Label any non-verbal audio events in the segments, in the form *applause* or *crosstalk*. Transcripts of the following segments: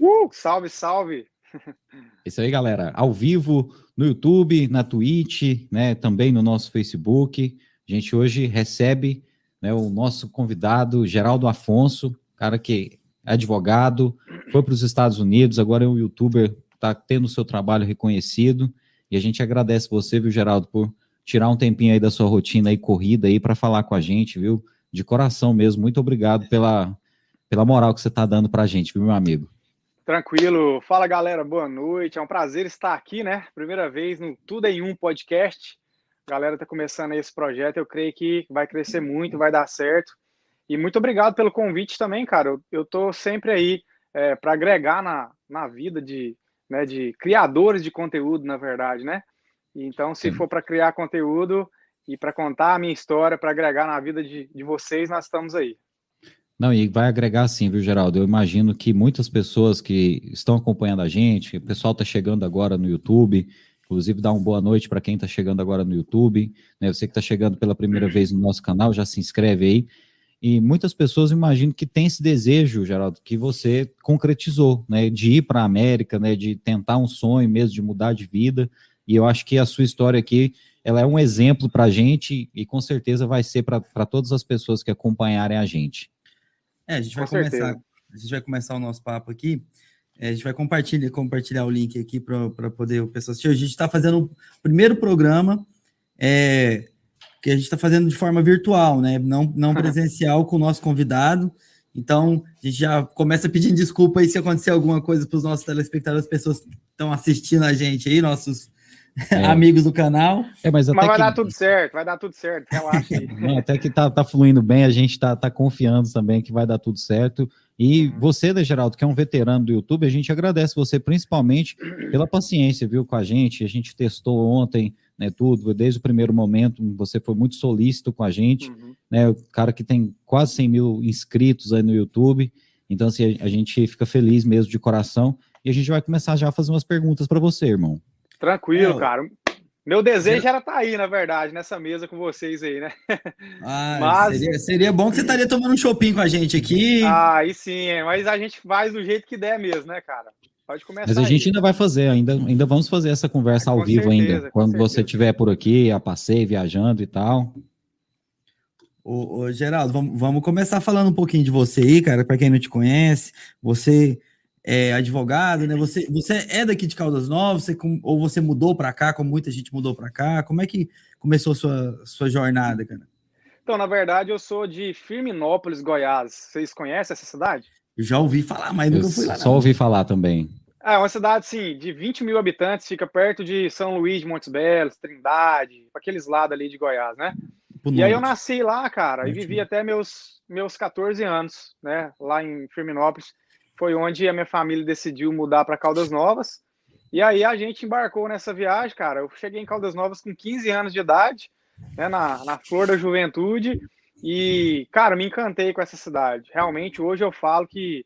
Uh, salve, salve! Isso aí, galera. Ao vivo no YouTube, na Twitch, né? Também no nosso Facebook. A gente hoje recebe né, o nosso convidado, Geraldo Afonso, cara que é advogado, foi para os Estados Unidos, agora é um youtuber, está tendo seu trabalho reconhecido. E a gente agradece você, viu, Geraldo, por tirar um tempinho aí da sua rotina aí, corrida aí, para falar com a gente, viu? De coração mesmo. Muito obrigado pela, pela moral que você está dando para a gente, viu, meu amigo? Tranquilo. Fala, galera. Boa noite. É um prazer estar aqui, né? Primeira vez no Tudo em Um podcast. A galera está começando esse projeto. Eu creio que vai crescer muito, vai dar certo. E muito obrigado pelo convite também, cara. Eu, estou sempre aí é, para agregar na, na vida de, né, de criadores de conteúdo, na verdade, né? Então, se for para criar conteúdo e para contar a minha história, para agregar na vida de, de vocês, nós estamos aí. Não, e vai agregar sim, viu, Geraldo? Eu imagino que muitas pessoas que estão acompanhando a gente, o pessoal está chegando agora no YouTube, inclusive dá uma boa noite para quem está chegando agora no YouTube, né? Você que está chegando pela primeira vez no nosso canal, já se inscreve aí. E muitas pessoas imagino que tem esse desejo, Geraldo, que você concretizou, né? De ir para a América, né? De tentar um sonho mesmo, de mudar de vida. E eu acho que a sua história aqui, ela é um exemplo para a gente e com certeza vai ser para todas as pessoas que acompanharem a gente. É, a gente vai começar. A gente vai começar o nosso papo aqui. É, a gente vai compartilhar, compartilhar o link aqui para poder o pessoal assistir. A gente está fazendo o primeiro programa é, que a gente está fazendo de forma virtual, né? Não, não presencial com o nosso convidado. Então, a gente já começa pedindo desculpa aí se acontecer alguma coisa para os nossos telespectadores, as pessoas que estão assistindo a gente aí, nossos é. *laughs* amigos do canal. É, mas, mas vai que... dar tudo certo, vai dar tudo certo, relaxa aí. *laughs* Não, até que tá, tá fluindo bem, a gente tá, tá confiando também que vai dar tudo certo. E você, né, Geraldo, que é um veterano do YouTube, a gente agradece você principalmente pela paciência, viu, com a gente. A gente testou ontem, né, tudo, desde o primeiro momento, você foi muito solícito com a gente, uhum. né, o cara que tem quase 100 mil inscritos aí no YouTube. Então, assim, a, a gente fica feliz mesmo de coração. E a gente vai começar já a fazer umas perguntas para você, irmão. Tranquilo, é, cara. Meu desejo era estar tá aí, na verdade, nessa mesa com vocês aí, né? *laughs* Ah, mas... seria, seria bom que você estaria tomando um shopping com a gente aqui. Ah, aí sim, mas a gente faz do jeito que der mesmo, né, cara? Pode começar. Mas a aí. gente ainda vai fazer, ainda, ainda vamos fazer essa conversa ao vivo certeza, ainda. Quando certeza. você estiver por aqui, a passeio, viajando e tal. Ô, ô, Geraldo, vamos, vamos começar falando um pouquinho de você aí, cara, para quem não te conhece. Você é, advogado, né? Você, você é daqui de Caldas Novas, você, ou você mudou para cá, como muita gente mudou para cá? Como é que começou a sua, sua jornada, cara? Então, na verdade, eu sou de Firminópolis, Goiás. Vocês conhecem essa cidade? já ouvi falar, mas nunca fui lá. Só ouvi falar também. É uma cidade, sim, de 20 mil habitantes, fica perto de São Luís de Montes Belos, Trindade, aqueles lados ali de Goiás, né? e aí eu nasci lá, cara, e vivi até meus, meus 14 anos, né, lá em Firminópolis foi onde a minha família decidiu mudar para Caldas Novas. E aí a gente embarcou nessa viagem, cara. Eu cheguei em Caldas Novas com 15 anos de idade, né, na, na flor da juventude. E, cara, me encantei com essa cidade. Realmente, hoje eu falo que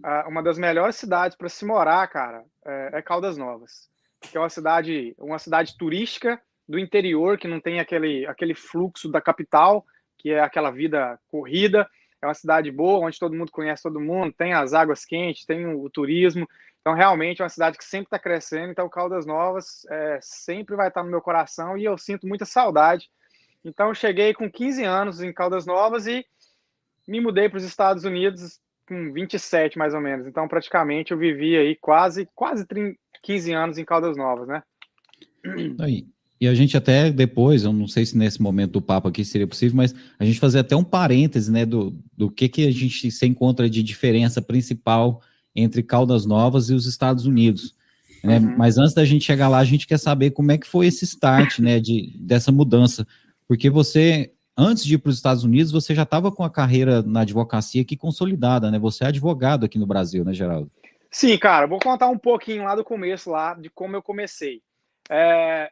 uh, uma das melhores cidades para se morar, cara, é, é Caldas Novas. Porque é uma cidade, uma cidade turística do interior, que não tem aquele, aquele fluxo da capital, que é aquela vida corrida é uma cidade boa, onde todo mundo conhece todo mundo, tem as águas quentes, tem o, turismo. Então, realmente é uma cidade que sempre está crescendo. Então, Caldas Novas é, sempre vai estar no meu coração e eu sinto muita saudade. Então, cheguei com 15 anos em Caldas Novas e me mudei para os Estados Unidos com 27, mais ou menos. Então, praticamente, eu vivi aí quase, quase 30, 15 anos em Caldas Novas, né? Aí, e a gente até depois, eu não sei se nesse momento do papo aqui seria possível, mas a gente fazer até um parêntese, né, do, do que, que a gente se encontra de diferença principal entre Caldas Novas e os Estados Unidos. Né? Uhum. Mas antes da gente chegar lá, a gente quer saber como é que foi esse start, né, de, dessa mudança. Porque você, antes de ir para os Estados Unidos, você já estava com a carreira na advocacia aqui consolidada, né? Você é advogado aqui no Brasil, né, Geraldo? Sim, cara, vou contar um pouquinho lá do começo, lá, de como eu comecei. É,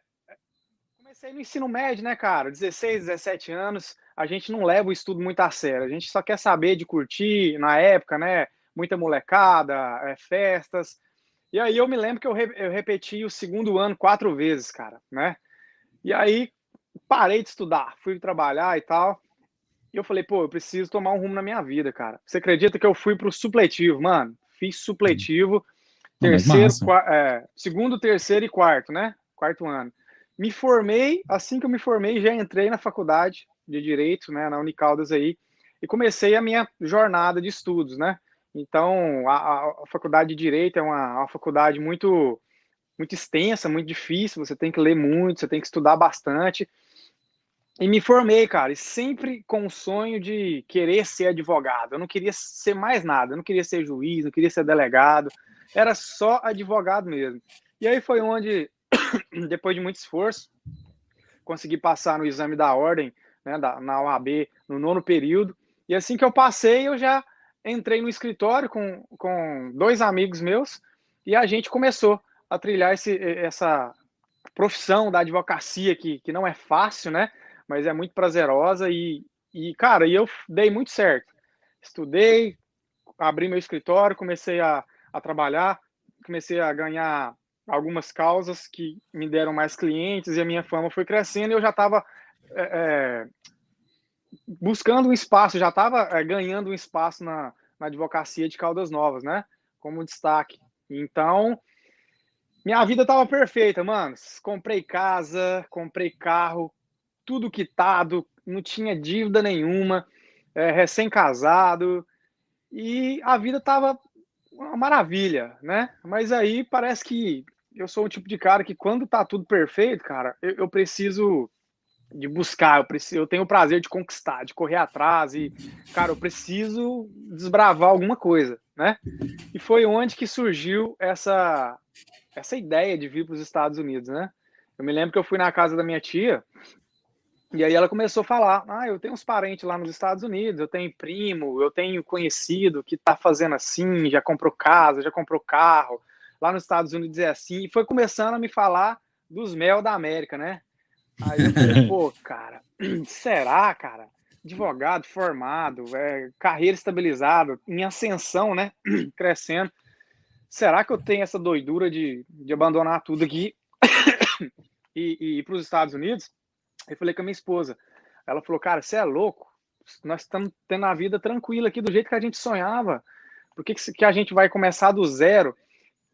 comecei no ensino médio, né, cara? 16, 17 anos, a gente não leva o estudo muito a sério. A gente só quer saber de curtir na época, né? Muita molecada, é, festas. E aí eu me lembro que eu, re eu repeti o segundo ano quatro vezes, cara, né? E aí parei de estudar, fui trabalhar e tal. E eu falei, pô, eu preciso tomar um rumo na minha vida, cara. Você acredita que eu fui pro supletivo, mano? fiz supletivo, terceiro, é, segundo, terceiro e quarto, né? Quarto ano. Me formei, assim que eu me formei, já entrei na faculdade de Direito, né, na Unicaldas aí, e comecei a minha jornada de estudos, né? Então, a, a faculdade de Direito é uma, uma faculdade muito muito extensa, muito difícil, você tem que ler muito, você tem que estudar bastante. E me formei, cara, e sempre com o sonho de querer ser advogado. Eu não queria ser mais nada, eu não queria ser juiz, não queria ser delegado, era só advogado mesmo. E aí foi onde, *coughs* depois de muito esforço, consegui passar no exame da ordem, né, da, na OAB, no nono período. E assim que eu passei, eu já entrei no escritório com, com dois amigos meus e a gente começou a trilhar esse, essa profissão da advocacia que, que não é fácil, né? Mas é muito prazerosa e, e, cara, eu dei muito certo. Estudei, abri meu escritório, comecei a, a trabalhar, comecei a ganhar algumas causas que me deram mais clientes e a minha fama foi crescendo e eu já estava é, é, buscando um espaço, já estava é, ganhando um espaço na, na advocacia de Caldas Novas, né? Como destaque. Então, minha vida estava perfeita, mano. Comprei casa, comprei carro, tudo quitado, não tinha dívida nenhuma, é, recém-casado, e a vida estava uma maravilha, né? Mas aí parece que eu sou um tipo de cara que quando tá tudo perfeito, cara, eu, eu preciso de buscar, eu preciso, eu tenho o prazer de conquistar, de correr atrás e, cara, eu preciso desbravar alguma coisa, né? E foi onde que surgiu essa essa ideia de vir para os Estados Unidos, né? Eu me lembro que eu fui na casa da minha tia e aí ela começou a falar: "Ah, eu tenho uns parentes lá nos Estados Unidos, eu tenho primo, eu tenho conhecido que tá fazendo assim, já comprou casa, já comprou carro. Lá nos Estados Unidos é assim". E foi começando a me falar dos mel da América, né? Aí eu falei, *laughs* pô, cara, *clears throat* será, cara? Advogado formado, é, carreira estabilizada, em ascensão, né? *clears throat* Crescendo. Será que eu tenho essa doidura de, de abandonar tudo aqui *clears throat* e, e ir para os Estados Unidos? Eu falei com a minha esposa. Ela falou, cara, você é louco. Nós estamos tendo a vida tranquila aqui do jeito que a gente sonhava. Por que, que a gente vai começar do zero?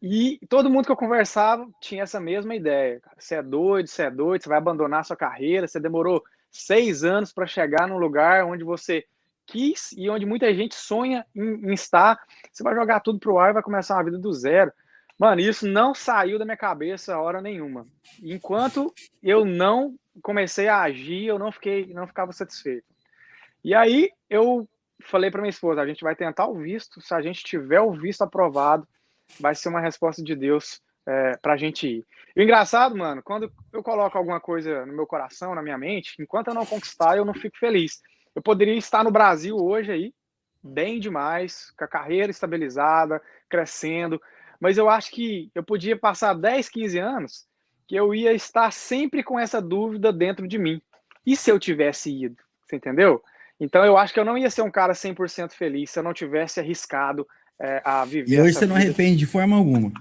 E todo mundo que eu conversava tinha essa mesma ideia. Você é doido, você é doido, você vai abandonar sua carreira, você demorou seis anos para chegar num lugar onde você quis e onde muita gente sonha em, em estar. Você vai jogar tudo pro ar e vai começar uma vida do zero. Mano, isso não saiu da minha cabeça hora nenhuma. Enquanto eu não comecei a agir, eu não fiquei, não ficava satisfeito. E aí eu falei para minha esposa, a gente vai tentar o visto, se a gente tiver o visto aprovado, vai ser uma resposta de Deus é, para a gente ir. E o engraçado, mano, quando eu coloco alguma coisa no meu coração, na minha mente, enquanto eu não conquistar, eu não fico feliz. Eu poderia estar no Brasil hoje aí, bem demais, com a carreira estabilizada, crescendo, mas eu acho que eu podia passar 10, 15 anos que eu ia estar sempre com essa dúvida dentro de mim. E se eu tivesse ido? Você entendeu? Então eu acho que eu não ia ser um cara 100% feliz se eu não tivesse arriscado é, a viver. E hoje você não arrepende de forma alguma.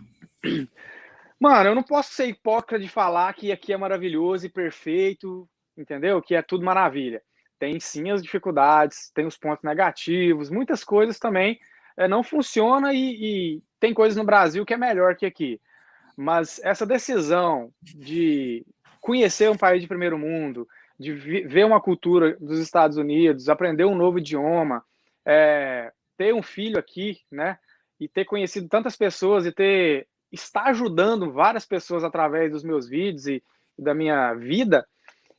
Mano, eu não posso ser hipócrita de falar que aqui é maravilhoso e perfeito, entendeu? Que é tudo maravilha. Tem sim as dificuldades, tem os pontos negativos, muitas coisas também é, não funciona e, e tem coisas no Brasil que é melhor que aqui. Mas essa decisão de conhecer um país de primeiro mundo, de ver uma cultura dos Estados Unidos, aprender um novo idioma, é, ter um filho aqui, né? E ter conhecido tantas pessoas e ter estar ajudando várias pessoas através dos meus vídeos e, e da minha vida,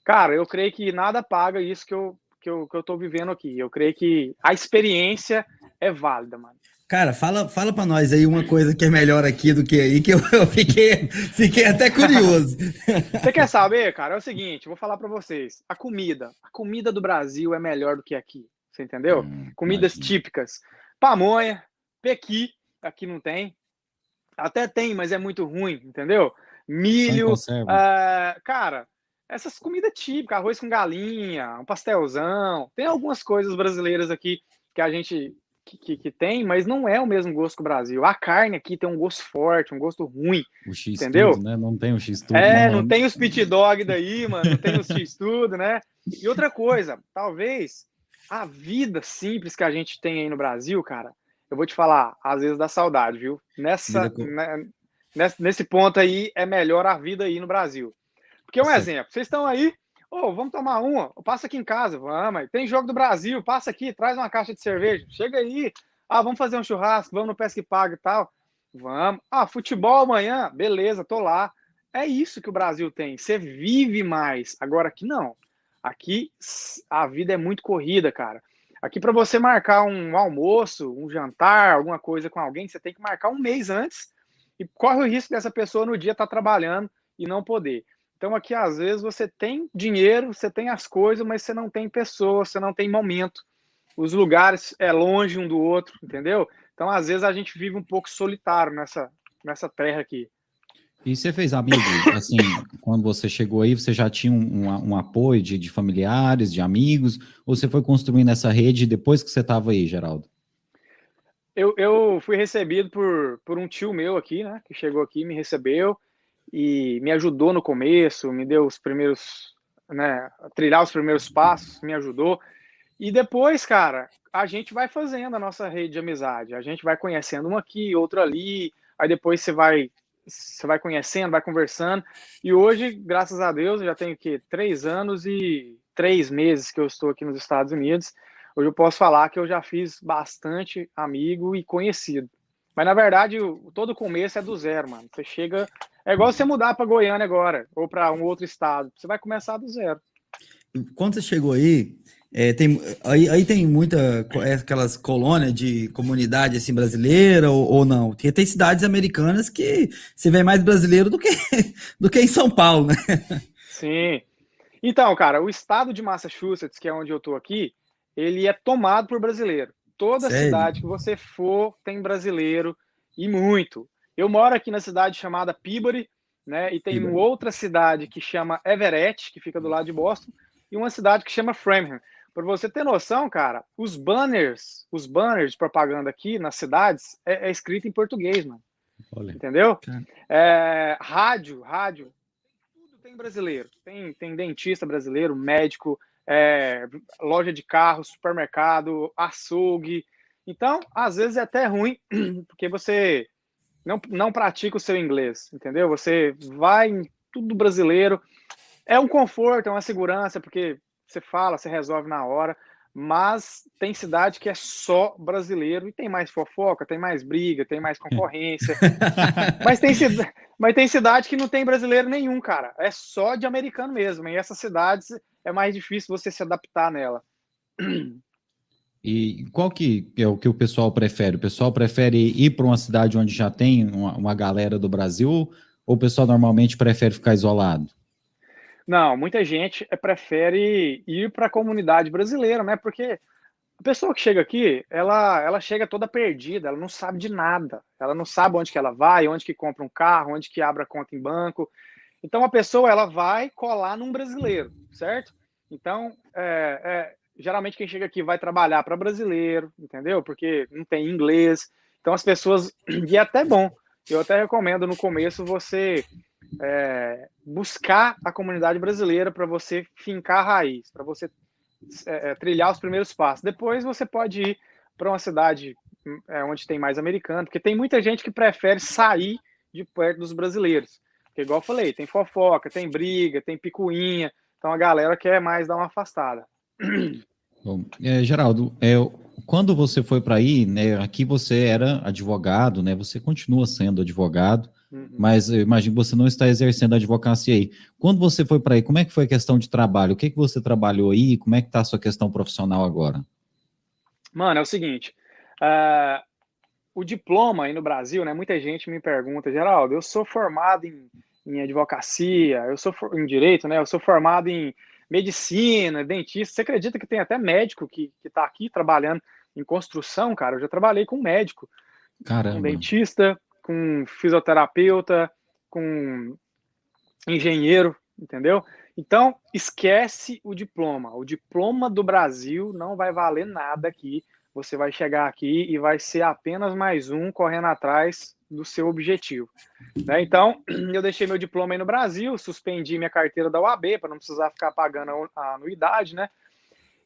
cara, eu creio que nada paga isso que eu, que eu, que eu tô vivendo aqui. Eu creio que a experiência é válida, mano. Cara, fala, fala para nós aí uma coisa que é melhor aqui do que aí, que eu, eu fiquei, fiquei até curioso. *laughs* Você quer saber, cara? É o seguinte, vou falar para vocês. A comida, a comida do Brasil é melhor do que aqui. Você entendeu? Hum, Comidas imagina. típicas. Pamonha, pequi, aqui não tem. Até tem, mas é muito ruim, entendeu? Milho. Uh, cara, essas comidas típicas, arroz com galinha, um pastelzão. Tem algumas coisas brasileiras aqui que a gente que, que, que, tem, mas não é o mesmo gosto que o Brasil. A carne aqui tem um gosto forte, um gosto ruim. O X entendeu? Tudo, né? Não tem o X tudo. É, não, não tem os pit dog daí, mano. Não tem os X tudo, né? E outra coisa, talvez a vida simples que a gente tem aí no Brasil, cara, eu vou te falar, às vezes dá saudade, viu? Nessa, né, nesse, nesse ponto aí, é melhor a vida aí no Brasil. Porque um Sim. exemplo, vocês estão aí, ô, oh, vamos tomar uma, passa aqui em casa, vamos, tem jogo do Brasil, passa aqui, traz uma caixa de cerveja, chega aí, ah, vamos fazer um churrasco, vamos no Pesca e Paga e tal, vamos. Ah, futebol amanhã, beleza, tô lá. É isso que o Brasil tem, você vive mais. Agora aqui não, aqui a vida é muito corrida, cara. Aqui, para você marcar um almoço, um jantar, alguma coisa com alguém, você tem que marcar um mês antes e corre o risco dessa pessoa no dia estar tá trabalhando e não poder. Então, aqui, às vezes, você tem dinheiro, você tem as coisas, mas você não tem pessoa, você não tem momento. Os lugares é longe um do outro, entendeu? Então, às vezes, a gente vive um pouco solitário nessa, nessa terra aqui. E você fez amigo, assim, quando você chegou aí, você já tinha um, um, um apoio de, de, familiares, de amigos, ou você foi construindo essa rede depois que você estava aí, Geraldo? Eu, eu fui recebido por, por um tio meu aqui, né, que chegou aqui, me recebeu e me ajudou no começo, me deu os primeiros, né, trilhar os primeiros passos, me ajudou. E depois, cara, a gente vai fazendo a nossa rede de amizade, a gente vai conhecendo um aqui, outro ali, aí depois você vai você vai conhecendo, vai conversando. E hoje, graças a Deus, eu já tenho que três anos e três meses que eu estou aqui nos Estados Unidos. Hoje eu posso falar que eu já fiz bastante amigo e conhecido. Mas na verdade, todo começo é do zero, mano. Você chega. É igual você mudar para Goiânia agora, ou para um outro estado. Você vai começar do zero. Quando você chegou aí, é, tem, aí, aí tem muita é, aquelas colônias de comunidade assim brasileira ou, ou, não? Porque tem cidades americanas que você vê mais brasileiro do que, *laughs* do que em São Paulo, né? Sim. Então, cara, o estado de Massachusetts, que é onde eu tô aqui, ele é tomado por brasileiro. Toda Sério? cidade que você for tem brasileiro e muito. Eu moro aqui na cidade chamada Peabody, né? E tem Peabody. outra cidade que chama Everett, que fica do lado de Boston, e uma cidade que chama Framingham. Para você ter noção, cara, os banners, os banners de propaganda aqui nas cidades é, é escrito em português, mano. Olha. Entendeu? É, rádio, rádio, tudo tem brasileiro. Tem, tem dentista brasileiro, médico, é, loja de carro, supermercado, açougue. Então, às vezes é até ruim, *clears throat* porque você não, não pratica o seu inglês, entendeu? Você vai em tudo brasileiro. É um conforto, é uma segurança, porque você fala, você resolve na hora, mas tem cidade que é só brasileiro e tem mais fofoca, tem mais briga, tem mais concorrência. *laughs* mas, tem, mas tem cidade que não tem brasileiro nenhum, cara. É só de americano mesmo. E essas cidades é mais difícil você se adaptar nela. *clears throat* E qual que é o que o pessoal prefere? O pessoal prefere ir para uma cidade onde já tem uma, uma galera do Brasil ou o pessoal normalmente prefere ficar isolado? Não, muita gente eh, prefere ir para a comunidade brasileira, né? Porque a pessoa que chega aqui, ela, ela chega toda perdida, ela não sabe de nada. Ela não sabe onde que ela vai, onde que compra um carro, onde que abre a conta em banco. Então a pessoa ela vai colar num brasileiro, certo? Então, é, é, geralmente quem chega aqui vai trabalhar para brasileiro, entendeu? Porque não tem inglês. Então as pessoas *clears throat* e é até bom. Eu até recomendo no começo você é, buscar a comunidade brasileira para você fincar a raiz, para você é, é, trilhar os primeiros passos. Depois você pode ir para uma cidade é, onde tem mais americano, porque tem muita gente que prefere sair de perto dos brasileiros. Porque, igual eu falei, tem fofoca, tem briga, tem picuinha, então a galera quer mais dar uma afastada. Bom, é, Geraldo, é, quando você foi para aí, né, aqui você era advogado, né, você continua sendo advogado. Mas eu imagino que você não está exercendo a advocacia aí. Quando você foi para aí, como é que foi a questão de trabalho? O que, que você trabalhou aí? Como é que está a sua questão profissional agora? Mano, é o seguinte. Uh, o diploma aí no Brasil, né? Muita gente me pergunta, Geraldo, eu sou formado em, em advocacia, eu sou em direito, né? Eu sou formado em medicina, dentista. Você acredita que tem até médico que está aqui trabalhando em construção, cara? Eu já trabalhei com médico, Caramba. com dentista, com fisioterapeuta, com engenheiro, entendeu? Então, esquece o diploma. O diploma do Brasil não vai valer nada aqui. Você vai chegar aqui e vai ser apenas mais um correndo atrás do seu objetivo. Né? Então, *clears throat* eu deixei meu diploma aí no Brasil, suspendi minha carteira da UAB para não precisar ficar pagando a anuidade, né?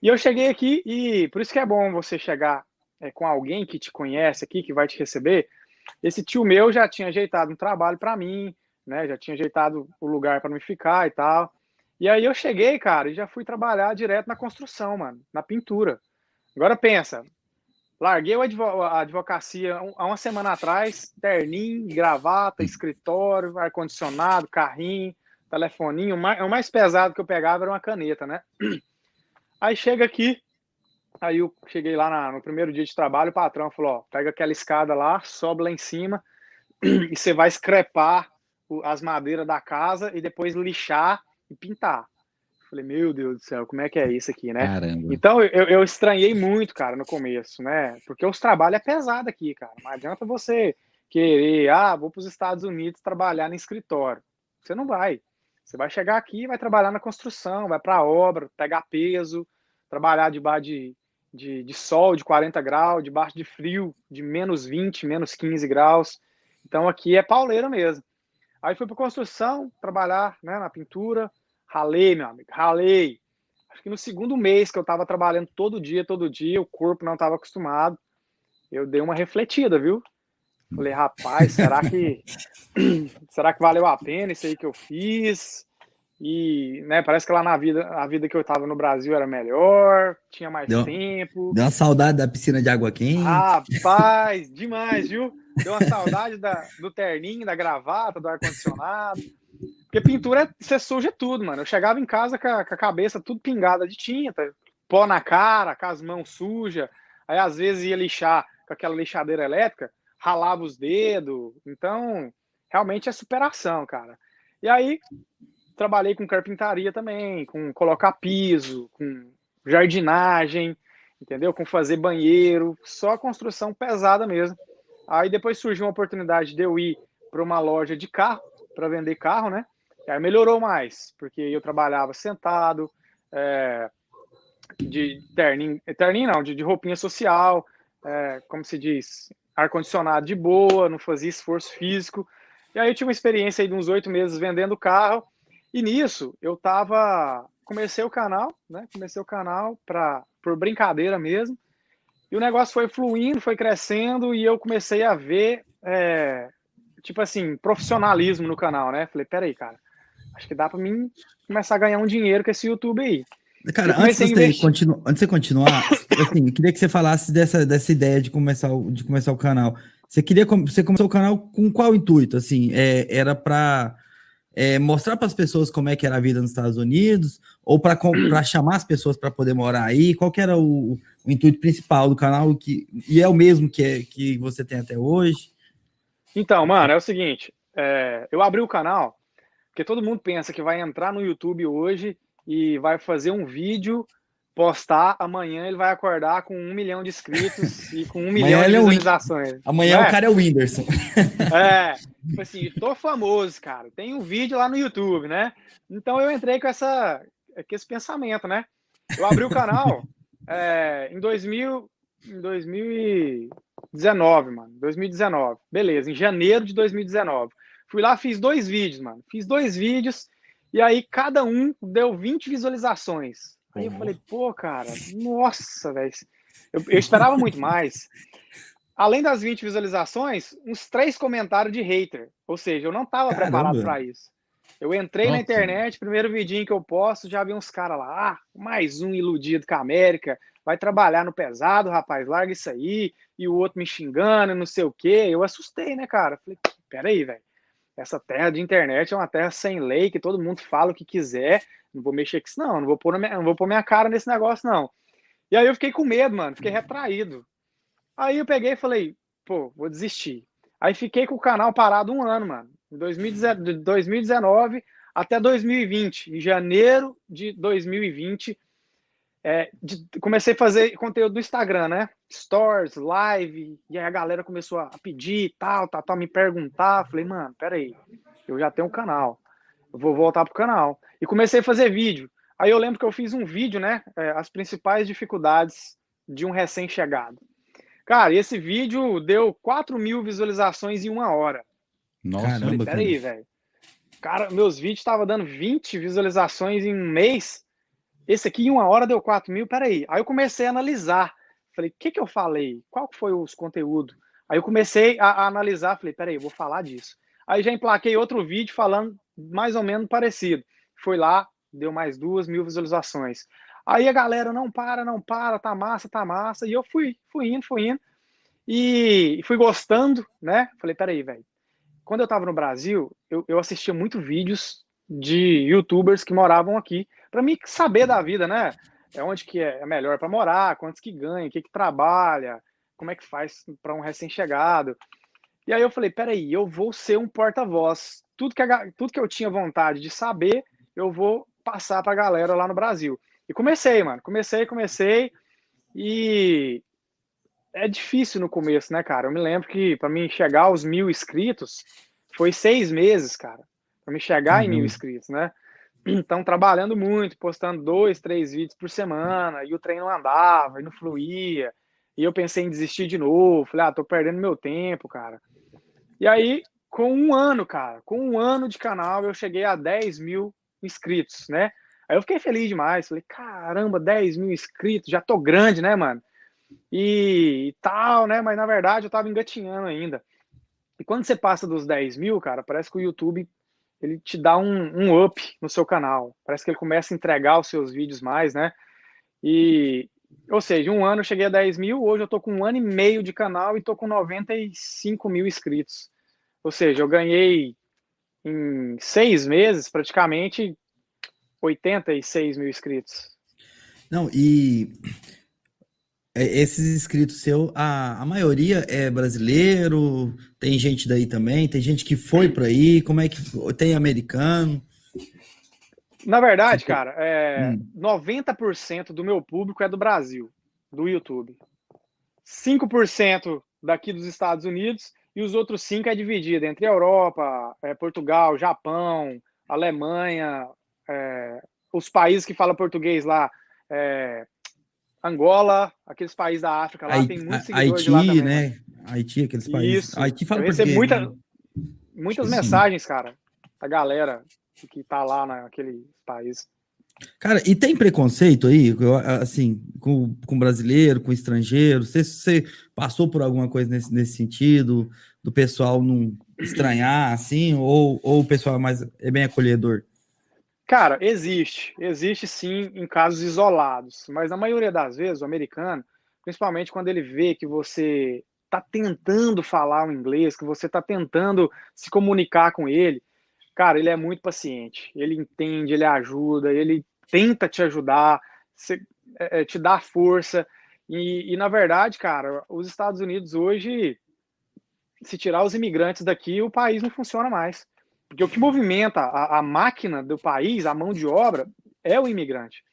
E eu cheguei aqui e por isso que é bom você chegar é, com alguém que te conhece aqui, que vai te receber, esse tio meu já tinha ajeitado um trabalho para mim, né? Já tinha ajeitado o lugar para me ficar e tal. E aí eu cheguei, cara, e já fui trabalhar direto na construção, mano, na pintura. Agora pensa, larguei a advocacia há uma semana atrás, terninho, gravata, escritório, ar-condicionado, carrinho, telefoninho. O mais pesado que eu pegava era uma caneta, né? Aí chega aqui, aí eu cheguei lá na, no primeiro dia de trabalho, o patrão falou: ó, pega aquela escada lá, sobe lá em cima *clears throat* e você vai escrepar as madeiras da casa e depois lixar e pintar. Falei, meu Deus do céu, como é que é isso aqui, né? Caramba. Então eu, eu estranhei muito, cara, no começo, né? Porque os trabalhos é pesado aqui, cara. Não adianta você querer, ah, vou para os Estados Unidos trabalhar no escritório. Você não vai. Você vai chegar aqui, vai trabalhar na construção, vai para a obra, pegar peso, trabalhar debaixo de, de, de sol de 40 graus, debaixo de frio de menos 20, menos 15 graus. Então aqui é pauleiro mesmo. Aí fui para construção, trabalhar né, na pintura, ralei, meu amigo, ralei. Acho que no segundo mês que eu estava trabalhando todo dia, todo dia, o corpo não estava acostumado. Eu dei uma refletida, viu? Falei, rapaz, será que *laughs* *clears throat* será que valeu a pena isso aí que eu fiz? E, né, parece que lá na vida, a vida que eu tava no Brasil era melhor, tinha mais deu, tempo. Deu uma saudade da piscina de água quente. Rapaz, *laughs* demais, viu? Deu uma saudade da, do terninho, da gravata, do ar-condicionado. Porque pintura, você suja tudo, mano. Eu chegava em casa com a, com a, cabeça tudo pingada de tinta, pó na cara, com as mãos sujas. Aí, às vezes, ia lixar com aquela lixadeira elétrica, ralava os dedos. Então, realmente é superação, cara. E aí, trabalhei com carpintaria também, com colocar piso, com jardinagem, entendeu? Com fazer banheiro, só construção pesada mesmo. Aí depois surgiu uma oportunidade de eu ir para uma loja de carro, para vender carro, né? Aí melhorou mais, porque eu trabalhava sentado, é, de terninho, terninho não, de, de roupinha social, é, como se diz, ar-condicionado de boa, não fazia esforço físico. E aí eu tive uma experiência de uns oito meses vendendo carro, e nisso, eu tava. Comecei o canal, né? Comecei o canal pra, por brincadeira mesmo. E o negócio foi fluindo, foi crescendo, e eu comecei a ver, é, tipo assim, profissionalismo no canal, né? Falei, peraí, cara, acho que dá para mim começar a ganhar um dinheiro com esse YouTube aí. Cara, antes de, você continu... antes de continuar, assim, eu queria que você falasse dessa, dessa ideia de começar, o, de começar o canal. Você queria você começou o canal com qual intuito? Assim, é, era para é, mostrar para as pessoas como é que era a vida nos Estados Unidos, ou para *clears throat* chamar as pessoas para poder morar aí? Qual que era o, o, intuito principal do canal, que, e é o mesmo que, é, que você tem até hoje? Então, mano, é o seguinte, é, eu abri o canal, porque todo mundo pensa que vai entrar no YouTube hoje e vai fazer um vídeo postar, amanhã ele vai acordar com um milhão de inscritos *laughs* e com um milhão de é visualizações. É amanhã é? o cara é o Whindersson. É, *laughs* tipo assim, tô famoso, cara. Tem um vídeo lá no YouTube, né? Então eu entrei com, essa, com esse pensamento, né? Eu abri o canal *laughs* é, em, 2000, em 2019, mano. 2019. Beleza, em janeiro de 2019. Fui lá, fiz dois vídeos, mano. Fiz dois vídeos e aí cada um deu 20 visualizações. Aí eu falei, pô, cara, nossa, velho. Eu, eu, esperava muito mais. Além das 20 visualizações, uns três comentários de hater. Ou seja, eu não estava preparado para isso. Eu entrei nossa. na internet, primeiro vidinho que eu posto, já vi uns caras lá, ah, mais um iludido com a América, vai trabalhar no pesado, rapaz, larga isso aí, e o outro me xingando, não sei o quê. Eu assustei, né, cara? Falei, peraí, velho. Essa terra de internet é uma terra sem lei, que todo mundo fala o que quiser, não vou mexer com isso, não. Não vou pôr, minha, não vou pôr minha cara nesse negócio, não. E aí eu fiquei com medo, mano. Fiquei retraído. Aí eu peguei e falei, pô, vou desistir. Aí fiquei com o canal parado um ano, mano. De 2019 até 2020. Em janeiro de 2020, é, de, comecei a fazer conteúdo do Instagram, né? Stories, live. E aí a galera começou a pedir tal, tal, tal, me perguntar. Falei, mano, peraí. Eu já tenho um canal. Eu vou voltar pro canal. E comecei a fazer vídeo. Aí eu lembro que eu fiz um vídeo, né? É, as principais dificuldades de um recém-chegado. Cara, esse vídeo deu 4 mil visualizações em uma hora. Nossa, Caramba, peraí, velho. Cara, meus vídeos estavam dando 20 visualizações em um mês. Esse aqui em uma hora deu 4 mil, peraí. Aí eu comecei a analisar. Falei, o que, que eu falei? Qual foi os conteúdos? Aí eu comecei a, a analisar, falei, peraí, eu vou falar disso. Aí já emplaquei outro vídeo falando mais ou menos parecido. Foi lá, deu mais duas mil visualizações. Aí a galera não para, não para, tá massa, tá massa. E eu fui, fui indo, fui indo. E fui gostando, né? Falei, peraí, velho. Quando eu tava no Brasil, eu, eu assistia muito vídeos de youtubers que moravam aqui, para mim saber da vida, né? É onde que é melhor para morar, quantos que ganha, o que que trabalha, como é que faz para um recém-chegado. E aí eu falei, peraí, eu vou ser um porta-voz. Tudo que, tudo que eu tinha vontade de saber, eu vou passar para a galera lá no Brasil. E comecei, mano. Comecei, comecei. E é difícil no começo, né, cara? Eu me lembro que para mim chegar aos mil inscritos foi seis meses, cara. Para me chegar uhum. em mil uhum. inscritos, né? Então, trabalhando muito, postando dois, três vídeos por semana, e o treino andava, e não fluía. E eu pensei em desistir de novo. Falei, ah, tô perdendo meu tempo, cara. E aí, com um ano, cara, com um ano de canal, eu cheguei a 10 mil inscritos, né? Aí eu fiquei feliz demais. Falei, caramba, 10 mil inscritos, já tô grande, né, mano? E, e, tal, né? Mas na verdade eu tava engatinhando ainda. E quando você passa dos 10 mil, cara, parece que o YouTube ele te dá um, um up no seu canal. Parece que ele começa a entregar os seus vídeos mais, né? E, ou seja, um ano eu cheguei a 10 mil, hoje eu tô com um ano e meio de canal e tô com 95 mil inscritos. Ou seja, eu ganhei em seis meses praticamente 86 mil inscritos. Não, e esses inscritos seu, a, a maioria é brasileiro, tem gente daí também, tem gente que foi para aí, como é que tem americano? Na verdade, cara, é, hum. 90% do meu público é do Brasil, do YouTube. 5% daqui dos Estados Unidos e os outros 5 é dividido entre Europa, é, Portugal, Japão, Alemanha, é, os países que falam português lá, é, Angola, aqueles países da África lá, tem muitos seguidores Haiti, né? né? Haiti, aqueles países. Isso. Haiti fala português. Muita, né? Muitas mensagens, cara, da galera que tá lá naquele país. Cara, e tem preconceito aí, assim, com, com brasileiro, com estrangeiro? Você, você passou por alguma coisa nesse, nesse sentido, do pessoal não estranhar, assim, ou, ou o pessoal é mais é bem acolhedor? Cara, existe. Existe sim em casos isolados. Mas na maioria das vezes, o americano, principalmente quando ele vê que você está tentando falar o inglês, que você está tentando se comunicar com ele, cara, ele é muito paciente. Ele entende, ele ajuda, ele tenta te ajudar, é, é, te dá força. E, e, na verdade, cara, os Estados Unidos hoje, se tirar os imigrantes daqui, o país não funciona mais. Porque o que movimenta a, a máquina do país, a mão de obra, é o imigrante.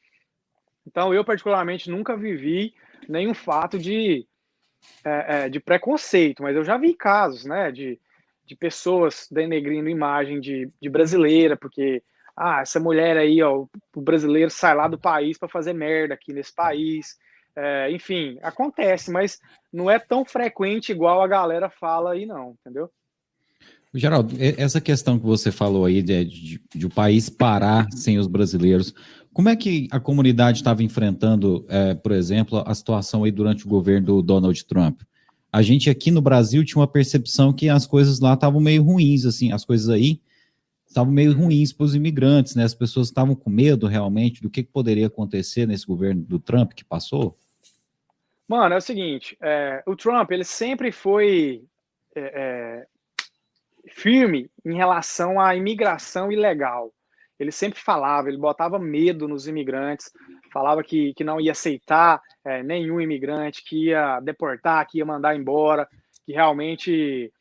Então, eu, particularmente, nunca vivi nenhum fato de, é, é, de preconceito, mas eu já vi casos, né, de, de pessoas denegrindo imagem de, de brasileira, porque, ah, essa mulher aí, ó, o brasileiro sai lá do país para fazer merda aqui nesse país. É, enfim, acontece, mas não é tão frequente igual a galera fala aí, não, entendeu? Geraldo, essa questão que você falou aí de, de, de o país parar sem os brasileiros, como é que a comunidade estava enfrentando, é, por exemplo, a situação aí durante o governo do Donald Trump? A gente aqui no Brasil tinha uma percepção que as coisas lá estavam meio ruins, assim, as coisas aí estavam meio ruins para os imigrantes, né? As pessoas estavam com medo realmente do que, poderia acontecer nesse governo do Trump que passou. Mano, é o seguinte, é, o Trump ele sempre foi é, é firme em relação à imigração ilegal. Ele sempre falava, ele botava medo nos imigrantes, falava que, que não ia aceitar é, nenhum imigrante, que ia deportar, que ia mandar embora, que realmente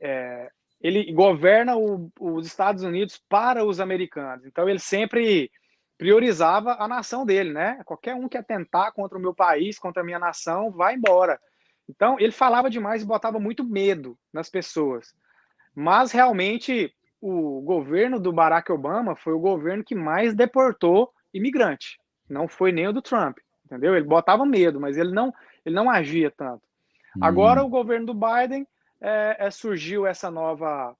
é, ele governa o, os Estados Unidos para os americanos. Então ele sempre priorizava a nação dele, né? Qualquer um que atentar contra o meu país, contra a minha nação, vai embora. Então ele falava demais e botava muito medo nas pessoas. Mas realmente o governo do Barack Obama foi o governo que mais deportou imigrante. Não foi nem o do Trump, entendeu? Ele botava medo, mas ele não, ele não agia tanto. Hum. Agora o governo do Biden é, é, surgiu essa nova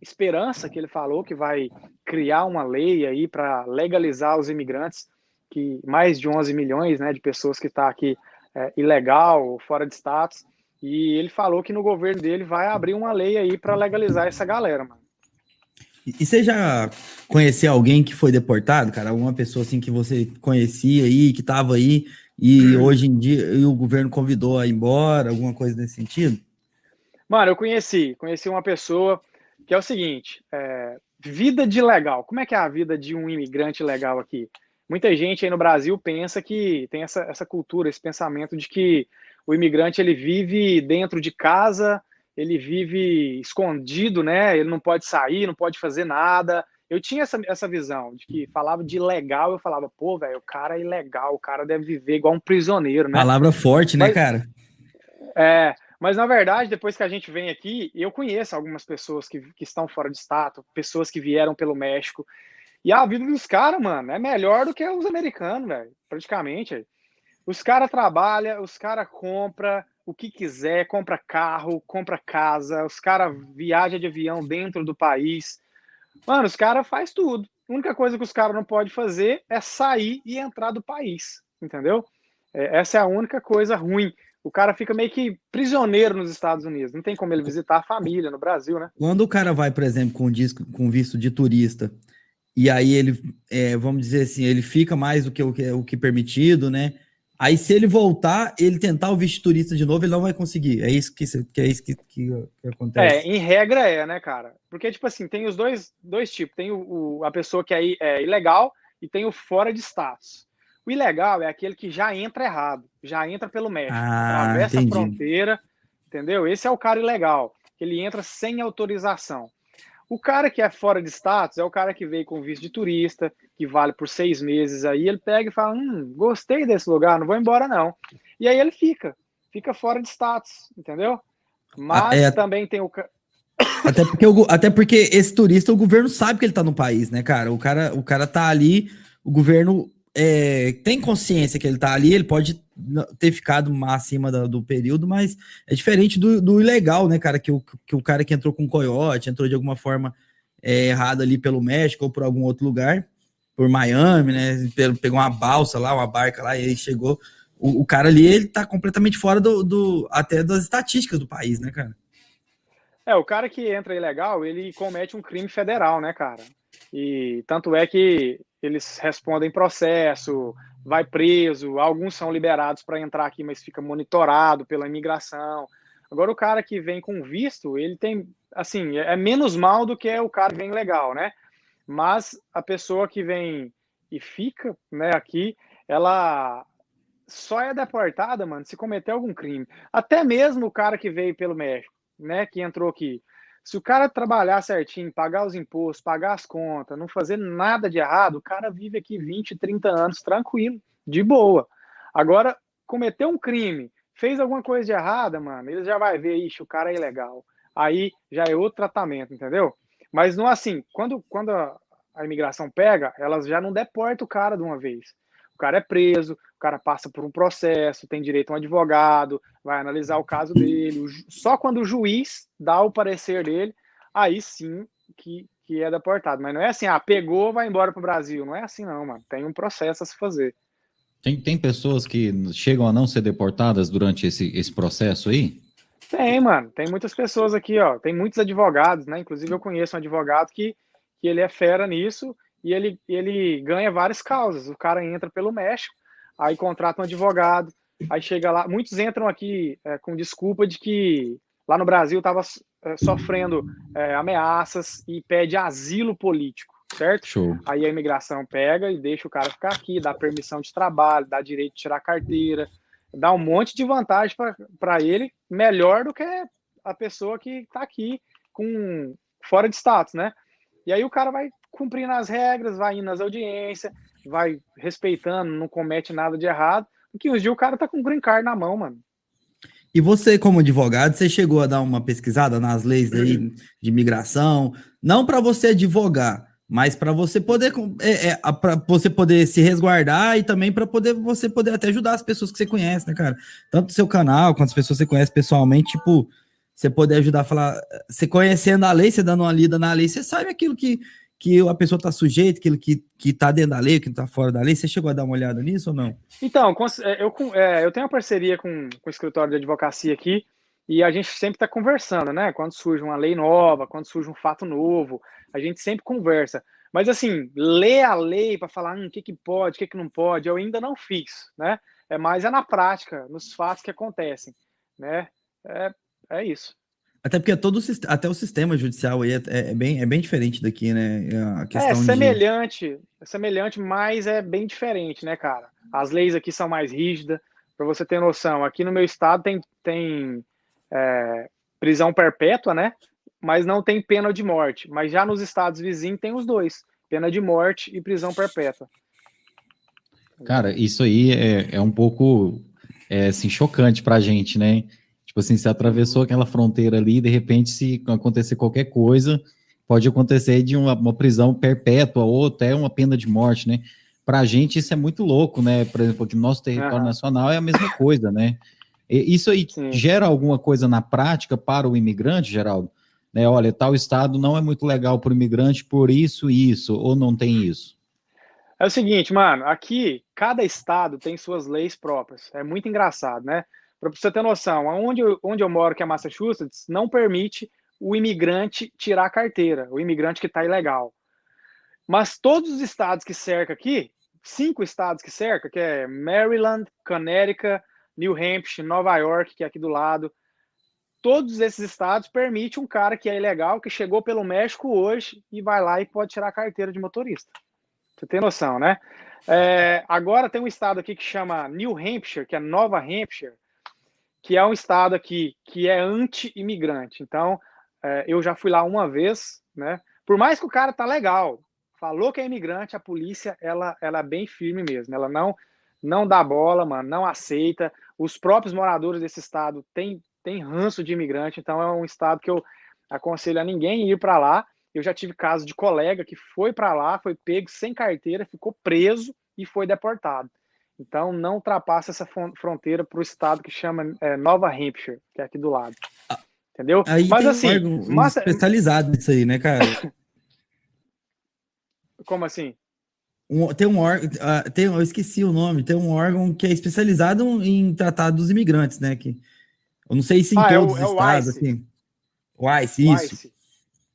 esperança que ele falou que vai criar uma lei aí para legalizar os imigrantes, que mais de 11 milhões, né, de pessoas que está aqui é, ilegal, fora de status. E ele falou que no governo dele vai abrir uma lei aí para legalizar essa galera, mano. E você já conhecia alguém que foi deportado, cara? Alguma pessoa assim que você conhecia aí, que tava aí e hum. hoje em dia o governo convidou a ir embora, alguma coisa nesse sentido? Mano, eu conheci, conheci uma pessoa que é o seguinte, é, vida de legal. Como é que é a vida de um imigrante legal aqui? Muita gente aí no Brasil pensa que tem essa, essa cultura, esse pensamento de que o imigrante ele vive dentro de casa, ele vive escondido, né? Ele não pode sair, não pode fazer nada. Eu tinha essa, essa visão de que falava de legal, eu falava, pô, velho, o cara é ilegal, o cara deve viver igual um prisioneiro, né? Palavra forte, né, Mas, né, cara? É, mas na verdade, depois que a gente vem aqui, eu conheço algumas pessoas que, que estão fora de status, pessoas que vieram pelo México. E a vida dos caras, mano, é melhor do que os americanos, velho. Praticamente. Os caras trabalham, os caras compram o que quiser, compra carro, compra casa, os caras viajam de avião dentro do país. Mano, os caras faz tudo. A única coisa que os caras não podem fazer é sair e entrar do país, entendeu? É, essa é a única coisa ruim. O cara fica meio que prisioneiro nos Estados Unidos. Não tem como ele visitar a família no Brasil, né? Quando o cara vai, por exemplo, com disco, com visto de turista, e aí ele, é, vamos dizer assim, ele fica mais do que o que, o que permitido, né? Aí, se ele voltar, ele tentar o visto turista de novo, ele não vai conseguir. É isso que, que é isso que, que, que, acontece. É, em regra é, né, cara? Porque, tipo assim, tem os dois, dois tipos. Tem o, o a pessoa que é, é, ilegal e tem o fora de status. O ilegal é aquele que já entra errado, já entra pelo México, ah, atravessa entendi. a fronteira, entendeu? Esse é o cara ilegal, ele entra sem autorização. O cara que é fora de status é o cara que veio com visto de turista, que vale por seis meses aí, ele pega e fala, hum, gostei desse lugar, não vou embora não. E aí ele fica, fica fora de status, entendeu? Mas é, também tem o... *coughs* Até porque, o, até porque esse turista, o governo sabe que ele tá no país, né, cara? O cara, o cara tá ali, o governo é, tem consciência que ele tá ali, ele pode ter ficado acima do, do período, mas é diferente do, do, ilegal, né, cara? Que o, que o cara que entrou com coiote, entrou de alguma forma é, errada ali pelo México ou por algum outro lugar, por Miami, né? Pegou uma balsa lá, uma barca lá, e aí chegou. O, o cara ali, ele tá completamente fora do, do, até das estatísticas do país, né, cara? É, o cara que entra ilegal, ele comete um crime federal, né, cara? E tanto é que eles respondem processo, vai preso, alguns são liberados para entrar aqui, mas fica monitorado pela imigração. Agora o cara que vem com visto, ele tem, assim, é menos mal do que o cara que vem legal, né? Mas a pessoa que vem e fica, né, aqui, ela só é deportada, mano, se cometer algum crime. Até mesmo o cara que veio pelo México, né, que entrou aqui. Se o cara trabalhar certinho, pagar os impostos, pagar as contas, não fazer nada de errado, o cara vive aqui 20, 30 anos tranquilo, de boa. Agora, cometeu um crime, fez alguma coisa de errada, mano, ele já vai ver, ixi, o cara é ilegal. Aí já é outro tratamento, entendeu? Mas não assim, quando, quando a, a imigração pega, elas já não deportam o cara de uma vez. O cara é preso, o cara passa por um processo, tem direito a um advogado, vai analisar o caso dele. Só quando o juiz dá o parecer dele, aí sim que, que é deportado. Mas não é assim, ah, pegou, vai embora para o Brasil. Não é assim, não, mano. Tem um processo a se fazer. Tem, tem pessoas que chegam a não ser deportadas durante esse, esse processo aí? Tem, mano. Tem muitas pessoas aqui, ó. Tem muitos advogados, né? Inclusive, eu conheço um advogado que, que ele é fera nisso e ele, ele ganha várias causas. O cara entra pelo México, aí contrata um advogado, aí chega lá. Muitos entram aqui é, com desculpa de que lá no Brasil estava é, sofrendo é, ameaças e pede asilo político, certo? Show. Aí a imigração pega e deixa o cara ficar aqui, dá permissão de trabalho, dá direito de tirar carteira, dá um monte de vantagem para ele, melhor do que a pessoa que está aqui com fora de status, né? E aí o cara vai cumprindo as regras, vai indo nas audiências, vai respeitando, não comete nada de errado. Porque uns dias o cara tá com o green card na mão, mano. E você, como advogado, você chegou a dar uma pesquisada nas leis aí de imigração, não para você advogar, mas para você poder é, é, para você poder se resguardar e também para poder você poder até ajudar as pessoas que você conhece, né, cara? Tanto o seu canal quanto as pessoas que você conhece pessoalmente, tipo, você poder ajudar a falar, você conhecendo a lei, você dando uma lida na lei, você sabe aquilo que que a pessoa está sujeita, aquilo que está dentro da lei, que está fora da lei. Você chegou a dar uma olhada nisso ou não? Então, é, eu, é, eu tenho uma parceria com, com o escritório de advocacia aqui e a gente sempre está conversando, né? Quando surge uma lei nova, quando surge um fato novo, a gente sempre conversa. Mas assim, ler a lei para falar hum, o que, que pode, o que, que não pode, eu ainda não fiz, né? É mais é na prática, nos fatos que acontecem, né? É, é isso. Até porque todo, até o sistema judicial aí é, é, é, bem, é bem diferente daqui, né? A questão é semelhante, de... é semelhante, mas é bem diferente, né, cara? As leis aqui são mais rígidas. Para você ter noção, aqui no meu estado tem, tem é, prisão perpétua, né? Mas não tem pena de morte. Mas já nos estados vizinhos tem os dois: pena de morte e prisão perpétua. Cara, isso aí é, é um pouco é, assim, chocante para a gente, né? Tipo assim, você atravessou aquela fronteira ali, de repente, se acontecer qualquer coisa, pode acontecer de uma, uma prisão perpétua ou até uma pena de morte, né? Para a gente isso é muito louco, né? Por exemplo, que no nosso território uhum. nacional é a mesma coisa, né? E isso aí Sim. gera alguma coisa na prática para o imigrante, Geraldo? Né? Olha, tal estado não é muito legal para o imigrante por isso e isso, ou não tem isso? É o seguinte, mano, aqui cada estado tem suas leis próprias. É muito engraçado, né? Para você ter noção, onde eu, onde eu moro, que é Massachusetts, não permite o imigrante tirar a carteira, o imigrante que está ilegal. Mas todos os estados que cerca aqui, cinco estados que cerca, que é Maryland, Connecticut, New Hampshire, Nova York, que é aqui do lado, todos esses estados permitem um cara que é ilegal, que chegou pelo México hoje e vai lá e pode tirar a carteira de motorista. Você tem noção, né? É, agora tem um estado aqui que chama New Hampshire, que é Nova Hampshire, que é um estado aqui que é anti-imigrante. Então, é, eu já fui lá uma vez, né? Por mais que o cara tá legal, falou que é imigrante, a polícia ela, ela é bem firme mesmo. Ela não não dá bola, mano, não aceita. Os próprios moradores desse estado têm, têm ranço de imigrante, então é um estado que eu aconselho a ninguém ir para lá. Eu já tive caso de colega que foi para lá, foi pego sem carteira, ficou preso e foi deportado. Então, não ultrapassa essa fronteira para o estado que chama é, Nova Hampshire, que é aqui do lado. Entendeu? Aí Mas assim. Um massa... especializado nisso aí, né, cara? *laughs* Como assim? Um, tem um órgão, uh, tem, eu esqueci o nome, tem um órgão que é especializado em tratar dos imigrantes, né? Que, eu não sei se em ah, todos é o, os é estados, assim. O ICE, isso. ICE.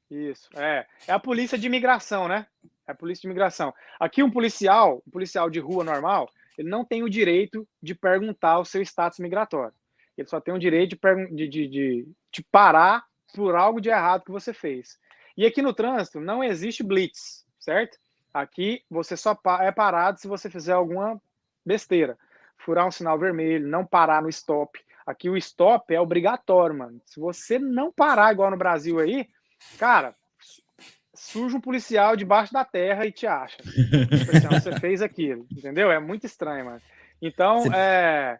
Isso, é. É a polícia de imigração, né? É a polícia de imigração. Aqui um policial, um policial de rua normal, ele não tem o direito de perguntar o seu status migratório. Ele só tem o direito de, de, de, de, parar por algo de errado que você fez. E aqui no trânsito não existe blitz, certo? Aqui você só é parado se você fizer alguma besteira. Furar um sinal vermelho, não parar no stop. Aqui o stop é obrigatório, mano. Se você não parar igual no Brasil aí, cara, surge um policial debaixo da terra e te acha. Tipo assim, você *laughs* fez aquilo, entendeu? É muito estranho, mano. Então, é,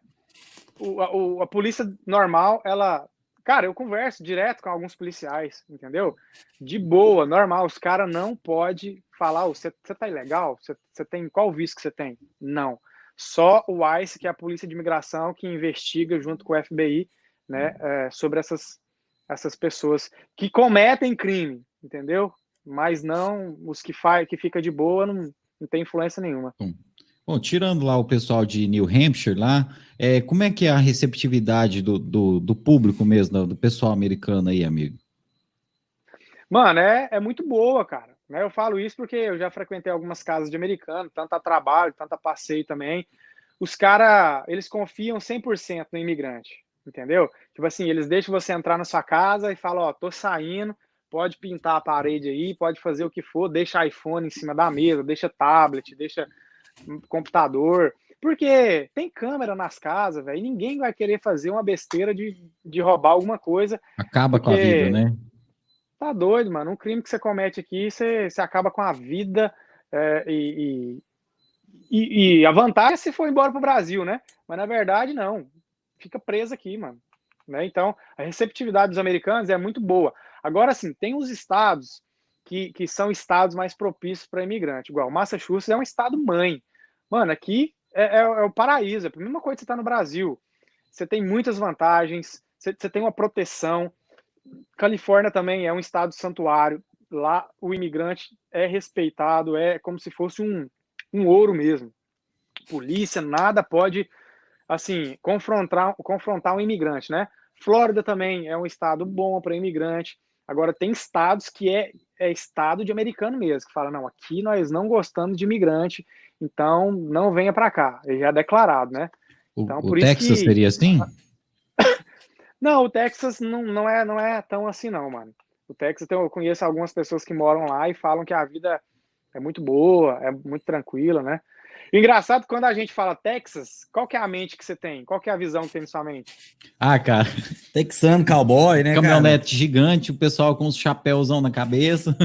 o, a, a, polícia normal, ela. Cara, eu converso direto com alguns policiais, entendeu? De boa, normal. Os caras não podem falar, você oh, tá ilegal? Você tem qual visto que você tem? Não. Só o ICE, que é a Polícia de Imigração, que investiga junto com o FBI, né, é, sobre essas, essas pessoas que cometem crime, entendeu? Mas não os que faz, que fica de boa não, não tem influência nenhuma. Bom. Bom, tirando lá o pessoal de New Hampshire lá, é, como é que é a receptividade do, do, do público mesmo, do pessoal americano aí, amigo? Mano, é, é muito boa, cara. Né? Eu falo isso porque eu já frequentei algumas casas de americano, tanto a trabalho, tanto a passeio também. Os caras, eles confiam 100% no imigrante, entendeu? Tipo assim, eles deixam você entrar na sua casa e falam, ó, tô saindo, pode pintar a parede aí, pode fazer o que for, deixa iPhone em cima da mesa, deixa tablet, deixa computador, porque tem câmera nas casas, velho, e ninguém vai querer fazer uma besteira de, de roubar alguma coisa. Acaba com a vida, né? Tá doido, mano. Um crime que você comete aqui, você, você acaba com a vida é, e, e, e, a vantagem é se for embora pro Brasil, né? Mas na verdade, não. Fica preso aqui, mano. Né? Então, a receptividade dos americanos é muito boa. Agora, sim, tem os estados que, que são estados mais propícios para imigrante, igual Massachusetts é um estado mãe. Mano, aqui é, é, é o paraíso, é a mesma coisa que você está no Brasil. Você tem muitas vantagens, você, você tem uma proteção. Califórnia também é um estado santuário. lá o imigrante é respeitado, é como se fosse um, um ouro mesmo. Polícia, nada pode, assim, confrontar, confrontar um imigrante, né? Flórida também é um estado bom para imigrante. Agora, tem estados que é, é estado de americano mesmo, que fala, não, aqui nós não gostamos de imigrante, então não venha para cá. Ele já é declarado, né? Então, o, o Texas que... seria assim? *laughs* Não, o Texas não, não, é, não é tão assim, não, mano. O Texas, eu conheço algumas pessoas que moram lá e falam que a vida é muito boa, é muito tranquila, né? Engraçado quando a gente fala Texas, qual que é a mente que você tem? Qual que é a visão que tem na sua mente? Ah, cara. Texano, cowboy, né? Caminhonete cara? gigante, o pessoal com os chapéuzão na cabeça.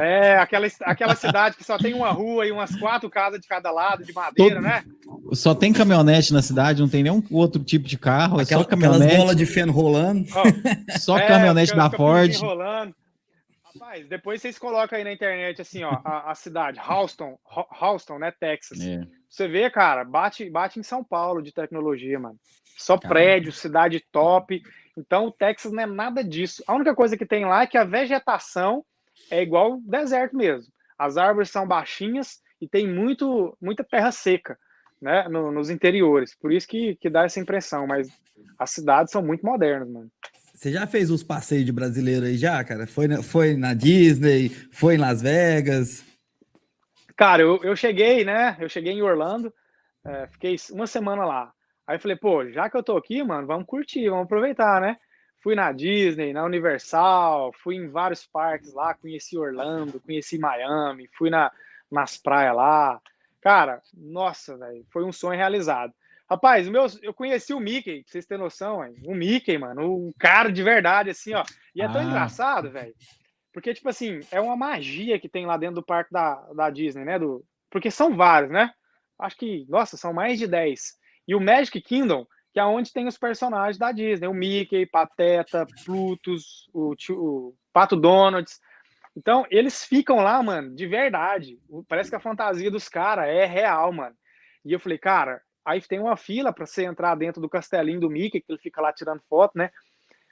É, aquela, aquela cidade que só tem uma rua e umas quatro casas de cada lado, de madeira, Todo... né? Só tem caminhonete na cidade, não tem nenhum outro tipo de carro. Aquela, é só caminhonete. Aquelas bolas de feno rolando. Oh, só é, caminhonete da Ford. Rolando. Rapaz, depois vocês colocam aí na internet assim, ó, a, a cidade, Houston, Houston, né, Texas. É. Você vê, cara, bate, bate em São Paulo de tecnologia, mano. Só Caramba. prédio, cidade top. Então o Texas não é nada disso. A única coisa que tem lá é que a vegetação é igual deserto mesmo. As árvores são baixinhas e tem muito, muita terra seca, né, no, nos interiores. Por isso que, que dá essa impressão, mas as cidades são muito modernas, mano. Você já fez uns passeios de brasileiro aí já, cara? Foi na, foi na Disney, foi em Las Vegas? Cara, eu, eu cheguei, né? Eu cheguei em Orlando, é, fiquei uma semana lá. Aí falei, pô, já que eu tô aqui, mano, vamos curtir, vamos aproveitar, né? Fui na Disney, na Universal, fui em vários parques lá, conheci Orlando, conheci Miami, fui na, nas praias lá. Cara, nossa, velho, foi um sonho realizado. Rapaz, meus, eu conheci o Mickey, pra vocês terem noção, hein? o Mickey, mano, um cara de verdade, assim, ó. E é ah. tão engraçado, velho. Porque, tipo assim, é uma magia que tem lá dentro do parque da, da Disney, né? Do, porque são vários, né? Acho que, nossa, são mais de 10. E o Magic Kingdom, que é onde tem os personagens da Disney, o Mickey, Pateta, Plutus, o, o Pato Donuts. Então, eles ficam lá, mano, de verdade. Parece que a fantasia dos caras é real, mano. E eu falei, cara, Aí tem uma fila para você entrar dentro do castelinho do Mickey, que ele fica lá tirando foto, né?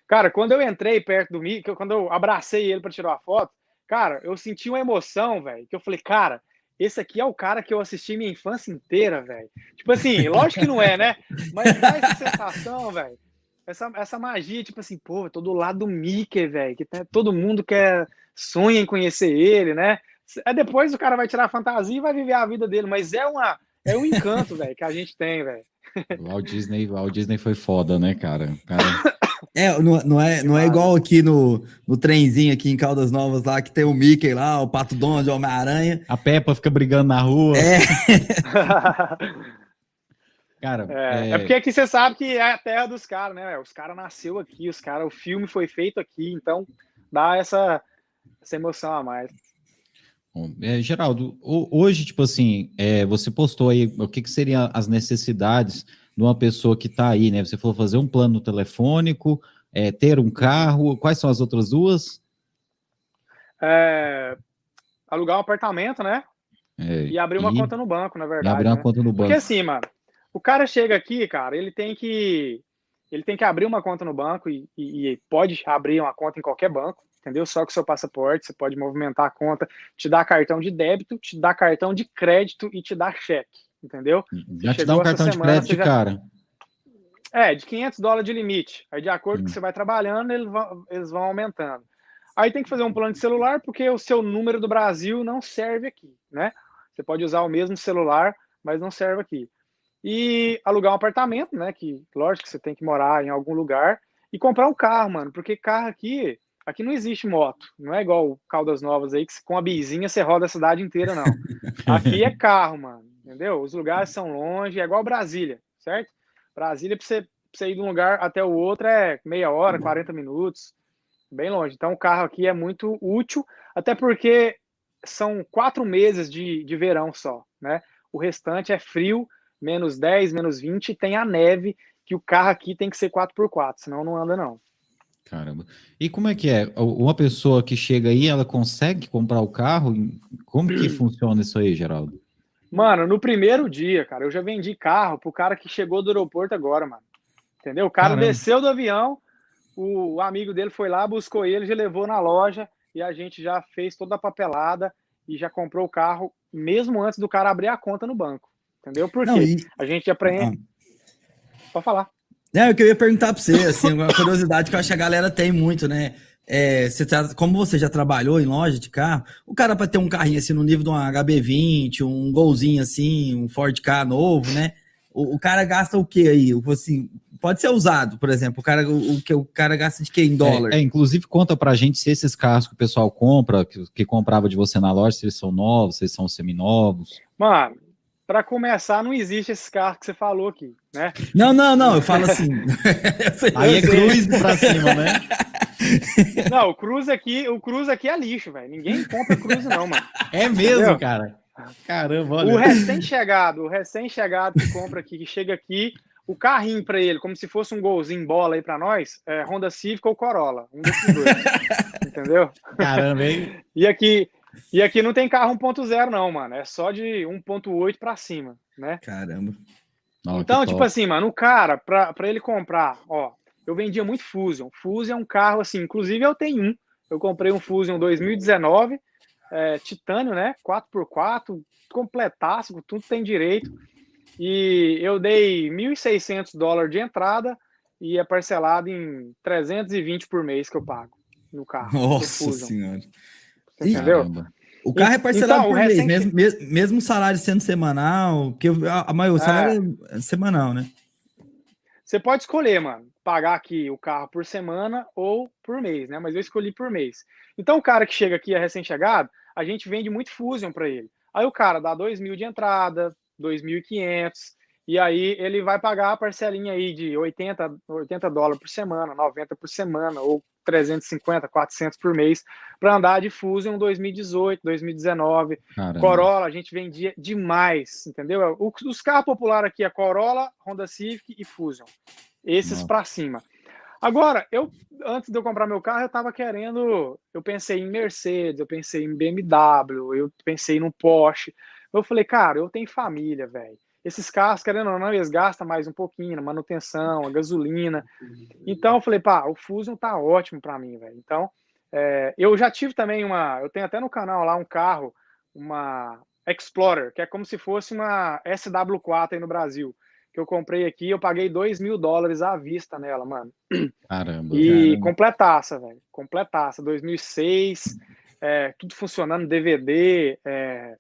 Cara, quando eu entrei perto do Mickey, quando eu abracei ele para tirar uma foto, cara, eu senti uma emoção, velho, que eu falei, cara, esse aqui é o cara que eu assisti minha infância inteira, velho. Tipo assim, *laughs* lógico que não é, né? Mas dá essa sensação, velho. Essa, essa magia, tipo assim, pô, tô do lado do Mickey, velho, que tá, todo mundo quer, sonha em conhecer ele, né? Aí depois o cara vai tirar a fantasia e vai viver a vida dele, mas é uma, é um encanto, velho, que a gente tem, velho. O Walt Disney, o Walt Disney foi foda, né, cara? cara... *coughs* É, não, não, é, não é igual aqui no, no trenzinho aqui em Caldas Novas lá, que tem o Mickey lá, o Pato Donald, o Homem-Aranha. A Peppa fica brigando na rua. É. *laughs* cara, é, é... é, porque aqui você sabe que é a terra dos caras, né? Os caras nasceu aqui, os caras, o filme foi feito aqui, então dá essa, essa emoção a mais. É, Geraldo, hoje, tipo assim, é, você postou aí o que, que seriam as necessidades de uma pessoa que está aí, né? Você falou fazer um plano telefônico, é, ter um carro, quais são as outras duas? É, alugar um apartamento, né? É, e abrir uma e... conta no banco, na verdade. E abrir uma né? conta no banco. Porque assim, mano, o cara chega aqui, cara, ele tem que ele tem que abrir uma conta no banco e, e, e pode abrir uma conta em qualquer banco entendeu? Só com seu passaporte, você pode movimentar a conta, te dá cartão de débito, te dá cartão de crédito e te dá cheque, entendeu? Já te dá um cartão semana, de crédito, já... cara. É, de 500 dólares de limite. Aí, de acordo hum. com que você vai trabalhando, eles vão, eles vão aumentando. Aí tem que fazer um plano de celular, porque o seu número do Brasil não serve aqui, né? Você pode usar o mesmo celular, mas não serve aqui. E alugar um apartamento, né? Que, lógico, que você tem que morar em algum lugar. E comprar um carro, mano, porque carro aqui, Aqui não existe moto, não é igual Caldas Novas aí, que com a bizinha você roda a cidade inteira, não. *laughs* Aqui é carro, mano, entendeu? Os lugares são longe, é igual Brasília, certo? Brasília, pra você, pra você ir de um lugar até o outro, é meia hora, 40 minutos, bem longe. Então, o carro aqui é muito útil, até porque são quatro meses de, de verão só, né? O restante é frio, menos 10, menos 20, e tem a neve, que o carro aqui tem que ser 4x4, senão não anda, não. Caramba. E como é que é? Uma pessoa que chega aí, ela consegue comprar o carro? Como que funciona isso aí, Geraldo? Mano, no primeiro dia, cara, eu já vendi carro pro cara que chegou do aeroporto agora, mano. Entendeu? O cara Caramba. desceu do avião, o amigo dele foi lá, buscou ele, já levou na loja e a gente já fez toda a papelada e já comprou o carro mesmo antes do cara abrir a conta no banco. Entendeu? Porque Não, e... a gente aprende. Ah. Pode falar. É, o que eu ia perguntar para você, assim, uma curiosidade que eu acho que a galera tem muito, né? É, você tá, como você já trabalhou em loja de carro, o cara para ter um carrinho assim no nível de um HB20, um golzinho assim, um Ford K novo, né? O, o cara gasta o que aí? Assim, pode ser usado, por exemplo. O cara, o, que o cara gasta de que em dólar? É, é, inclusive conta pra gente se esses carros que o pessoal compra, que, que comprava de você na loja, se eles são novos, se eles são seminovos. Mano, para começar, não existe esse carro que você falou aqui, né? Não, não, não, eu falo assim. *laughs* Aí é cruz para cima, né? *laughs* Não, o cruz aqui, o cruz aqui é lixo, velho. Ninguém compra cruz não, mano. É mesmo, Entendeu? cara. Caramba, olha. O recém-chegado, o recém-chegado que compra aqui, que chega aqui, o carrinho para ele, como se fosse um golzinho bola aí para nós, é Honda Civic ou Corolla, um desses dois. *laughs* entendeu? Caramba, hein? E aqui, e aqui não tem carro 1.0 não, mano, é só de 1.8 para cima, né? Caramba. Oh, então, tipo assim, mano, o cara, para ele comprar, ó, eu vendia muito Fusion. Fusion é um carro assim, inclusive eu tenho um. Eu comprei um Fusion 2019, é, titânio, né? 4x4, completaço, tudo tem direito. E eu dei 1.600 dólares de entrada e é parcelado em 320 por mês que eu pago no carro. Nossa senhora. Entendeu? O carro é parcelado então, por mês, recente... mesmo, mesmo salário sendo semanal, que a, a maior, o salário é. é semanal, né? Você pode escolher, mano, pagar aqui o carro por semana ou por mês, né? Mas eu escolhi por mês. Então, o cara que chega aqui é recém-chegado, a gente vende muito Fusion para ele. Aí o cara dá 2 mil de entrada, 2.500, e aí ele vai pagar a parcelinha aí de 80, 80 dólares por semana, 90 por semana, ou 350, 400 por mês, para andar de Fusion 2018, 2019. Caramba. Corolla, a gente vendia demais, entendeu? Os carros populares aqui é Corolla, Honda Civic e Fusion. Esses para cima. Agora, eu antes de eu comprar meu carro, eu estava querendo, eu pensei em Mercedes, eu pensei em BMW, eu pensei no Porsche. Eu falei, cara, eu tenho família, velho. Esses carros, querendo ou não, eles gastam mais um pouquinho na manutenção, a gasolina. Então, eu falei, pá, o Fusion tá ótimo para mim, velho. Então, é, eu já tive também uma. Eu tenho até no canal lá um carro, uma Explorer, que é como se fosse uma SW4 aí no Brasil. Que eu comprei aqui, eu paguei 2 mil dólares à vista nela, mano. Caramba. E caramba. completaça, velho. Completaça. 2006, é, tudo funcionando, DVD, é,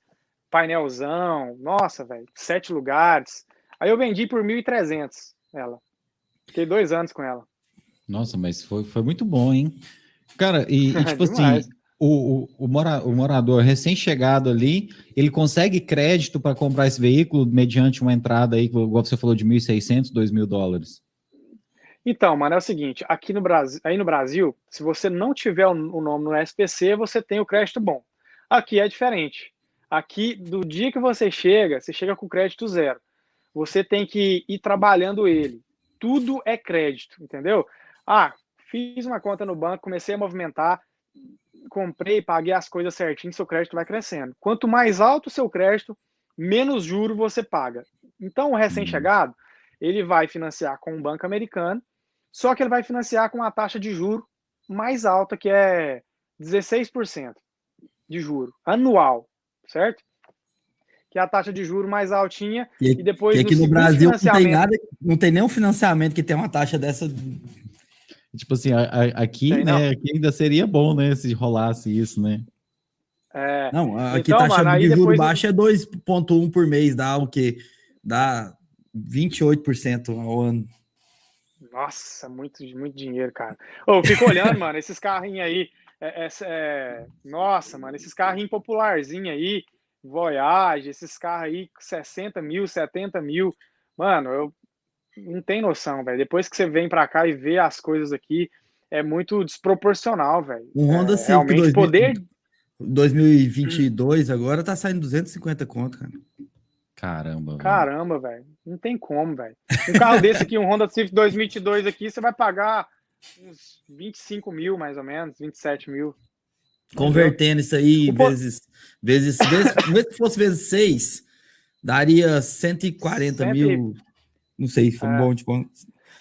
painelzão, nossa, velho, sete lugares. Aí eu vendi por 1.300 ela. Fiquei dois anos com ela. Nossa, mas foi, foi muito bom, hein? Cara, e, e *laughs* tipo assim, o, o, o, mora, o morador recém-chegado ali, ele consegue crédito para comprar esse veículo mediante uma entrada aí, igual você falou, de 1.600, 2.000 dólares? Então, mano, é o seguinte, aqui no Brasil, aí no Brasil, se você não tiver o nome no SPC, você tem o crédito bom. Aqui é diferente. Aqui, do dia que você chega, você chega com crédito zero. Você tem que ir trabalhando ele. Tudo é crédito, entendeu? Ah, fiz uma conta no banco, comecei a movimentar, comprei, paguei as coisas certinho, seu crédito vai crescendo. Quanto mais alto o seu crédito, menos juro você paga. Então, o recém-chegado, ele vai financiar com um banco americano, só que ele vai financiar com uma taxa de juro mais alta, que é 16% de juro anual certo? Que é a taxa de juro mais altinha e, e depois aqui no Brasil não tem nada, não tem nenhum financiamento que tem uma taxa dessa. Tipo assim, a, a, aqui, tem, né, aqui ainda seria bom, né, se rolasse isso, né? É, não, aqui então, taxa mano, de juro depois... baixa é 2,1 por mês, dá o quê? Dá 28% ao ano. Nossa, muito, muito dinheiro, cara. Ô, eu fico olhando, *laughs* mano, esses carrinhos aí, é, é, é, nossa, mano, esses carrinhos popularzinhos aí, Voyage, esses carros aí, 60 mil, 70 mil, mano, eu não tenho noção, velho. Depois que você vem pra cá e vê as coisas aqui, é muito desproporcional, velho. Um Honda é, Civic realmente 2000, poder 2022 agora tá saindo 250 conto, cara. Caramba, Caramba, velho. Não tem como, velho. Um carro desse aqui, um Honda Civic 2022 aqui, você vai pagar uns 25 mil, mais ou menos, 27 mil. Convertendo isso aí, vezes, vezes, vezes, *laughs* mesmo que fosse vezes 6, daria 140 Cento... mil. Não sei se foi é. bom de conta.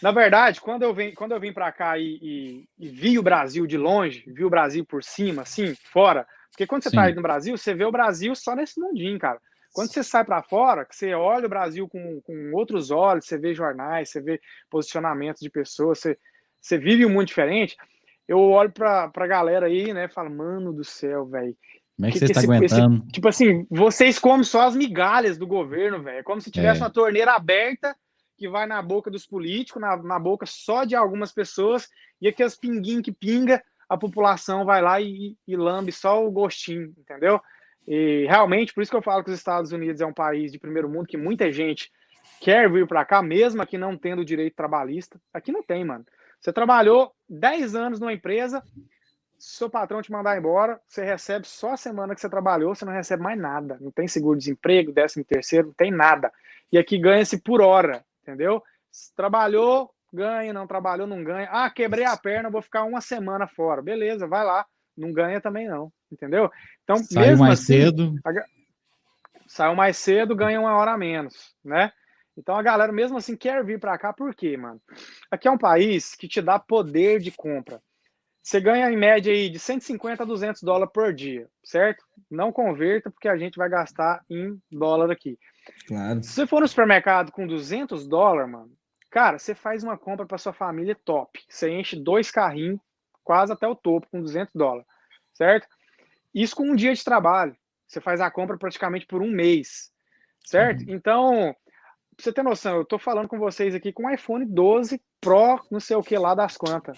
Na verdade, quando eu vim, quando eu vim para cá e, e, e, vi o Brasil de longe, vi o Brasil por cima, assim, fora, porque quando você está aí no Brasil, você vê o Brasil só nesse mundinho, cara. Quando você sai para fora, que você olha o Brasil com, com outros olhos, você vê jornais, você vê posicionamentos de pessoas, você, você vive um mundo diferente. Eu olho para a galera aí, né, falo, mano do céu, velho. Como é que, que você está aguentando? Esse, tipo assim, vocês comem só as migalhas do governo, velho. É como se tivesse é. uma torneira aberta que vai na boca dos políticos, na, na boca só de algumas pessoas, e aqueles pinguinhos que pinga, a população vai lá e, e lambe só o gostinho, entendeu? E realmente, por isso que eu falo que os Estados Unidos é um país de primeiro mundo que muita gente quer vir para cá, mesmo aqui não tendo direito trabalhista. Aqui não tem, mano. Você trabalhou 10 anos numa empresa, seu patrão te mandar embora, você recebe só a semana que você trabalhou, você não recebe mais nada. Não tem seguro-desemprego, décimo terceiro, não tem nada. E aqui ganha-se por hora, entendeu? Trabalhou, ganha, não trabalhou, não ganha. Ah, quebrei a perna, vou ficar uma semana fora. Beleza, vai lá. Não ganha também não, entendeu? Então, Saiu mesmo mais assim, cedo. A... Saiu mais cedo, ganha uma hora a menos, né? Então a galera mesmo assim quer vir para cá, por quê, mano? Aqui é um país que te dá poder de compra. Você ganha em média aí de 150 a 200 dólares por dia, certo? Não converta porque a gente vai gastar em dólar aqui. Claro. Se você for no supermercado com 200 dólares, mano, cara, você faz uma compra para sua família top. Você enche dois carrinhos quase até o topo com 200 dólares, certo? Isso com um dia de trabalho. Você faz a compra praticamente por um mês, certo? Uhum. Então, pra você ter noção, eu tô falando com vocês aqui com um iPhone 12 Pro, não sei o que lá das contas.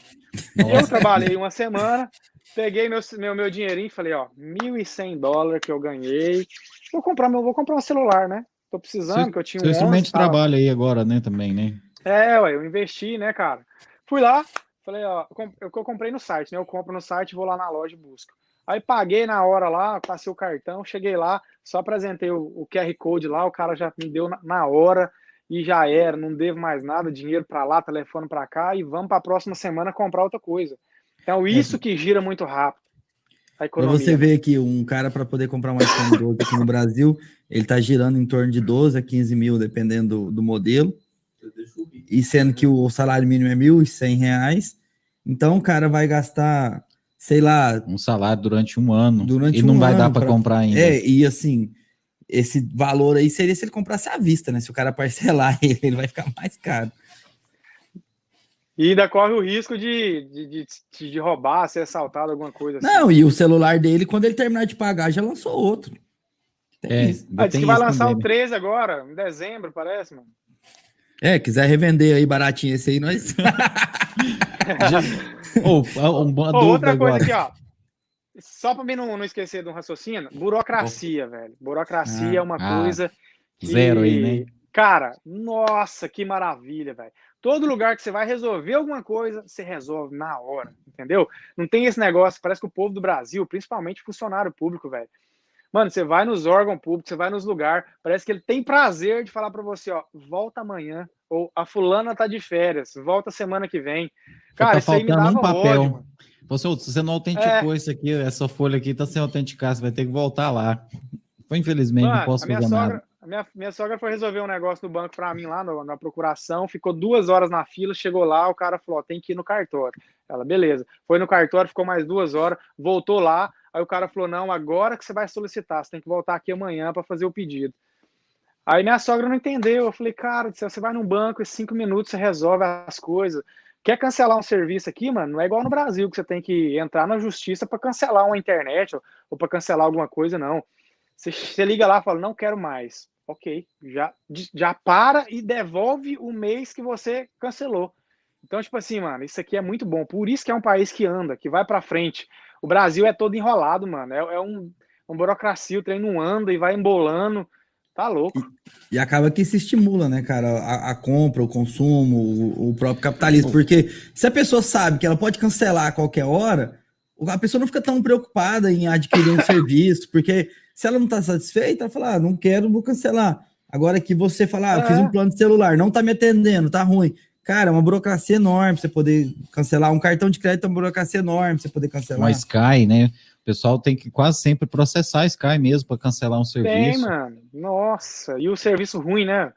Eu trabalhei uma semana, peguei meu, meu, meu dinheirinho e falei, ó, 1.100 dólares que eu ganhei. Vou comprar meu, vou comprar um celular, né? Tô precisando, que eu tinha um. Instrumento de trabalho aí agora, né, também, né? É, ué, eu investi, né, cara? Fui lá, Falei, ó, eu, eu comprei no site, né? Eu compro no site, vou lá na loja e busco. Aí paguei na hora lá, passei o cartão, cheguei lá, só apresentei o, o QR Code lá, o cara já me deu na, na hora e já era, não devo mais nada, dinheiro para lá, telefone para cá e vamos para a próxima semana comprar outra coisa. Então, isso é. que gira muito rápido. Para você ver que um cara para poder comprar um iPhone 12 aqui no Brasil, ele está girando em torno de 12 a 15 mil, dependendo do, do modelo e sendo que o salário mínimo é R$ 1.100, então o cara vai gastar, sei lá... Um salário durante um ano, durante e um não vai dar para comprar ainda. É, e assim, esse valor aí seria se ele comprasse à vista, né? Se o cara parcelar *laughs* ele, ele vai ficar mais caro. E ainda corre o risco de, de, de, de, roubar, ser assaltado, alguma coisa assim. Não, e o celular dele, quando ele terminar de pagar, já lançou outro. é, ah, disse que vai lançar também, o 13 né? agora, em dezembro, parece, mano. É, quiser revender aí baratinho esse aí, nós. *laughs* oh, oh, outra coisa agora. aqui, ó. Só para mim não, não esquecer de um raciocínio, burocracia, oh. velho. Burocracia ah, é uma ah, coisa. Que, zero aí, né? Cara, nossa, que maravilha, velho. Todo lugar que você vai resolver alguma coisa, você resolve na hora, entendeu? Não tem esse negócio, parece que o povo do Brasil, principalmente funcionário público, velho, Mano, você vai nos órgãos públicos, você vai nos lugares, parece que ele tem prazer de falar para você, ó, volta amanhã, ou a fulana tá de férias, volta semana que vem. Cara, tá isso aí me dava um papel. Ódio, você, você não autenticou é... isso aqui, essa folha aqui tá sem autenticar, você vai ter que voltar lá. Infelizmente, mano, não posso fazer sogra, nada. Minha, minha sogra foi resolver um negócio no banco para mim lá no, na procuração, ficou duas horas na fila, chegou lá, o cara falou: tem que ir no cartório. Ela, beleza. Foi no cartório, ficou mais duas horas, voltou lá, Aí o cara falou: não, agora que você vai solicitar, você tem que voltar aqui amanhã para fazer o pedido. Aí minha sogra não entendeu. Eu falei, cara, você vai num banco e cinco minutos você resolve as coisas. Quer cancelar um serviço aqui, mano? Não é igual no Brasil que você tem que entrar na justiça para cancelar uma internet ou, para cancelar alguma coisa, não. Você, você liga lá e fala, não quero mais. Ok, já, já para e devolve o mês que você cancelou. Então, tipo assim, mano, isso aqui é muito bom. Por isso que é um país que anda, que vai para frente. O Brasil é todo enrolado, mano. É, é um, uma burocracia, o trem não anda e vai embolando. Tá louco. E, e acaba que se estimula, né, cara, a, a compra, o consumo, o, o, próprio capitalismo. Porque se a pessoa sabe que ela pode cancelar a qualquer hora, a pessoa não fica tão preocupada em adquirir um *laughs* serviço, porque se ela não tá satisfeita, ela fala, ah, não quero, vou cancelar. Agora que você falar, ah, é. fiz um plano de celular, não tá me atendendo, tá ruim. Cara, é uma burocracia enorme você poder cancelar. Um cartão de crédito é uma burocracia enorme você poder cancelar. Uma Sky, né? O pessoal tem que quase sempre processar a Sky mesmo para cancelar um serviço. Tem, mano. Nossa, e o serviço ruim, né?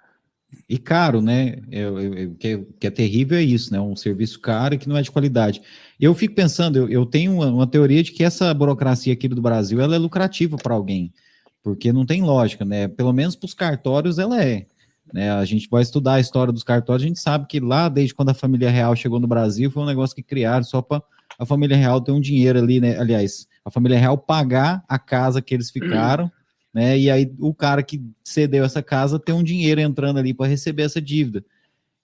E caro, né? Eu, eu, eu, que, é, que, é, terrível é isso, né? Um serviço caro e que não é de qualidade. Eu fico pensando, eu, tenho uma, uma, teoria de que essa burocracia aqui do Brasil ela é lucrativa para alguém, porque não tem lógica, né? Pelo menos para os cartórios ela é. Né? A gente vai estudar a história dos cartórios, a gente sabe que lá, desde quando a família real chegou no Brasil, foi um negócio que criaram só para a família real ter um dinheiro ali, né? Aliás, a família real pagar a casa que eles ficaram né? E aí o cara que cedeu essa casa tem um dinheiro entrando ali para receber essa dívida.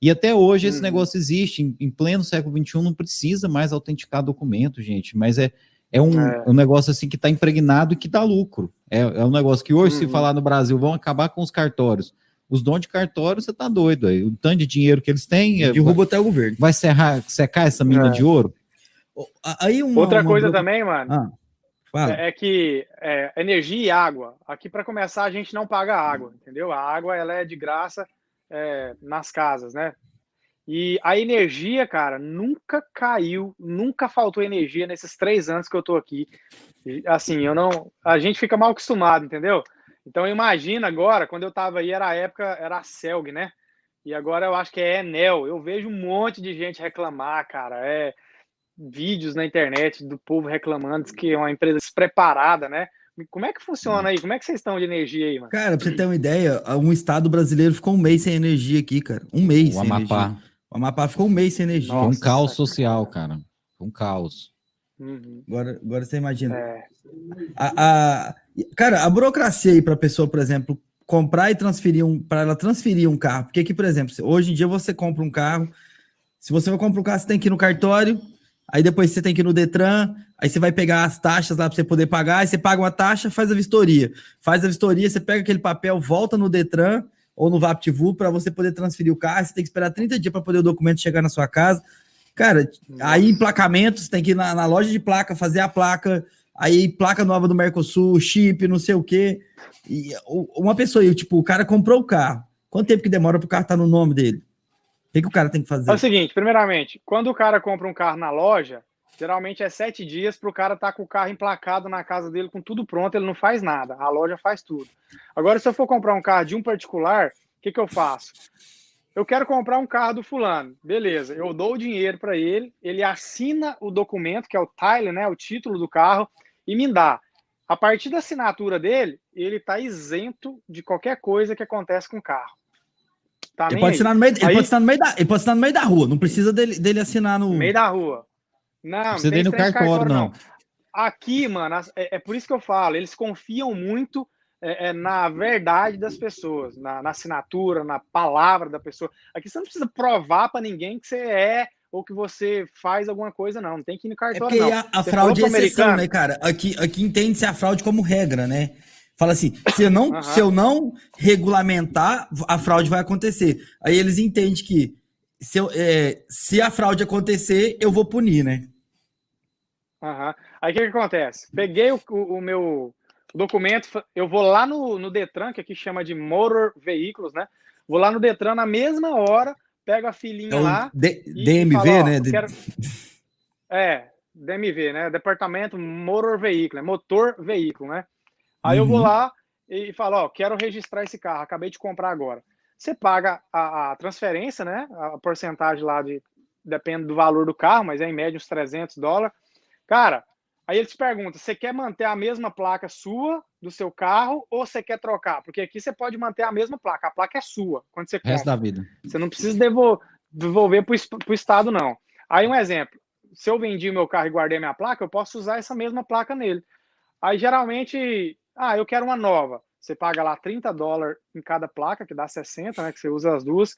E até hoje esse uhum. negócio existe, em, em, pleno século XXI não precisa mais autenticar documento, gente, mas é, é, um, é. um negócio assim que está impregnado e que dá lucro. É, é um negócio que hoje, uhum. se falar no Brasil, vão acabar com os cartórios. Os donos de cartório, você tá doido aí. O tanto de dinheiro que eles têm. É, Derruba vai, até o governo. Vai serrar, secar essa mina é. de ouro? Aí uma, Outra uma coisa também, mano. Ah. É, é, que é, energia e água. Aqui, para começar, a gente não paga água, entendeu? A água ela é de graça é, nas casas, né? E a energia, cara, nunca caiu, nunca faltou energia nesses três anos que eu tô aqui. Assim, eu não. A gente fica mal acostumado, entendeu? Então, imagina agora, quando eu tava aí, era a época, era a Celg, né? E agora eu acho que é Enel. Eu vejo um monte de gente reclamar, cara. É, vídeos na internet do povo reclamando que é uma empresa despreparada, né? Como é que funciona aí? Como é que vocês estão de energia aí, mano? Cara, pra você ter uma ideia, um estado brasileiro ficou um mês sem energia aqui, cara. Um mês o sem Amapá. energia. O Amapá ficou um mês sem energia. Foi um caos social, cara. Um caos. Uhum. Agora, agora você imagina. É. A, a, cara, a burocracia aí para pessoa, por exemplo, comprar e transferir um, para ela transferir um carro. Porque aqui, por exemplo, hoje em dia você compra um carro, se você vai comprar um carro, você tem que ir no cartório, Aí depois você tem que ir no Detran, aí você vai pegar as taxas lá para você poder pagar, aí você paga uma taxa, faz a vistoria. Faz a vistoria, você pega aquele papel, volta no Detran ou no VaptVu para você poder transferir o carro, você tem que esperar 30 dias para poder o documento chegar na sua casa. Cara, aí emplacamento, você tem que ir na, na, loja de placa, fazer a placa, aí placa nova do Mercosul, chip, não sei o quê. E uma pessoa aí, tipo, o cara comprou o carro. Quanto tempo que demora para o carro estar tá no nome dele? Que, que o cara tem que fazer? É o seguinte, primeiramente, quando o cara compra um carro na loja, geralmente é sete dias para o cara estar tá com o carro emplacado na casa dele com tudo pronto, ele não faz nada, a loja faz tudo. Agora, se eu for comprar um carro de um particular, o que, que eu faço? Eu quero comprar um carro do fulano, beleza, eu dou o dinheiro para ele, ele assina o documento, que é o tile, né, o título do carro, e me dá. A partir da assinatura dele, ele está isento de qualquer coisa que acontece com o carro. Tá ele, pode assinar no meio, ele, pode assinar no meio da, ele pode assinar no meio da rua, não precisa dele, dele assinar no. meio da rua. Não, não precisa dele no cartório, não. não. Aqui, mano, é, é, por isso que eu falo, eles confiam muito é, é, na verdade das pessoas, na, na, assinatura, na palavra da pessoa. Aqui você não precisa provar para ninguém que você é ou que você faz alguma coisa, não. Não tem que ir no cartório, é porque não. A, a fraude é exceção, né, cara? Aqui, aqui entende-se a fraude como regra, né? Fala assim, se eu não, uhum. se eu não regulamentar, a fraude vai acontecer. Aí eles entendem que se, eu, é, se a fraude acontecer, eu vou punir, né? Uhum. Aí o que, que, acontece? Peguei o, o, o, meu documento, eu vou lá no, no Detran, que aqui chama de Motor Veículos, né? Vou lá no Detran na mesma hora, pego a filhinha é lá. D DMV, falo, né? Quero... É, DMV, né? Departamento Motor Veículo, é motor veículo, né? Aí uhum. eu vou uhum. lá e falo, ó, quero registrar esse carro, acabei de comprar agora. Você paga a, a transferência, né? A porcentagem lá de depende do valor do carro, mas é em média uns 300 dólares. Cara, aí eles perguntam: você quer manter a mesma placa sua do seu carro ou você quer trocar? Porque aqui você pode manter a mesma placa, a placa é sua quando você compra. Resto da vida. Você não precisa devolver, devolver para o Estado, não. Aí um exemplo: se eu vendi meu carro e guardei minha placa, eu posso usar essa mesma placa nele. Aí geralmente ah, eu quero uma nova. Você paga lá 30 dólares em cada placa, que dá 60, né? Que você usa as duas.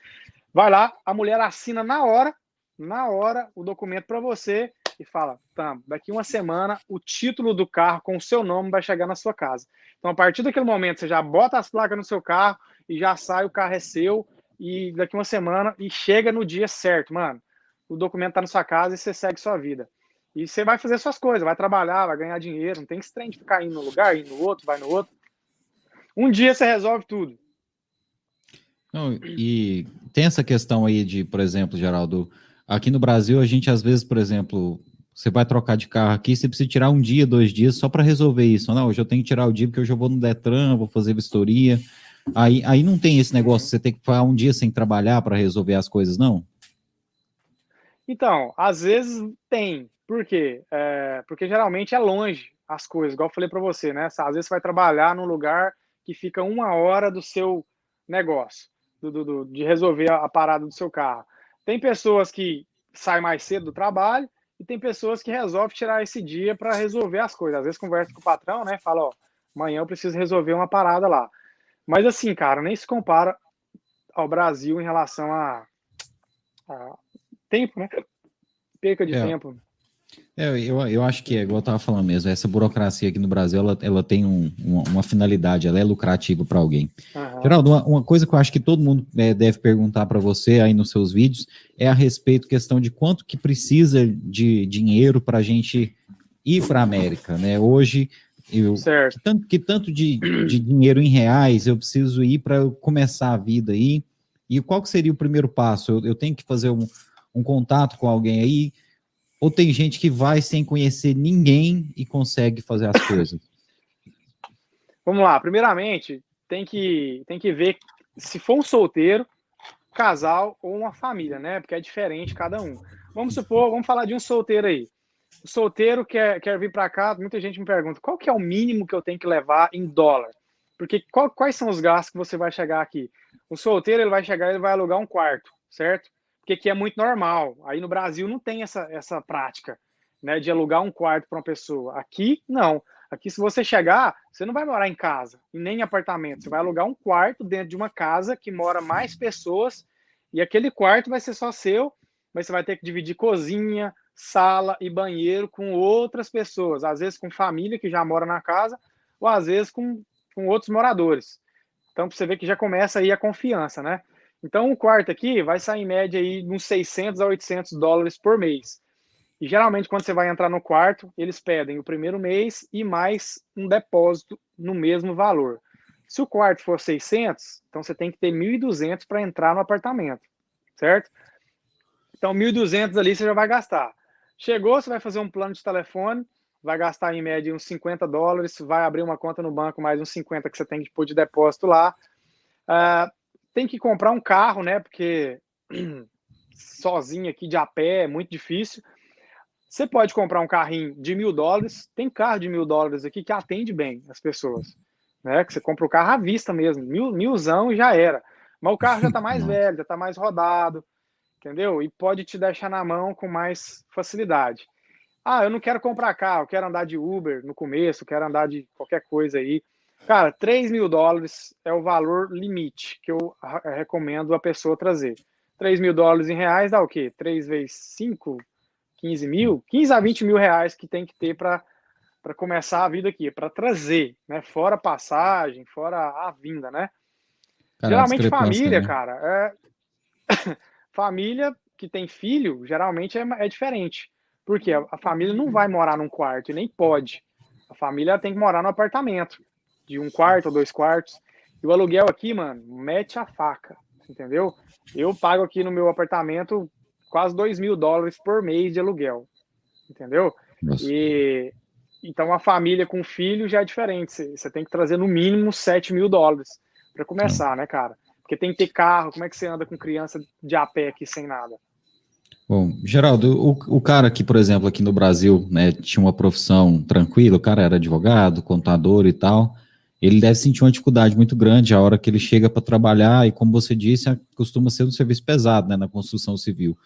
Vai lá, a mulher assina na hora, na hora, o documento para você e fala: tá, daqui uma semana o título do carro com o seu nome vai chegar na sua casa. Então, a partir daquele momento, você já bota as placas no seu carro e já sai, o carro é seu, e daqui uma semana e chega no dia certo, mano. O documento tá na sua casa e você segue sua vida. E você vai fazer suas coisas, vai trabalhar, vai ganhar dinheiro, não tem esse trem de ficar indo no lugar, indo no outro, vai no outro. Um dia você resolve tudo. Não, e tem essa questão aí de, por exemplo, Geraldo, aqui no Brasil a gente às vezes, por exemplo, você vai trocar de carro aqui, você precisa tirar um dia, dois dias só para resolver isso. Não, hoje eu tenho que tirar o dia porque hoje eu vou no Detran, vou fazer vistoria. Aí, aí não tem esse negócio, você tem que ficar um dia sem trabalhar para resolver as coisas, não? Então, às vezes tem. Por quê? É, porque geralmente é longe as coisas, igual eu falei para você, né? Às vezes você vai trabalhar num lugar que fica uma hora do seu negócio, do, do, de resolver a, a parada do seu carro. Tem pessoas que saem mais cedo do trabalho e tem pessoas que resolvem tirar esse dia para resolver as coisas. Às vezes conversa com o patrão, né? Fala, ó, amanhã eu preciso resolver uma parada lá. Mas assim, cara, nem se compara ao Brasil em relação a, a tempo, né? Perca de é. tempo. É, eu, eu acho que é igual eu estava falando mesmo, essa burocracia aqui no Brasil, ela, ela tem um, uma, uma, finalidade, ela é lucrativa para alguém. Uhum. Geraldo, uma, uma, coisa que eu acho que todo mundo é, deve perguntar para você aí nos seus vídeos é a respeito questão de quanto que precisa de dinheiro para a gente ir para a América, né? Hoje, eu, que tanto, que tanto de, de dinheiro em reais eu preciso ir para começar a vida aí, e qual que seria o primeiro passo? Eu, eu tenho que fazer um, um contato com alguém aí, ou tem gente que vai sem conhecer ninguém e consegue fazer as coisas? *coughs* Vamos lá. Primeiramente, tem que, tem que ver se for um solteiro, casal ou uma família, né? Porque é diferente cada um. Vamos supor, vamos falar de um solteiro aí. O solteiro quer, quer vir para cá, muita gente me pergunta qual que é o mínimo que eu tenho que levar em dólar? Porque qual, quais são os gastos que você vai chegar aqui? O solteiro ele vai chegar, ele vai alugar um quarto, certo? Porque aqui é muito normal. Aí no Brasil não tem essa, essa prática, né, de alugar um quarto para uma pessoa. Aqui, não. Aqui, se você chegar, você não vai morar em casa nem em apartamento. Você vai alugar um quarto dentro de uma casa que mora mais pessoas e aquele quarto vai ser só seu, mas você vai ter que dividir cozinha, sala e banheiro com outras pessoas, às vezes com família que já mora na casa, ou às vezes com, com outros moradores. Então, você vê que já começa aí a confiança, né? Então, um quarto aqui vai sair em média aí uns 600 a 800 dólares por mês. E geralmente, quando você vai entrar no quarto, eles pedem o primeiro mês e mais um depósito no mesmo valor. Se o quarto for 600, então você tem que ter 1.200 para entrar no apartamento, certo? Então, 1.200 ali você já vai gastar. Chegou, você vai fazer um plano de telefone, vai gastar em média uns 50 dólares, vai abrir uma conta no banco, mais uns 50 que você tem que pôr de depósito lá. Uh, tem que comprar um carro, né? Porque *clears throat* sozinho aqui de a pé é muito difícil. Você pode comprar um carrinho de mil dólares. Tem carro de mil dólares aqui que atende bem as pessoas. Né? Que você compra o carro à vista mesmo, mil, milzão e já era. Mas o carro já está mais *laughs* velho, já está mais rodado, entendeu? E pode te deixar na mão com mais facilidade. Ah, eu não quero comprar carro, eu quero andar de Uber no começo, quero andar de qualquer coisa aí. Cara, 3 mil dólares é o valor limite que eu recomendo a pessoa trazer. 3 mil dólares em reais dá o quê? 3 vezes 5, 15 mil? 15 a 20 mil reais que tem que ter para começar a vida aqui, para trazer, né? Fora passagem, fora a vinda, né? geralmente família, né? cara, é... *coughs* família que tem filho, geralmente é, é diferente. Porque a, a família não vai morar num quarto e nem pode. A família tem que morar no apartamento de um quarto ou dois quartos. E o aluguel aqui, mano, mete a faca, entendeu? Eu pago aqui no meu apartamento quase dois mil dólares por mês de aluguel, entendeu? Nossa. E então a família com filho já é diferente. Você tem que trazer no mínimo 7 mil dólares para começar, né, cara? Porque tem que ter carro. Como é que você anda com criança de a pé aqui sem nada? Bom, Geraldo, o, o cara que, por exemplo, aqui no Brasil, né, tinha uma profissão tranquila, o cara era advogado, contador e tal ele deve sentir uma dificuldade muito grande a hora que ele chega para trabalhar, e como você disse, costuma ser um serviço pesado né, na construção civil.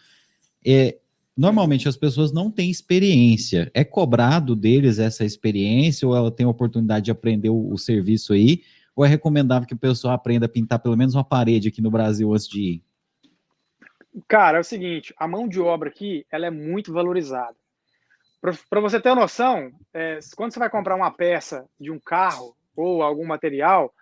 É, normalmente as pessoas não têm experiência. É cobrado deles essa experiência, ou ela tem a oportunidade de aprender o, o serviço aí, ou é recomendável que o pessoal aprenda a pintar pelo menos uma parede aqui no Brasil antes de ir? Cara, é o seguinte, a mão de obra aqui, ela é muito valorizada. Para você ter uma noção, é, quando você vai comprar uma peça de um carro, ou algum material,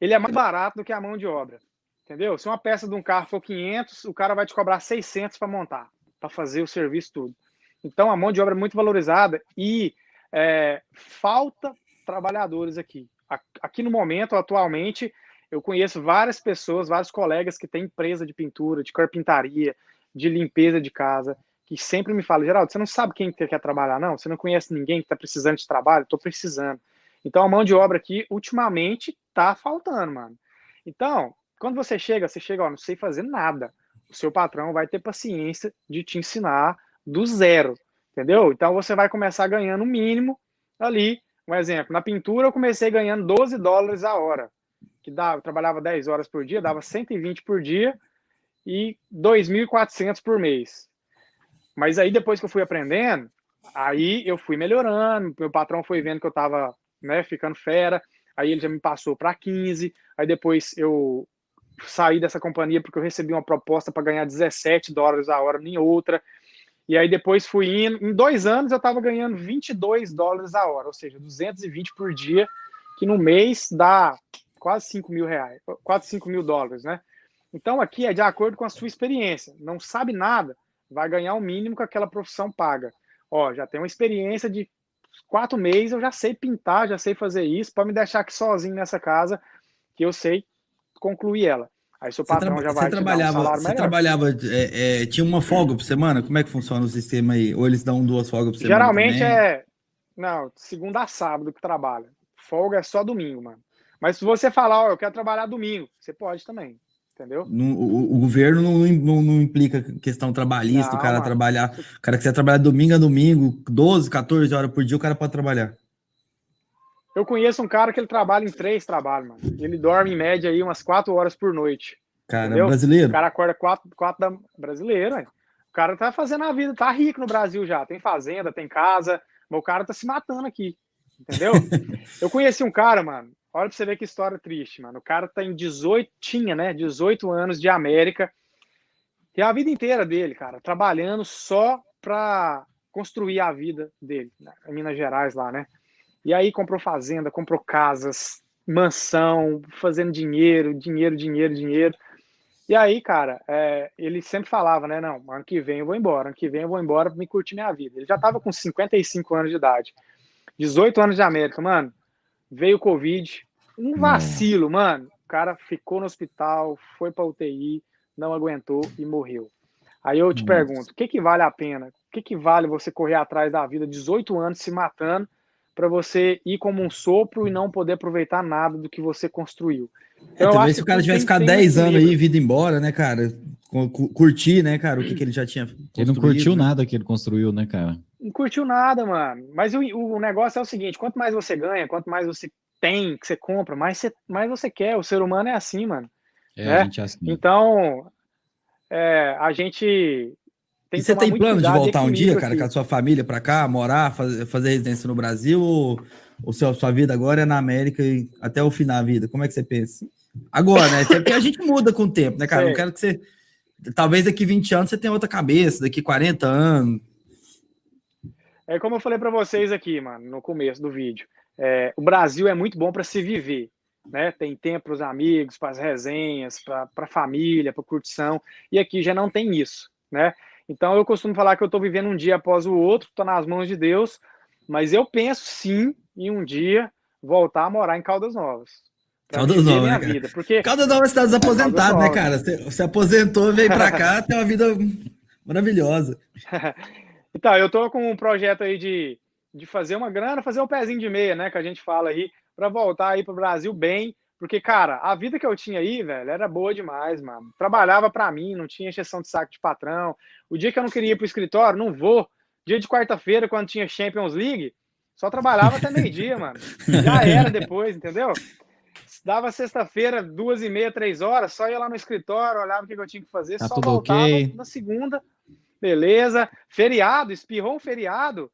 ele é mais barato do que a mão de obra. Entendeu? Se uma peça de um carro for 500, o cara vai te cobrar 600 para montar, para fazer o serviço tudo. Então a mão de obra é muito valorizada e é, falta trabalhadores aqui. Aqui no momento, atualmente, eu conheço várias pessoas, vários colegas que têm empresa de pintura, de carpintaria, de limpeza de casa, que sempre me falam, Geraldo, você não sabe quem quer trabalhar, não? Você não conhece ninguém que está precisando de trabalho? Estou precisando. Então a mão de obra aqui, ultimamente, tá faltando, mano. Então, quando você chega, você chega, ó, não sei fazer nada. O seu patrão vai ter paciência de te ensinar do zero, entendeu? Então você vai começar ganhando o mínimo ali. Um exemplo, na pintura eu comecei ganhando 12 dólares a hora, que dava, eu trabalhava 10 horas por dia, dava 120 por dia e 2.400 por mês. Mas aí depois que eu fui aprendendo, aí eu fui melhorando, meu patrão foi vendo que eu estava né, ficando fera, aí ele já me passou para 15, aí depois eu saí dessa companhia porque eu recebi uma proposta para ganhar 17 dólares a hora em outra, e aí depois fui indo, em dois anos eu estava ganhando 22 dólares a hora, ou seja, 220 por dia, que no mês dá quase 5 mil reais, quase 5 mil dólares, né? Então aqui é de acordo com a sua experiência, não sabe nada, vai ganhar o mínimo que aquela profissão paga. Ó, já tem uma experiência de quatro meses eu já sei pintar, já sei fazer isso, pode me deixar aqui sozinho nessa casa, que eu sei concluir ela. Aí seu patrão já vai você trabalhava, um Você melhor. trabalhava, é, é, tinha uma folga por semana? Como é que funciona o sistema aí? Ou eles dão duas folgas por semana? Geralmente também? é. Não, segunda a sábado que trabalha. Folga é só domingo, mano. Mas se você falar, ó, eu quero trabalhar domingo, você pode também entendeu? No, o, o, governo não, não, não, implica questão trabalhista, não, o cara mano. trabalhar. O cara quiser trabalhar domingo a domingo, 12, 14 horas por dia, o cara pode trabalhar. Eu conheço um cara que ele trabalha em três trabalhos, mano. Ele dorme em média aí umas quatro horas por noite. Cara, entendeu? brasileiro? O cara acorda quatro, quatro da. Brasileiro, hein? O cara tá fazendo a vida, tá rico no Brasil já. Tem fazenda, tem casa, mas o cara tá se matando aqui. Entendeu? *laughs* eu conheci um cara, mano. Olha pra você ver que história triste, mano. O cara tá em 18, tinha, né? 18 anos de América. E a vida inteira dele, cara, trabalhando só pra construir a vida dele, né? em Minas Gerais lá, né? E aí comprou fazenda, comprou casas, mansão, fazendo dinheiro, dinheiro, dinheiro, dinheiro. E aí, cara, é, ele sempre falava, né? Não, ano que vem eu vou embora, ano que vem eu vou embora pra me curtir minha vida. Ele já tava com 55 anos de idade, 18 anos de América, mano veio o Covid, um vacilo, mano. O cara ficou no hospital, foi para UTI, não aguentou e morreu. Aí eu te Nossa. pergunto, o que, que vale a pena? O que, que vale você correr atrás da vida, 18 anos se matando, para você ir como um sopro e não poder aproveitar nada do que você construiu? Então, é, talvez se o cara tivesse ficado 10 anos aí, vida embora, né, cara? Curtir, né, cara, o que, que ele já tinha. Ele não curtiu né? nada que ele construiu, né, cara? Não curtiu nada, mano. Mas o, o negócio é o seguinte: quanto mais você ganha, quanto mais você tem, que você compra, mais você, mais você quer. O ser humano é assim, mano. É, né? é assim. Então, é, a gente tem e você tem plano de voltar um dia, cara, aqui. com a sua família para cá, morar, fazer, fazer residência no Brasil? Ou, ou sua, sua vida agora é na América e até o fim da vida? Como é que você pensa? Agora, né? Porque a gente muda com o tempo, né, cara? É. *laughs* Não quero que você. Talvez daqui 20 anos você tenha outra cabeça, daqui 40 anos. É como eu falei para vocês aqui, mano, no começo do vídeo. É, o Brasil é muito bom para se viver, né? Tem tempo para os amigos, para as resenhas, para a família, para curtição. E aqui já não tem isso, né? Então eu costumo falar que eu estou vivendo um dia após o outro, estou nas mãos de Deus, mas eu penso sim em um dia voltar a morar em Caldas Novas. Caldas Novas, né, vida, porque Caldas Novas está desaposentado, né, cara? Você, você aposentou, veio para *laughs* cá, tem uma vida maravilhosa. *laughs* Então, eu tô com um projeto aí de, de fazer uma grana, fazer um pezinho de meia, né? Que a gente fala aí, para voltar aí para o Brasil bem. Porque, cara, a vida que eu tinha aí, velho, era boa demais, mano. Trabalhava para mim, não tinha exceção de saco de patrão. O dia que eu não queria ir pro escritório, não vou. Dia de quarta-feira, quando tinha Champions League, só trabalhava até meio-dia, mano. Já era depois, entendeu? Dava sexta-feira, duas e meia, três horas, só ia lá no escritório, olhava o que eu tinha que fazer, tá só voltava okay. na segunda beleza. Feriado, espirrou um feriado,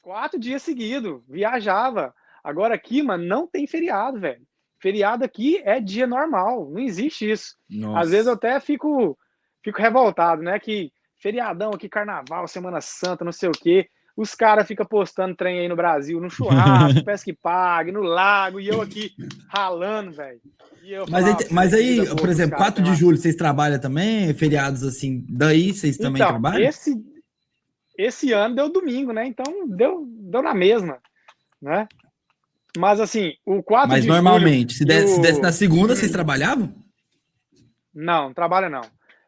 quatro dias seguidos, viajava. Agora aqui, mano, não tem feriado, velho. Feriado aqui é dia normal, não existe isso. Nossa. Às vezes eu até fico, fico revoltado, né? Que feriadão aqui, carnaval, Semana Santa, não sei o quê. Os caras ficam postando trem aí no Brasil, no churrasco, *laughs* pesca que pague, no lago, e eu aqui ralando, velho. Mas, aí, mas aí, por exemplo, 4 de julho, vocês trabalham também? Feriados assim, daí vocês então, também trabalham? Esse, esse ano deu domingo, né? Então deu, deu na mesma, né? Mas assim, o 4 Mas normalmente, julho, se, desse, o... se desse na segunda, vocês trabalhavam? Não, não trabalha não.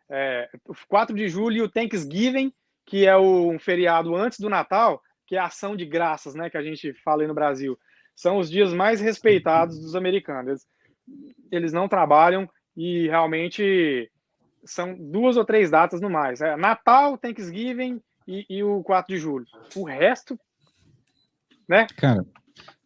É, o 4 de julho e o Thanksgiving, que é o, um feriado antes do Natal, que é a ação de graças, né? Que a gente fala aí no Brasil. São os dias mais respeitados dos americanos eles não trabalham e realmente são duas ou três datas no mais. É Natal, Thanksgiving e, e o 4 de julho. O resto, né? Cara,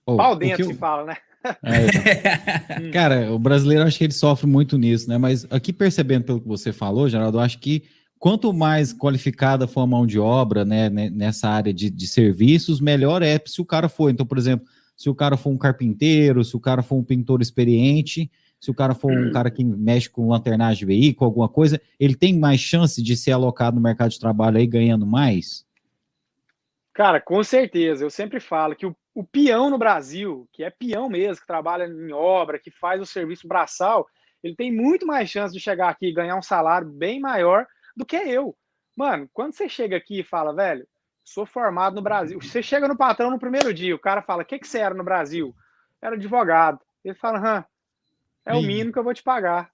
oh, pau dentro eu... se fala, né? *laughs* É, cara, o brasileiro acho que ele sofre muito nisso, né? Mas aqui percebendo pelo que você falou, Geraldo, eu acho que quanto mais qualificada for a mão de obra, né, nessa área de, de serviços, melhor é se o cara for. Então, por exemplo, se o cara for um carpinteiro, se o cara for um pintor experiente, se o cara for um cara que mexe com lanternagem de veículo, alguma coisa, ele tem mais chance de ser alocado no mercado de trabalho aí ganhando mais? Cara, com certeza. Eu sempre falo que o, o peão no Brasil, que é peão mesmo, que trabalha em obra, que faz o serviço braçal, ele tem muito mais chance de chegar aqui e ganhar um salário bem maior do que eu. Mano, quando você chega aqui e fala, velho, sou formado no Brasil. Você chega no patrão no primeiro dia, o cara fala, o que, que você era no Brasil? Era advogado. Ele fala, hã, é o mínimo que eu vou te pagar.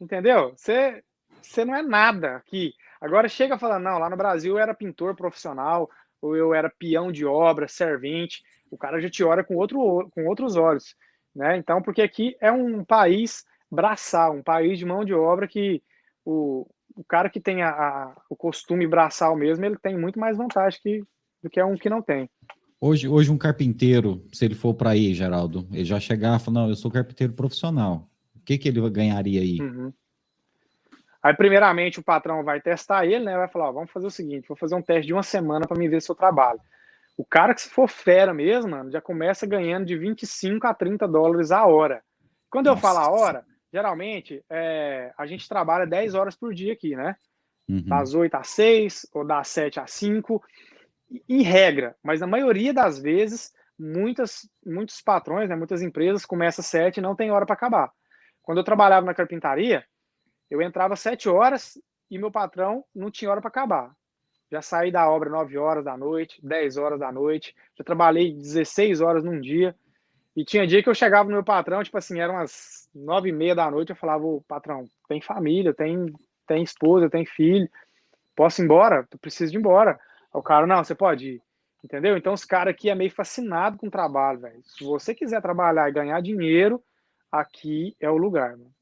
Entendeu? Você, você não é nada aqui. Agora chega falando, não, lá no Brasil eu era pintor profissional, ou eu era peão de obra, servente, o cara já te olha com, outro, com outros olhos, né? Então, porque aqui é um país braçal, um país de mão de obra que o, o cara que tem a, a, o costume braçal mesmo, ele tem muito mais vantagem que, do que um que não tem. Hoje, hoje um carpinteiro, se ele for para aí, Geraldo, ele já chegar e falar, não, eu sou carpinteiro profissional. O que, que ele ganharia aí? Uhum. Aí, primeiramente, o patrão vai testar ele, né? Vai falar: ó, vamos fazer o seguinte: vou fazer um teste de uma semana para me ver seu trabalho. O cara que se for fera mesmo, mano, já começa ganhando de 25 a 30 dólares a hora. Quando Nossa. eu falo a hora, geralmente é, a gente trabalha 10 horas por dia aqui, né? Uhum. Das 8 às 6 ou das 7 às 5, em regra, mas na maioria das vezes, muitas, muitos patrões, né, muitas empresas começam às 7 e não tem hora para acabar. Quando eu trabalhava na carpintaria, eu entrava sete horas e meu patrão não tinha hora para acabar. Já saí da obra 9 horas da noite, 10 horas da noite, já trabalhei 16 horas num dia. E tinha dia que eu chegava no meu patrão, tipo assim, eram umas nove e meia da noite, eu falava, ô, patrão, tem família, tem, tem esposa, tem filho, posso ir embora? Tu precisa ir embora. O cara, não, você pode ir. Entendeu? Então os caras aqui é meio fascinado com o trabalho, velho. Se você quiser trabalhar e ganhar dinheiro, aqui é o lugar, mano.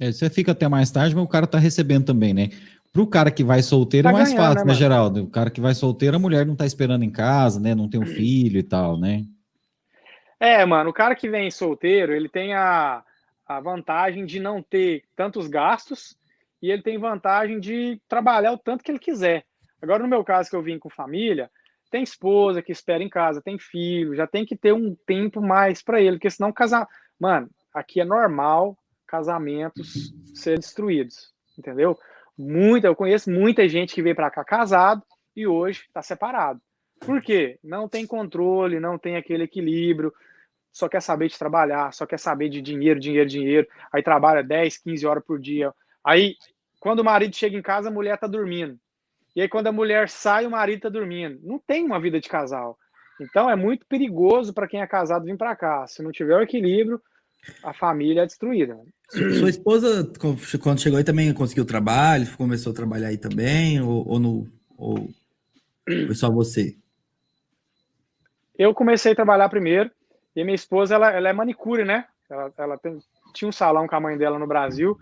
É, você fica até mais tarde, mas o cara tá recebendo também, né? Para o cara que vai solteiro é tá é mais ganhando, fácil, né, né Geraldo? O cara que vai solteiro, a mulher não tá esperando em casa, né? Não tem um filho e tal, né? É, mano, o cara que vem solteiro, ele tem a, a vantagem de não ter tantos gastos e ele tem vantagem de trabalhar o tanto que ele quiser. Agora, no meu caso, que eu vim com família, tem esposa que espera em casa, tem filho, já tem que ter um tempo mais para ele, porque senão casar. Mano, aqui é normal casamentos serem destruídos, entendeu? Muita, eu conheço muita gente que veio para cá casado e hoje está separado. Por quê? Não tem controle, não tem aquele equilíbrio, só quer saber de trabalhar, só quer saber de dinheiro, dinheiro, dinheiro. Aí trabalha 10, 15 horas por dia. Aí, quando o marido chega em casa, a mulher está dormindo. E aí, quando a mulher sai, o marido está dormindo. Não tem uma vida de casal. Então, é muito perigoso para quem é casado vir para cá. Se não tiver o equilíbrio, a família é destruída. Sua esposa, quando chegou aí, também conseguiu trabalho? Começou a trabalhar aí também? Ou, ou, no, ou foi só você? Eu comecei a trabalhar primeiro. E minha esposa, ela, ela é manicure, né? Ela, ela tem, tinha um salão com a mãe dela no Brasil.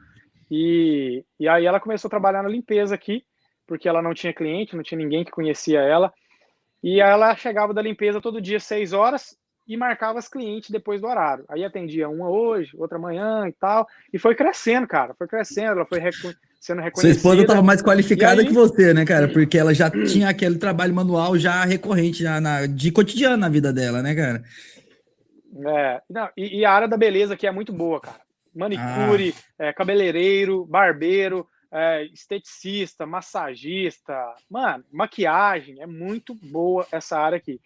E, e aí ela começou a trabalhar na limpeza aqui, porque ela não tinha cliente, não tinha ninguém que conhecia ela. E ela chegava da limpeza todo dia, seis horas, e marcava as clientes depois do horário. Aí atendia uma hoje, outra amanhã e tal. E foi crescendo, cara. Foi crescendo, ela foi sendo reconhecida. Sua esposa estava mais qualificada aí... que você, né, cara? Porque ela já tinha aquele trabalho manual já recorrente, já na, de cotidiano na vida dela, né, cara? É, não, e, e a área da beleza aqui é muito boa, cara. Manicure, ah. é, cabeleireiro, barbeiro, é, esteticista, massagista, mano, maquiagem, é muito boa essa área aqui.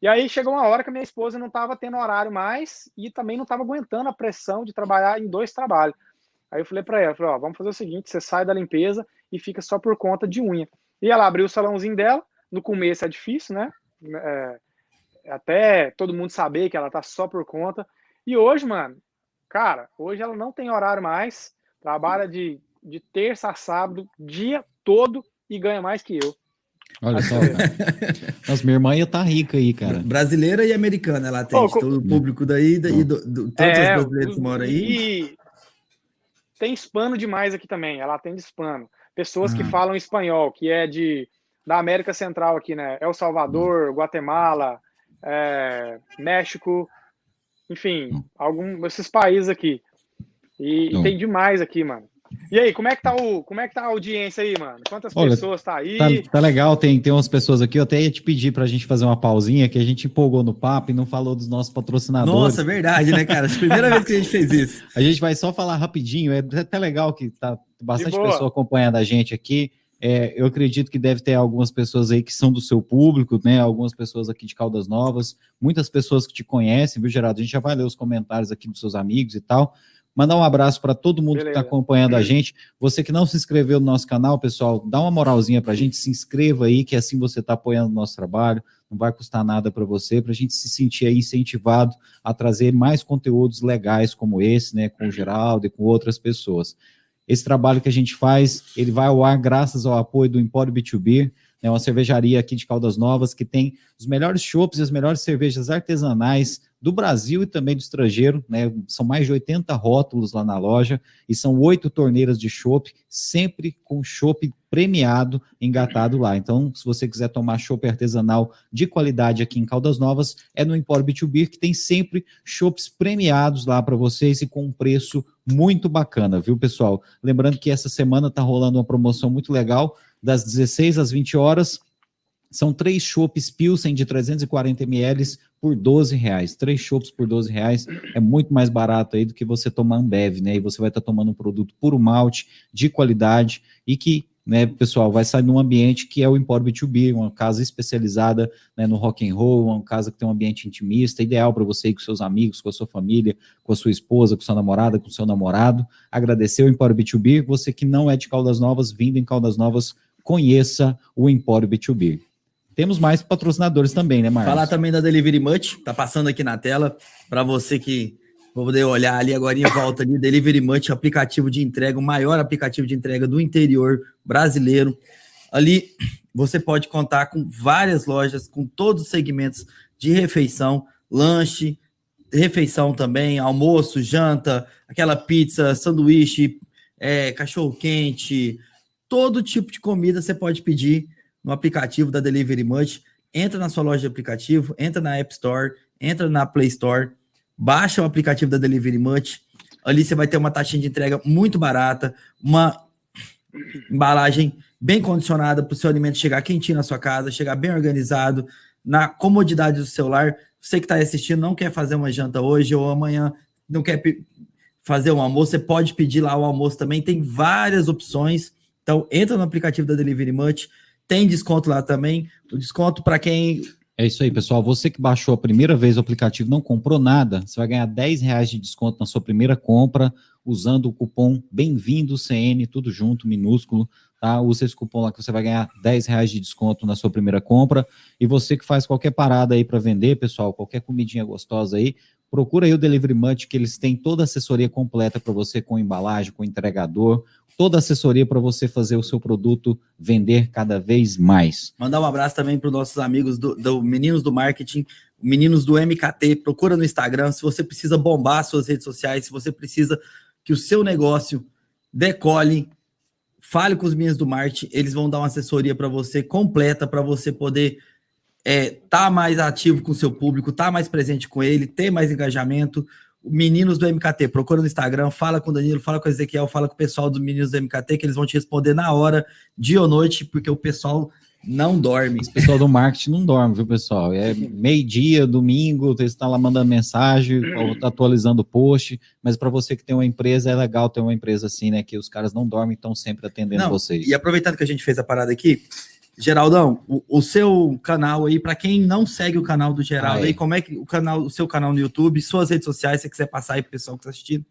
E aí chegou uma hora que a minha esposa não estava tendo horário mais e também não estava aguentando a pressão de trabalhar em dois trabalhos. Aí eu falei para ela, falei, ó, vamos fazer o seguinte, você sai da limpeza e fica só por conta de unha. E ela abriu o salãozinho dela, no começo é difícil, né? É, até todo mundo saber que ela tá só por conta. E hoje, mano, cara, hoje ela não tem horário mais, trabalha de, de terça a sábado, dia todo e ganha mais que eu. Olha só. Nossa, minha irmã ia estar tá rica aí, cara. Brasileira e americana, ela tem oh, todo o público daí, daí do, do, todos é, os brasileiros que moram aí. E tem hispano demais aqui também, ela atende hispano. Pessoas ah. que falam espanhol, que é de da América Central aqui, né? El Salvador, hum. Guatemala, é, México, enfim, algum esses países aqui. E, e tem demais aqui, mano. E aí, como é que tá o, como é que tá a audiência aí, mano? Quantas Olha, pessoas tá aí? Tá, tá, legal, tem, tem umas pessoas aqui, eu até ia te pedir pra gente fazer uma pausinha, que a gente empolgou no papo e não falou dos nossos patrocinadores. Nossa, verdade, né, cara? Primeira vez que a gente fez isso. *laughs* A gente vai só falar rapidinho, é até legal que tá bastante pessoa acompanhando a gente aqui. É, eu acredito que deve ter algumas pessoas aí que são do seu público, né? Algumas pessoas aqui de Caldas Novas, muitas pessoas que te conhecem, viu, Geraldo? A gente já vai ler os comentários aqui dos seus amigos e tal. Mandar um abraço para todo mundo Beleza. que está acompanhando a gente. Você que não se inscreveu no nosso canal, pessoal, dá uma moralzinha para a gente, se inscreva aí, que assim você está apoiando o nosso trabalho. Não vai custar nada para você, para a gente se sentir aí incentivado a trazer mais conteúdos legais como esse, né, com o Geraldo e com outras pessoas. Esse trabalho que a gente faz, ele vai ao ar graças ao apoio do Empório B2B, né, uma cervejaria aqui de Caldas Novas que tem os melhores chopps e as melhores cervejas artesanais do Brasil e também do estrangeiro, né? São mais de 80 rótulos lá na loja e são oito torneiras de chopp, sempre com chopp premiado engatado lá. Então, se você quiser tomar chopp artesanal de qualidade aqui em Caldas Novas, é no Empório B2B que tem sempre chopps premiados lá para vocês e com um preço muito bacana, viu, pessoal? Lembrando que essa semana tá rolando uma promoção muito legal, das 16 às 20 horas. São três chopps Pilsen de 340 ml por 12 reais. Três chopps por 12 reais é muito mais barato aí do que você tomar Ambev, né? E você vai estar tá tomando um produto puro malte, de qualidade e que né, pessoal, vai sair num ambiente que é o Empório B2B, uma casa especializada né, no rock and roll, uma casa que tem um ambiente intimista, ideal para você ir com seus amigos, com a sua família, com a sua esposa, com sua namorada, com seu namorado. Agradecer o Empório B2B. Você que não é de Caldas Novas, vindo em Caldas Novas, conheça o Empório B2B. Temos mais patrocinadores também, né, Marcos? Falar também da Delivery Much, tá passando aqui na tela, para você que vou poder olhar ali agora em volta ali, Delivery Much, aplicativo de entrega, o maior aplicativo de entrega do interior brasileiro. Ali você pode contar com várias lojas, com todos os segmentos de refeição, lanche, refeição também, almoço, janta, aquela pizza, sanduíche, é, cachorro quente, todo tipo de comida você pode pedir no aplicativo da Delivery Much. Entra na sua loja de aplicativo, entra na App Store, entra na Play Store, baixa o aplicativo da Delivery Much. Ali você vai ter uma taxinha de entrega muito barata, uma embalagem bem condicionada para o seu alimento chegar quentinho na sua casa, chegar bem organizado, na comodidade do celular. Você que está assistindo não quer fazer uma janta hoje ou amanhã, não quer fazer um almoço, você pode pedir lá o almoço também. Tem várias opções. Então, entra no aplicativo da Delivery Much, tem desconto lá também. O desconto para quem. É isso aí, pessoal. Você que baixou a primeira vez o aplicativo não comprou nada, você vai ganhar 10 reais de desconto na sua primeira compra usando o cupom Bem-vindo CN, tudo junto, minúsculo. Tá? Use esse cupom lá que você vai ganhar 10 reais de desconto na sua primeira compra. E você que faz qualquer parada aí para vender, pessoal, qualquer comidinha gostosa aí, procura aí o Delivery Munch, que eles têm toda a assessoria completa para você com embalagem, com entregador, toda a assessoria para você fazer o seu produto vender cada vez mais. Mandar um abraço também para os nossos amigos do, do, Meninos do Marketing, Meninos do MKT. Procura no Instagram se você precisa bombar suas redes sociais, se você precisa que o seu negócio decole. Fale com os meninos do marketing, eles vão dar uma assessoria para você completa para você poder é, tá mais ativo com o seu público, tá mais presente com ele, ter mais engajamento meninos do MKT. Procura no Instagram, fala com o Danilo, fala com o Ezequiel, fala com o pessoal dos meninos do MKT, que eles vão te responder na hora, dia ou noite, porque o pessoal não dorme. O pessoal do marketing não dorme, viu, pessoal? É meio-dia, domingo, você está lá mandando mensagem, atualizando o post, mas para você que tem uma empresa, é legal ter uma empresa assim, né? Que os caras não dormem, estão sempre atendendo não, vocês. E aproveitando que a gente fez a parada aqui, Geraldão, o, o, seu canal aí, para quem não segue o canal do Geraldo, ah, é. aí, como é que o canal, o seu canal no YouTube, suas redes sociais, se você quiser passar aí pro pessoal que está assistindo?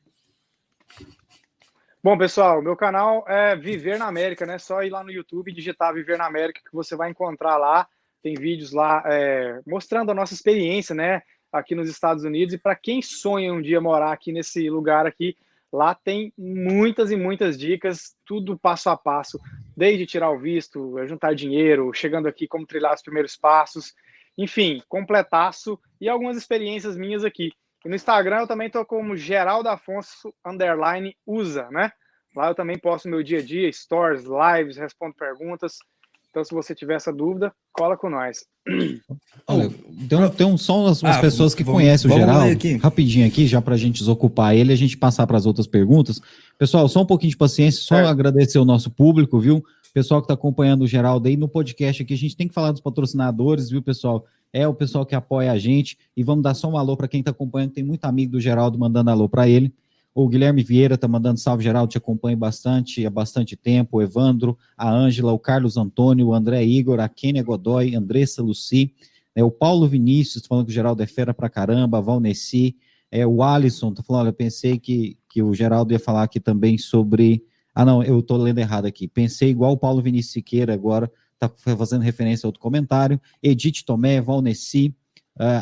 Bom, pessoal, meu canal é Viver na América, né? Só ir lá no YouTube, digitar Viver na América, que você vai encontrar lá. Tem vídeos lá é, mostrando a nossa experiência, né? Aqui nos Estados Unidos. E para quem sonha um dia morar aqui nesse lugar aqui, lá tem muitas e muitas dicas, tudo passo a passo desde tirar o visto, juntar dinheiro, chegando aqui, como trilhar os primeiros passos, enfim, completaço e algumas experiências minhas aqui. E no Instagram eu também estou como Geraldo Afonso underline usa, né? Lá eu também posto meu dia a dia, stories, lives, respondo perguntas. Então, se você tiver essa dúvida, cola com nós. Olha, tem, um, tem um, só umas, ah, pessoas que vamos, conhecem o Geraldo. Aqui. Rapidinho aqui, já para a gente desocupar ele, a gente passar para as outras perguntas. Pessoal, só um pouquinho de paciência, só é. agradecer o nosso público, viu? Pessoal que está acompanhando o Geraldo aí no podcast aqui, a gente tem que falar dos patrocinadores, viu, pessoal? É o pessoal que apoia a gente. E vamos dar só um alô para quem está acompanhando, tem muito amigo do Geraldo mandando alô para ele. O Guilherme Vieira está mandando salve, Geraldo, te acompanha bastante, há bastante tempo. O Evandro, a Ângela, o Carlos Antônio, o André Igor, a Kênia Godoy, Andressa Luci, né, o Paulo Vinícius, falando que o Geraldo é fera pra caramba, a Valnessi, é, o Alisson, tá falando, olha, eu pensei que, que o Geraldo ia falar aqui também sobre. Ah, não, eu tô lendo errado aqui. Pensei igual o Paulo Vinícius Siqueira agora, tá fazendo referência a outro comentário. Edith Tomé, Valnessi, Uh,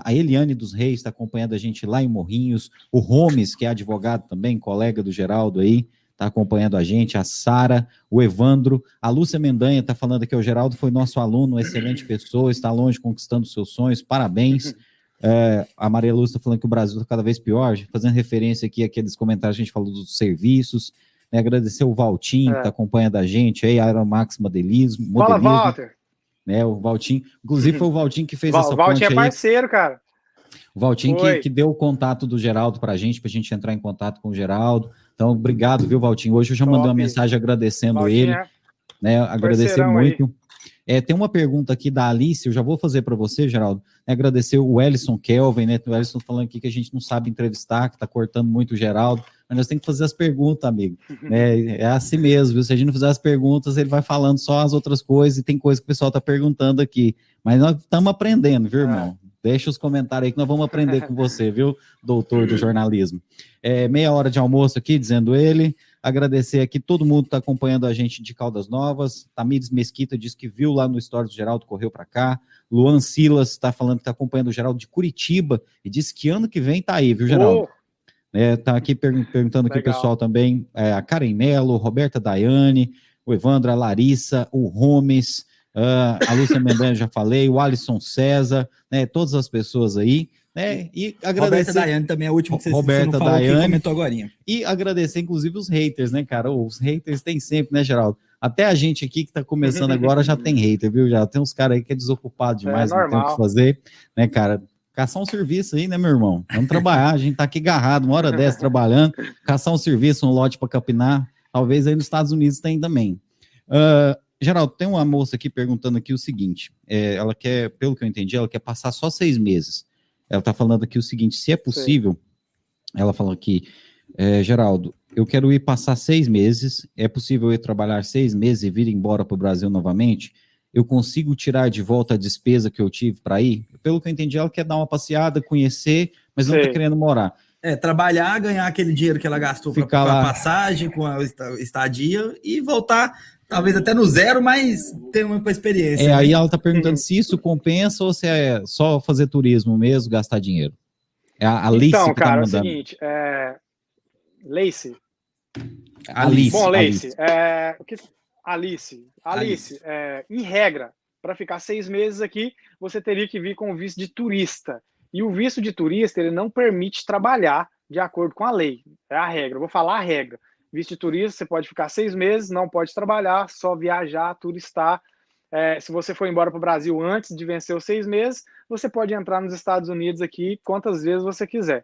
a Eliane dos Reis está acompanhando a gente lá em Morrinhos. O Gomes, que é advogado também, colega do Geraldo aí, está acompanhando a gente. A Sara, o Evandro. A Lúcia Mendanha está falando que o Geraldo foi nosso aluno, excelente pessoa, está longe conquistando seus sonhos. Parabéns. Uh, *laughs* a Maria Lúcia está falando que o Brasil está cada vez pior, fazendo referência aqui àqueles comentários, a gente falou dos serviços. Né, agradecer o Valtinho, é. que está acompanhando a gente aí, Aeromax Modelismo. Fala, Walter! Né? O Valtinho, inclusive foi o Valtinho que fez essa ponte. O Valtinho é parceiro, cara. O Valtinho que, que, deu o contato do Geraldo para a gente, para a gente entrar em contato com o Geraldo. Então, obrigado, viu, Valtinho? Hoje eu já Top. mandei uma mensagem agradecendo Valtinho ele, é né? Agradecer muito. Aí. É, tem uma pergunta aqui da Alice, eu já vou fazer para você, Geraldo. É agradecer o Ellison Kelvin, né? O Ellison falando aqui que a gente não sabe entrevistar, que está cortando muito o Geraldo, mas nós temos que fazer as perguntas, amigo. *laughs* É, é assim mesmo, viu? Se a gente não fizer as perguntas, ele vai falando só as outras coisas, e tem coisa que o pessoal está perguntando aqui. Mas nós estamos aprendendo, viu, irmão? É. Deixa os comentários aí que nós vamos aprender com você, viu, doutor do *laughs* jornalismo. É, meia hora de almoço aqui, dizendo ele. Agradecer aqui todo mundo que está acompanhando a gente de Caldas Novas. Tamires Mesquita disse que viu lá no Stories do Geraldo, correu para cá. Luan Silas está falando que está acompanhando o Geraldo de Curitiba e disse que ano que vem está aí, viu, Geraldo? Oh. É, tá aqui perguntando aqui o pessoal também, é, a Karen Mello, Roberta Daiane, o Evandro, a Larissa, o Gomes, uh, a Lúcia *laughs* Mendanha, já falei, o Alisson César, né, todas as pessoas aí. Né? E agradecer. Roberta Daiane também é a última que você, Roberta você não falou Daiane, comentou agora. E agradecer, inclusive, os haters, né, cara? Os haters tem sempre, né, Geraldo? Até a gente aqui que tá começando agora já tem hater, viu? Já tem uns caras aí que é desocupado demais, é não tem o que fazer, né, cara? Caçar um serviço aí, né, meu irmão? Vamos trabalhar, a gente tá aqui agarrado, uma hora dessa trabalhando, caçar um serviço, um lote para capinar, talvez aí nos Estados Unidos tem também. Uh, Geraldo, tem uma moça aqui perguntando aqui o seguinte, é, ela quer, pelo que eu entendi, ela quer passar só seis meses. Ela está falando aqui o seguinte: se é possível, Sim. ela falou aqui, é, Geraldo, eu quero ir passar seis meses. É possível eu trabalhar seis meses e vir embora para o Brasil novamente? Eu consigo tirar de volta a despesa que eu tive para ir? Pelo que eu entendi, ela quer dar uma passeada, conhecer, mas não está querendo morar. É, trabalhar, ganhar aquele dinheiro que ela gastou para a passagem, com a estadia e voltar talvez até no zero, mas tem uma experiência. É, né? aí ela está perguntando se isso compensa ou se é só fazer turismo mesmo, gastar dinheiro. É a Alice então, que tá cara, tá mandando. é o seguinte, é... Lace. Alice. Bom, Lace, Alice. É... Alice, Alice, É... em regra, para ficar seis meses aqui, você teria que vir com o visto de turista. E o visto de turista, ele não permite trabalhar de acordo com a lei. É a regra. Eu vou falar a regra. Visto de turista, você pode ficar seis meses, não pode trabalhar, só viajar, turistar. É, se você for embora para o Brasil antes de vencer os seis meses, você pode entrar nos Estados Unidos aqui quantas vezes você quiser.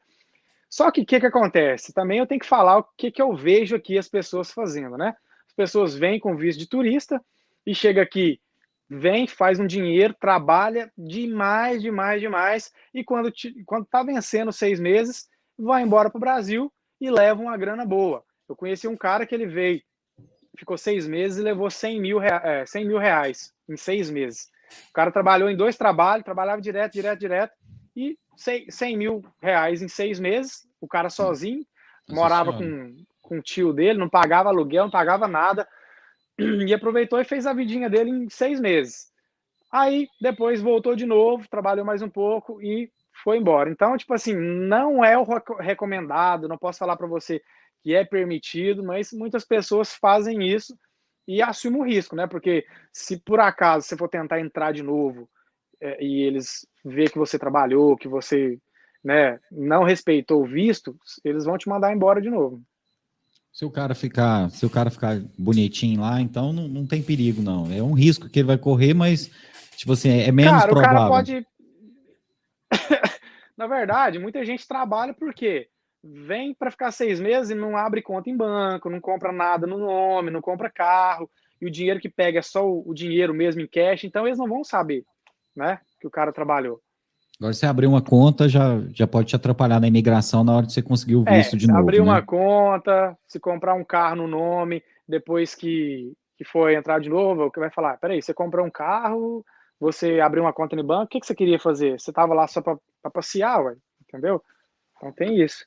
Só que o que, que acontece? Também eu tenho que falar o que, que eu vejo aqui as pessoas fazendo, né? As pessoas vêm com visto de turista e chega aqui, vem, faz um dinheiro, trabalha demais, demais, demais, e quando, te, quando tá vencendo seis meses, vai embora para o Brasil e leva uma grana boa. Eu conheci um cara que ele veio, ficou seis meses e levou 100 mil, é, 100 mil reais em seis meses. O cara trabalhou em dois trabalhos, trabalhava direto, direto, direto, e 100 mil reais em seis meses, o cara sozinho, Nossa morava com, com o tio dele, não pagava aluguel, não pagava nada, *clears throat* e aproveitou e fez a vidinha dele em seis meses. Aí, depois voltou de novo, trabalhou mais um pouco e foi embora. Então, tipo assim, não é o recomendado, não posso falar para você que é permitido, mas muitas pessoas fazem isso e assume o risco, né? Porque se por acaso você for tentar entrar de novo é, e eles ver que você trabalhou, que você né, não respeitou o visto, eles vão te mandar embora de novo. Se o cara ficar, se o cara ficar bonitinho lá, então não, não tem perigo, não. É um risco que ele vai correr, mas tipo assim, é menos cara, provável. O cara pode. *laughs* Na verdade, muita gente trabalha porque vem para ficar seis meses e não abre conta em banco, não compra nada no nome, não compra carro, e o dinheiro que pega é só o, o dinheiro mesmo em cash, então eles não vão saber, né, que o cara trabalhou. Agora, você abrir uma conta já, já pode te atrapalhar na imigração na hora de você conseguir o é, visto é, de novo. Abrir né? uma conta, se comprar um carro no nome, depois que, que for entrar de novo, que vai falar: peraí, você comprou um carro, você abriu uma conta no banco, o que, que você queria fazer? Você estava lá só para passear, ué, entendeu? Então tem isso.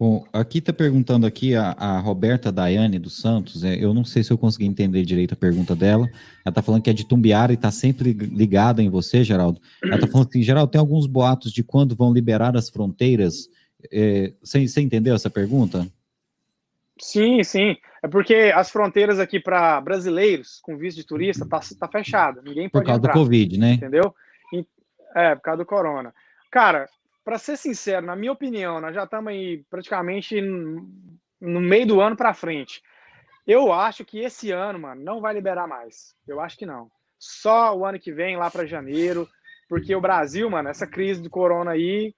Bom, aqui está perguntando aqui a, a, Roberta Daiane dos Santos, é, eu não sei se eu consegui entender direito a pergunta dela, ela está falando que é de Tumbiara e está sempre ligada em você, Geraldo. Ela está falando assim, Geraldo, tem alguns boatos de quando vão liberar as fronteiras, é, você, você entendeu essa pergunta? Sim, sim, é porque as fronteiras aqui para brasileiros com visto de turista tá, tá fechada, ninguém pode Por causa entrar, do Covid, né? Entendeu? É, por causa do corona. Cara, para ser sincero, na minha opinião, nós já estamos aí praticamente no meio do ano para frente. Eu acho que esse ano, mano, não vai liberar mais. Eu acho que não. Só o ano que vem, lá para janeiro, porque o Brasil, mano, essa crise do corona aí,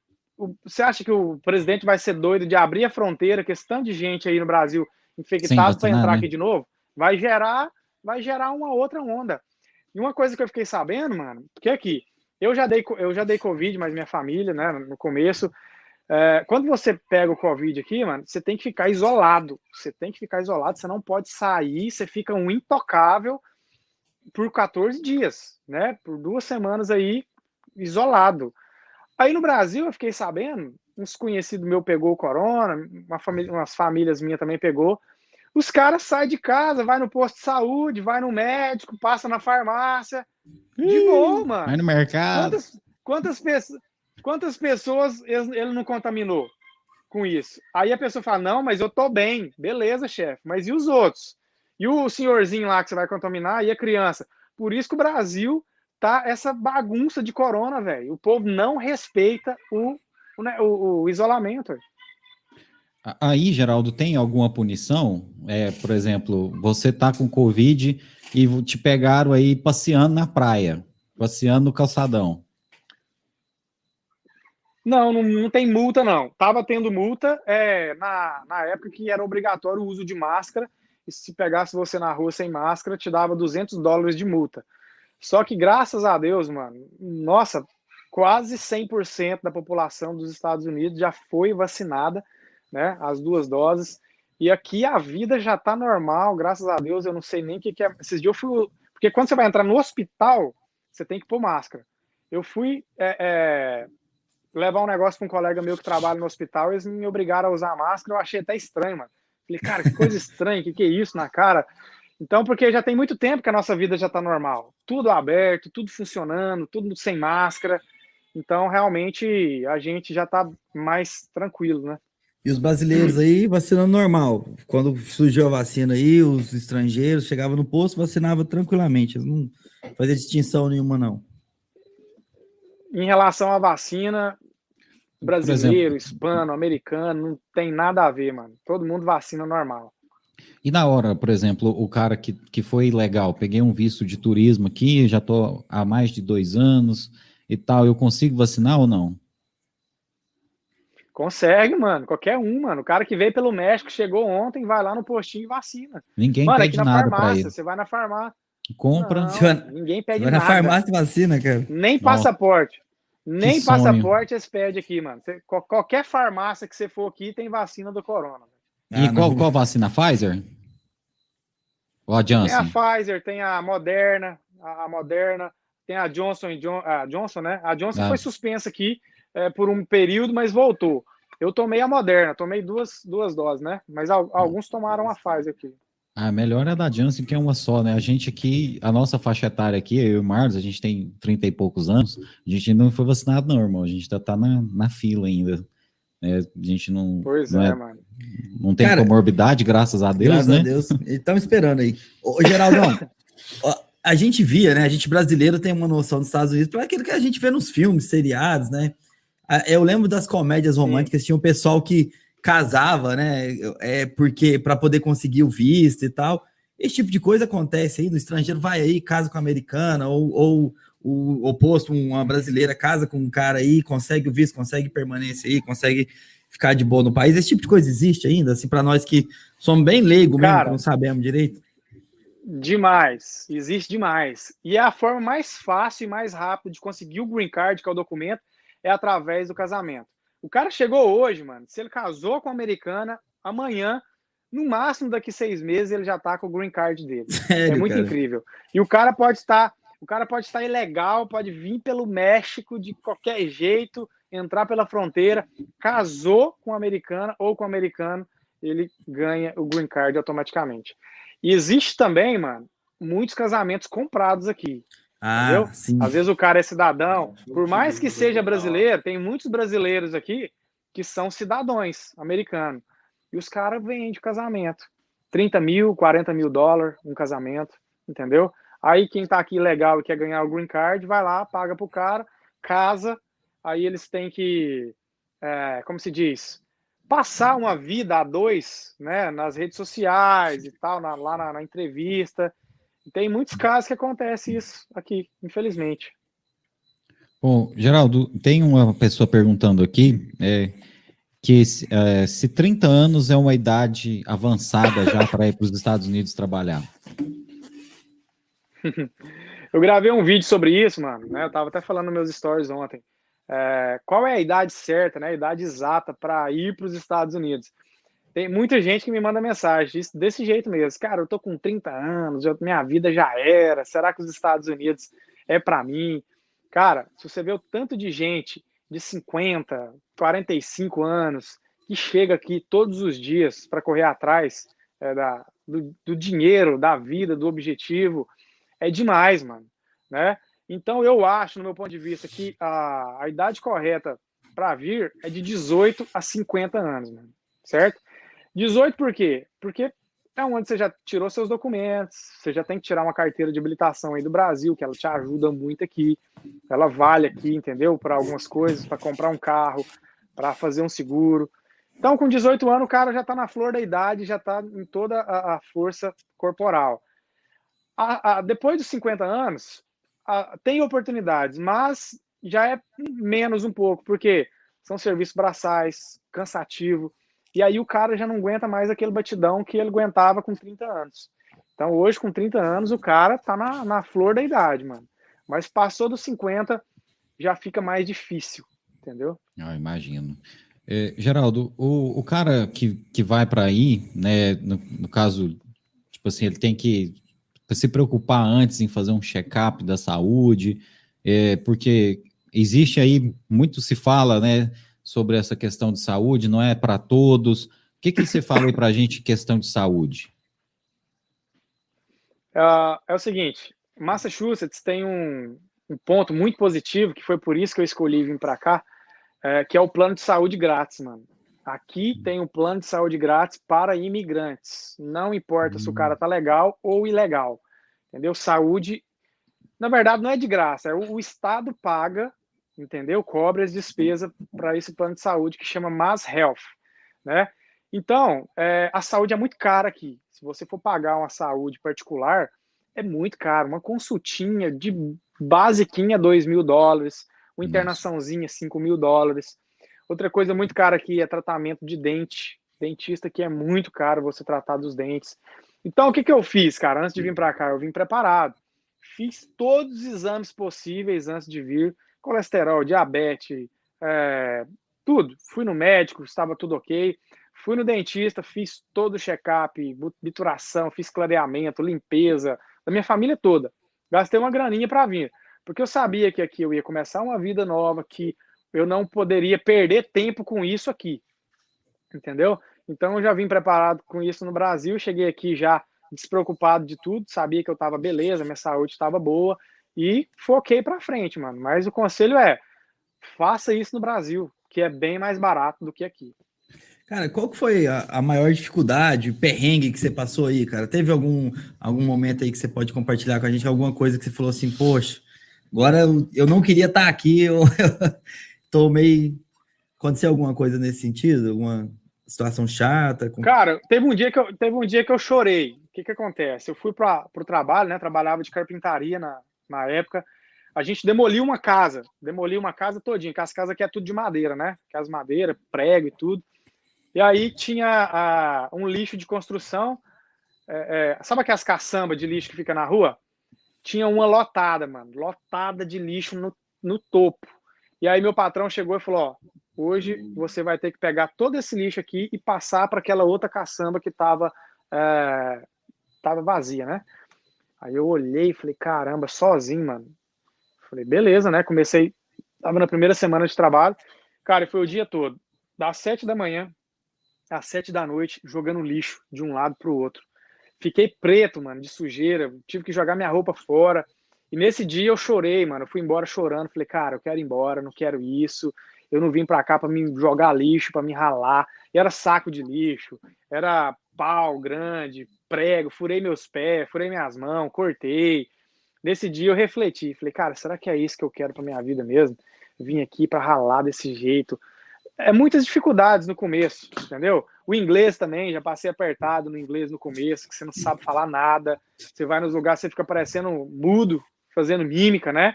você acha que o presidente vai ser doido de abrir a fronteira, questão de gente aí no Brasil infectado para entrar né? aqui de novo? Vai gerar, vai gerar uma outra onda. E uma coisa que eu fiquei sabendo, mano, que é que eu já dei, eu já dei Covid, mas minha família, né, no começo. É, quando você pega o Covid aqui, mano, você tem que ficar isolado. Você tem que ficar isolado, você não pode sair, você fica um intocável por 14 dias, né? Por duas semanas aí, isolado. Aí no Brasil, eu fiquei sabendo, uns conhecidos meu pegou o corona, uma família, umas famílias minhas também pegou. Os caras saem de casa, vai no posto de saúde, vai no médico, passa na farmácia, de boa, mano. Vai no mercado. Quantas, quantas, pessoas, quantas pessoas ele não contaminou com isso? Aí a pessoa fala: não, mas eu tô bem. Beleza, chefe. Mas e os outros? E o senhorzinho lá que você vai contaminar? E a criança? Por isso que o Brasil tá essa bagunça de corona, velho. O povo não respeita o, o, né, o, o isolamento. Aí, Geraldo, tem alguma punição? É, por exemplo, você tá com Covid e te pegaram aí passeando na praia, passeando no calçadão. Não, não, não tem multa, não. Tava tendo multa é, na, na época que era obrigatório o uso de máscara, e se pegasse você na rua sem máscara, te dava 200 dólares de multa. Só que, graças a Deus, mano, nossa, quase 100% da população dos Estados Unidos já foi vacinada, né, as duas doses. E aqui a vida já tá normal, graças a Deus. Eu não sei nem o que, que é. Esses dias eu fui. Porque quando você vai entrar no hospital, você tem que pôr máscara. Eu fui é, é, levar um negócio para um colega meu que trabalha no hospital, eles me obrigaram a usar máscara. Eu achei até estranho, mano. Falei, cara, que coisa estranha, que que é isso na cara? Então, porque já tem muito tempo que a nossa vida já está normal. Tudo aberto, tudo funcionando, tudo sem máscara. Então, realmente, a gente já está mais tranquilo, né? E os brasileiros aí vacinando normal. Quando surgiu a vacina aí, os estrangeiros chegavam no posto, vacinava tranquilamente. Eles não fazia distinção nenhuma, não. Em relação à vacina, brasileiro, hispano, americano, não tem nada a ver, mano. Todo mundo vacina normal. E na hora, por exemplo, o cara que, que foi legal, peguei um visto de turismo aqui, já tô há mais de dois anos e tal, eu consigo vacinar ou não? Consegue, mano. Qualquer um, mano. O cara que veio pelo México, chegou ontem, vai lá no postinho e vacina. Ninguém mano, pede nada para ele. Você vai na farmácia. Compra. Não, ninguém pede nada. na farmácia e vacina, cara. Nem passaporte. Nem que passaporte sonho. eles pedem aqui, mano. Você, qualquer farmácia que você for aqui tem vacina do corona. E ah, qual, qual vacina? Pfizer? Ou a Johnson? Tem a Pfizer, tem a Moderna, a, a Moderna, tem a Johnson, a Johnson, né? A Johnson ah. foi suspensa aqui é, por um período, mas voltou. Eu tomei a Moderna, tomei duas, duas doses, né? Mas alguns tomaram a Pfizer aqui. A melhor é da Janssen, que é uma só, né? A gente aqui, a nossa faixa etária aqui, eu e o Marlos, a gente tem 30 e poucos anos, a gente ainda não foi vacinado, não, irmão. A gente ainda tá na, na fila ainda. Né? A gente não. Pois não é, é, mano. Não tem Cara, comorbidade, graças a Deus, graças né? Graças a Deus. Estamos esperando aí. Ô, Geraldão, *laughs* a gente via, né? A gente brasileiro tem uma noção dos Estados Unidos para aquilo que a gente vê nos filmes, seriados, né? Eu lembro das comédias românticas, Sim. tinha um pessoal que casava, né? É porque para poder conseguir o visto e tal. Esse tipo de coisa acontece aí, no estrangeiro vai aí, casa com a americana, ou, ou o oposto, uma brasileira casa com um cara aí, consegue o visto, consegue permanência aí, consegue ficar de boa no país. Esse tipo de coisa existe ainda, assim, para nós que somos bem leigos mesmo, que não sabemos direito? Demais, existe demais. E é a forma mais fácil e mais rápida de conseguir o green card, que é o documento, é através do casamento. O cara chegou hoje, mano. Se ele casou com a americana, amanhã, no máximo daqui seis meses, ele já tá com o green card dele. *laughs* Sério, é muito cara? incrível. E o cara pode estar o cara pode estar ilegal, pode vir pelo México de qualquer jeito, entrar pela fronteira, casou com americana ou com americano, ele ganha o green card automaticamente. E existe também, mano, muitos casamentos comprados aqui. Ah. Às vezes o cara é cidadão, por mais que seja brasileiro, tem muitos brasileiros aqui que são cidadãos americanos. E os caras vendem casamento. 30 mil, 40 mil dólares um casamento, entendeu? Aí quem tá aqui legal e quer ganhar o green card, vai lá, paga pro cara, casa, aí eles têm que, é, como se diz, passar uma vida a dois, né, nas redes sociais e tal, na, lá na, na entrevista. Tem muitos casos que acontece isso aqui, infelizmente. Bom, Geraldo, tem uma pessoa perguntando aqui é, que é, se 30 anos é uma idade avançada já *laughs* para ir para os Estados Unidos trabalhar. *laughs* eu gravei um vídeo sobre isso, mano. Né? Eu tava até falando nos meus stories ontem. É, qual é a idade certa, né? A idade exata para ir para os Estados Unidos? Tem muita gente que me manda mensagem isso, desse jeito mesmo. Cara, eu tô com 30 anos, eu, minha vida já era. Será que os Estados Unidos é para mim? Cara, se você vê o tanto de gente de 50, 45 anos que chega aqui todos os dias para correr atrás é, da, do, do dinheiro, da vida, do objetivo, é demais, mano, né? Então eu acho, no meu ponto de vista, que a, a idade correta para vir é de 18 a 50 anos, mano, certo? 18 por quê? Porque é onde você já tirou seus documentos, você já tem que tirar uma carteira de habilitação aí do Brasil, que ela te ajuda muito aqui, ela vale aqui, entendeu? Para algumas coisas, para comprar um carro, para fazer um seguro. Então, com 18 anos, o cara já está na flor da idade, já está em toda a, a força corporal a, a, depois dos 50 anos, tem oportunidades, mas já é menos um pouco, porque são serviços braçais, cansativo, e aí o cara já não aguenta mais aquele batidão que ele aguentava com 30 anos. Então hoje, com 30 anos, o cara tá na, na flor da idade, mano. Mas passou dos 50, já fica mais difícil, entendeu? Eu imagino. É, Geraldo, o, o cara que, que vai para aí, né, no, no caso, tipo assim, ele tem que se preocupar antes em fazer um check-up da saúde, é, porque existe aí, muito se fala, né, sobre essa questão de saúde, não é para todos. O que, que você *coughs* fala aí para a gente questão de saúde? Uh, é o seguinte, Massachusetts tem um, um, ponto muito positivo, que foi por isso que eu escolhi vir para cá, é, que é o plano de saúde grátis, mano. Aqui tem um plano de saúde grátis para imigrantes. Não importa se o cara tá legal ou ilegal. Entendeu? Saúde, na verdade, não é de graça. É o, o Estado paga, entendeu? Cobre as despesas para esse plano de saúde que chama Mass Health, né? Então, é, a saúde é muito cara aqui. Se você for pagar uma saúde particular, é muito caro. Uma consultinha de basiquinha, 2 mil dólares. Uma internaçãozinha, 5 mil dólares. Outra coisa muito cara aqui é tratamento de dente. Dentista que é muito caro você tratar dos dentes. Então, o que, que eu fiz, cara, antes de vir para cá? Eu vim preparado. Fiz todos os exames possíveis antes de vir: colesterol, diabetes, é, tudo. Fui no médico, estava tudo ok. Fui no dentista, fiz todo o check-up, bituração, fiz clareamento, limpeza, da minha família toda. Gastei uma graninha para vir, porque eu sabia que aqui eu ia começar uma vida nova, que eu não poderia perder tempo com isso aqui. Entendeu? Então eu já vim preparado com isso no Brasil, cheguei aqui já despreocupado de tudo, sabia que eu estava beleza, minha saúde estava boa e foquei para frente, mano. Mas o conselho é: faça isso no Brasil, que é bem mais barato do que aqui. Cara, qual que foi a, a, maior dificuldade, perrengue que você passou aí, cara? Teve algum, algum momento aí que você pode compartilhar com a gente, alguma coisa que você falou assim, poxa, agora eu, eu não queria estar aqui, *laughs* eu, eu tô meio... Aconteceu alguma coisa nesse sentido? Alguma situação chata? Com... Cara, teve um dia que eu, teve um dia que eu chorei. O que que acontece? Eu fui para o trabalho, né? Trabalhava de carpintaria na, na época. A gente demoliu uma casa, demoliu uma casa todinha, que as casas aqui é tudo de madeira, né? As madeira, prego e tudo. E aí tinha a, um lixo de construção. É, é, sabe aquelas caçambas de lixo que fica na rua? Tinha uma lotada, mano, lotada de lixo no, no topo. E aí meu patrão chegou e falou: ó, hoje você vai ter que pegar todo esse lixo aqui e passar para aquela outra caçamba que estava é, tava vazia, né? Aí eu olhei e falei, caramba, sozinho, mano. Falei, beleza, né? Comecei, tava na primeira semana de trabalho. Cara, foi o dia todo. Das sete da manhã às sete da noite, jogando lixo de um lado pro outro. Fiquei preto, mano, de sujeira. Tive que jogar minha roupa fora. E nesse dia eu chorei, mano. Eu fui embora chorando. Falei, cara, eu quero ir embora, não quero isso. Eu não vim pra cá pra me jogar lixo, pra me ralar. E era saco de lixo, era pau grande, prego, furei meus pés, furei minhas mãos, cortei. Nesse dia eu refleti, falei, cara, será que é isso que eu quero para minha vida mesmo? Vim aqui para ralar desse jeito. É muitas dificuldades no começo, entendeu? O inglês também, já passei apertado no inglês no começo, que você não sabe falar nada. Você vai nos lugares, você fica parecendo mudo, fazendo mímica, né?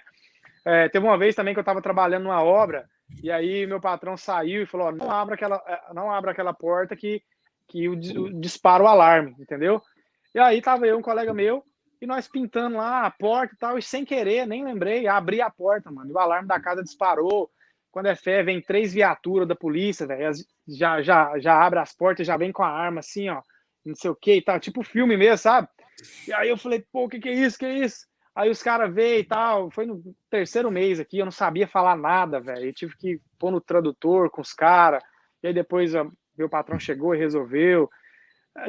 É, teve uma vez também que eu estava trabalhando numa obra e aí meu patrão saiu e falou: não abra aquela, é, não abra aquela porta que que o, o dispara o alarme, entendeu? E aí tava eu um colega meu e nós pintando lá a porta e tal, e sem querer, nem lembrei, abri a porta, mano, e o alarme da casa disparou. Quando é fé, vem três viaturas da polícia, velho, já, já, já abre as portas, já vem com a arma assim, ó, não sei o que e tal, tipo filme mesmo, sabe? E aí eu falei, pô, o que que é isso, que é isso? Aí os caras veio e tal, foi no terceiro mês aqui, eu não sabia falar nada, velho, eu tive que pôr no tradutor com os caras, e aí depois meu patrão chegou e resolveu.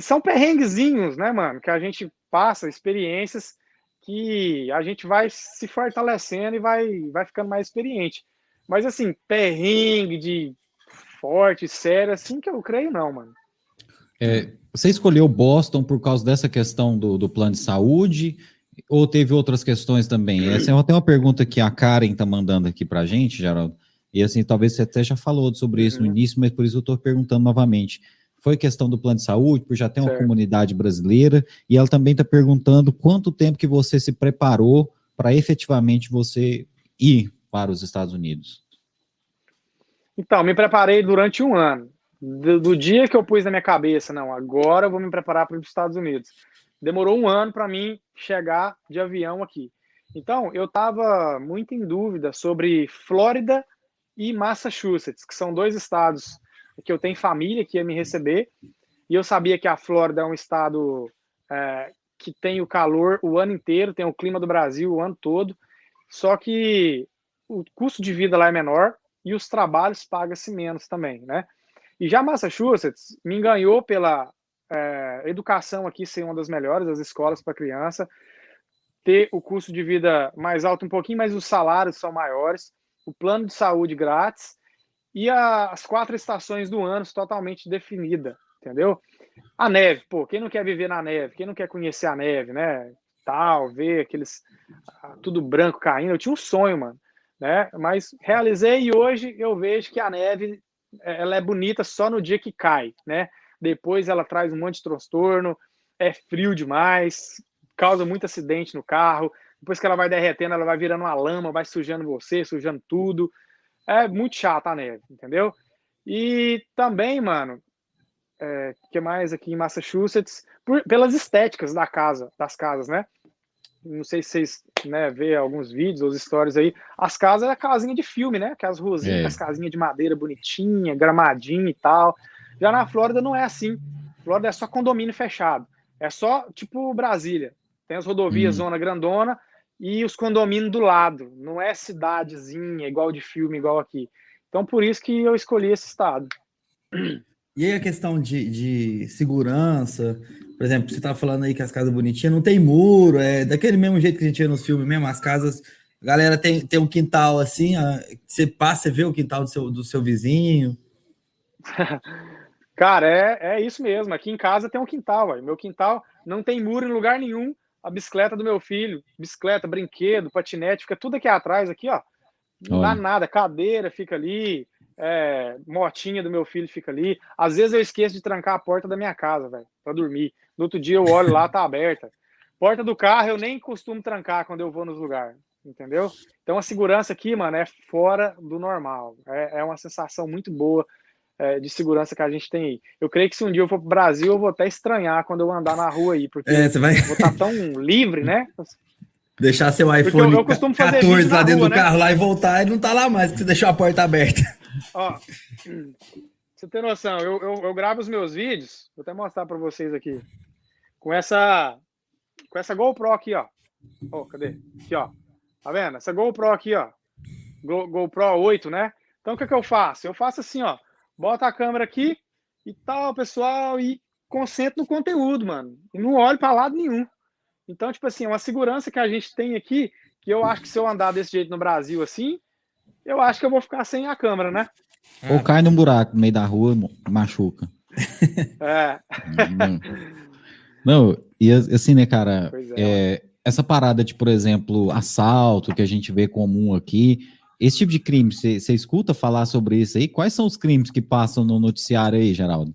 São perrenguezinhos, né, mano? Que a gente passa, experiências que a gente vai se fortalecendo e vai, vai ficando mais experiente. Mas, assim, perrengue de forte, sério, assim que eu creio, não, mano. É, você escolheu Boston por causa dessa questão do, do plano de saúde ou teve outras questões também? Essa é até uma pergunta que a Karen tá mandando aqui pra gente, Geraldo. E assim, talvez você até já falou sobre isso uhum. no início, mas por isso eu estou perguntando novamente. Foi questão do plano de saúde, por já ter uma certo. comunidade brasileira, e ela também está perguntando quanto tempo que você se preparou para efetivamente você ir para os Estados Unidos. Então, me preparei durante um ano. Do, do dia que eu pus na minha cabeça, não, agora eu vou me preparar para os Estados Unidos. Demorou um ano para mim chegar de avião aqui. Então, eu estava muito em dúvida sobre Flórida e Massachusetts, que são dois estados que eu tenho família que ia me receber, e eu sabia que a Flórida é um estado é, que tem o calor o ano inteiro, tem o clima do Brasil o ano todo, só que o custo de vida lá é menor e os trabalhos pagam-se menos também, né? E já Massachusetts me enganou pela é, educação aqui ser uma das melhores, as escolas para criança, ter o custo de vida mais alto um pouquinho, mas os salários são maiores o plano de saúde grátis e as quatro estações do ano totalmente definida, entendeu? A neve, pô, quem não quer viver na neve, quem não quer conhecer a neve, né? Tal, ver aqueles tudo branco caindo, eu tinha um sonho, mano, né? Mas realizei e hoje eu vejo que a neve ela é bonita só no dia que cai, né? Depois ela traz um monte de transtorno, é frio demais, causa muito acidente no carro, depois que ela vai derretendo, ela vai virando uma lama, vai sujando você, sujando tudo. É muito chato a neve, entendeu? E também, mano, é, que mais aqui em Massachusetts, por, pelas estéticas da casa, das casas, né? Não sei se vocês né, vê alguns vídeos ou stories aí. As casas é casinha de filme, né? Aquelas ruazinhas, é. as casinhas de madeira bonitinha, gramadinha e tal. Já na Flórida não é assim. Flórida é só condomínio fechado. É só tipo Brasília. Tem as rodovias, hum. zona grandona, e os condomínios do lado. Não é cidadezinha, igual de filme, igual aqui. Então, por isso que eu escolhi esse estado. E aí a questão de, de segurança, por exemplo, você estava falando aí que as casas bonitinhas não tem muro, é daquele mesmo jeito que a gente vê nos filmes mesmo, as casas A galera tem, tem um quintal assim, você passa e vê o quintal do seu, do seu vizinho. *laughs* Cara, é, é isso mesmo. Aqui em casa tem um quintal, meu quintal não tem muro em lugar nenhum. A bicicleta do meu filho, bicicleta, brinquedo, patinete, fica tudo aqui atrás, aqui, ó. Não dá nada, cadeira fica ali, é, motinha do meu filho fica ali. Às vezes eu esqueço de trancar a porta da minha casa, velho, para dormir. No outro dia eu olho lá, tá aberta. Porta do carro eu nem costumo trancar quando eu vou nos lugares, entendeu? Então a segurança aqui, mano, é fora do normal. É, é uma sensação muito boa é, de segurança que a gente tem aí. Eu creio que se um dia eu for pro Brasil, eu vou até estranhar quando eu andar na rua aí, porque é, vai... vou estar tá tão livre, né? Deixar seu iPhone eu, eu 14 lá dentro rua, do né? carro lá e voltar e não tá lá mais, porque você deixou a porta aberta. Ó, você tem noção, eu, eu, eu gravo os meus vídeos, vou até mostrar para vocês aqui, com essa com essa GoPro aqui, ó. Ó, oh, cadê? Aqui, ó. Tá vendo? Essa GoPro aqui, ó. Go, GoPro 8, né? Então o que, que eu faço? Eu faço assim, ó. Bota a câmera aqui e tal, pessoal, e concentro no conteúdo, mano. E não olho para lado nenhum. Então, tipo assim, é uma segurança que a gente tem aqui, que eu acho que se eu andar desse jeito no Brasil assim, eu acho que eu vou ficar sem a câmera, né? Ou cai num buraco no meio da rua, machuca. *laughs* É. Não, e assim, né, cara, é, é, essa parada de, por exemplo, assalto que a gente vê comum aqui, esse tipo de crime, você escuta falar sobre isso aí? Quais são os crimes que passam no noticiário aí, Geraldo?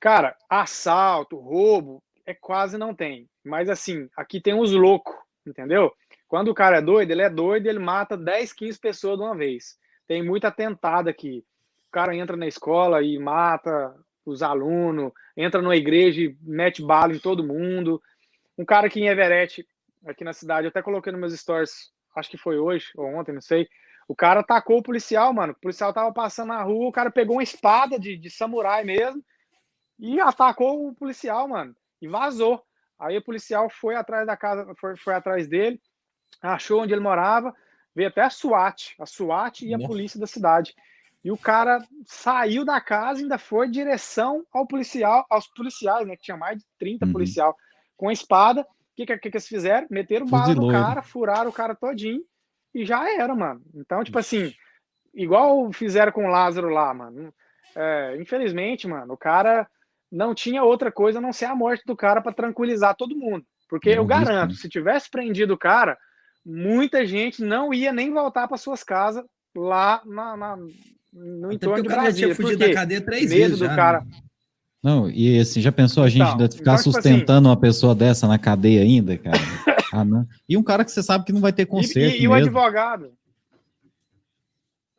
Cara, assalto, roubo, é quase não tem. Mas assim, aqui tem os loucos, entendeu? Quando o cara é doido, ele é doido ele mata 10, 15 pessoas de uma vez. Tem muito atentado aqui. O cara entra na escola e mata os alunos, entra numa igreja e mete bala em todo mundo. Um cara aqui em Everett, aqui na cidade, eu até coloquei nos meus stories, acho que foi hoje ou ontem, não sei. O cara atacou o policial, mano. O policial tava passando na rua, o cara pegou uma espada de, de samurai mesmo e atacou o policial, mano. E vazou. Aí o policial foi atrás da casa, foi, foi atrás dele, achou onde ele morava, veio até a SWAT, a SWAT e a Nossa. polícia da cidade. E o cara saiu da casa e ainda foi em direção ao policial, aos policiais, né? Que tinha mais de 30 uhum. policial com a espada. O que, que, que, eles fizeram? Meteram bala no cara, furaram o cara todinho e já era, mano. Então, tipo assim, igual fizeram com o Lázaro lá, mano. É, infelizmente, mano, o cara não tinha outra coisa a não ser a morte do cara para tranquilizar todo mundo. Porque eu garanto, né? se tivesse prendido o cara, muita gente não ia nem voltar para suas casas lá na, na, no Até entorno de Brasília. tinha fugido da cadeia três medo vezes. do já, cara. Né? Não, e assim, já pensou a gente então, ficar então, tipo sustentando assim, uma pessoa dessa na cadeia ainda, cara? *laughs* ah, não. E um cara que você sabe que não vai ter conserto. E, e, e o advogado?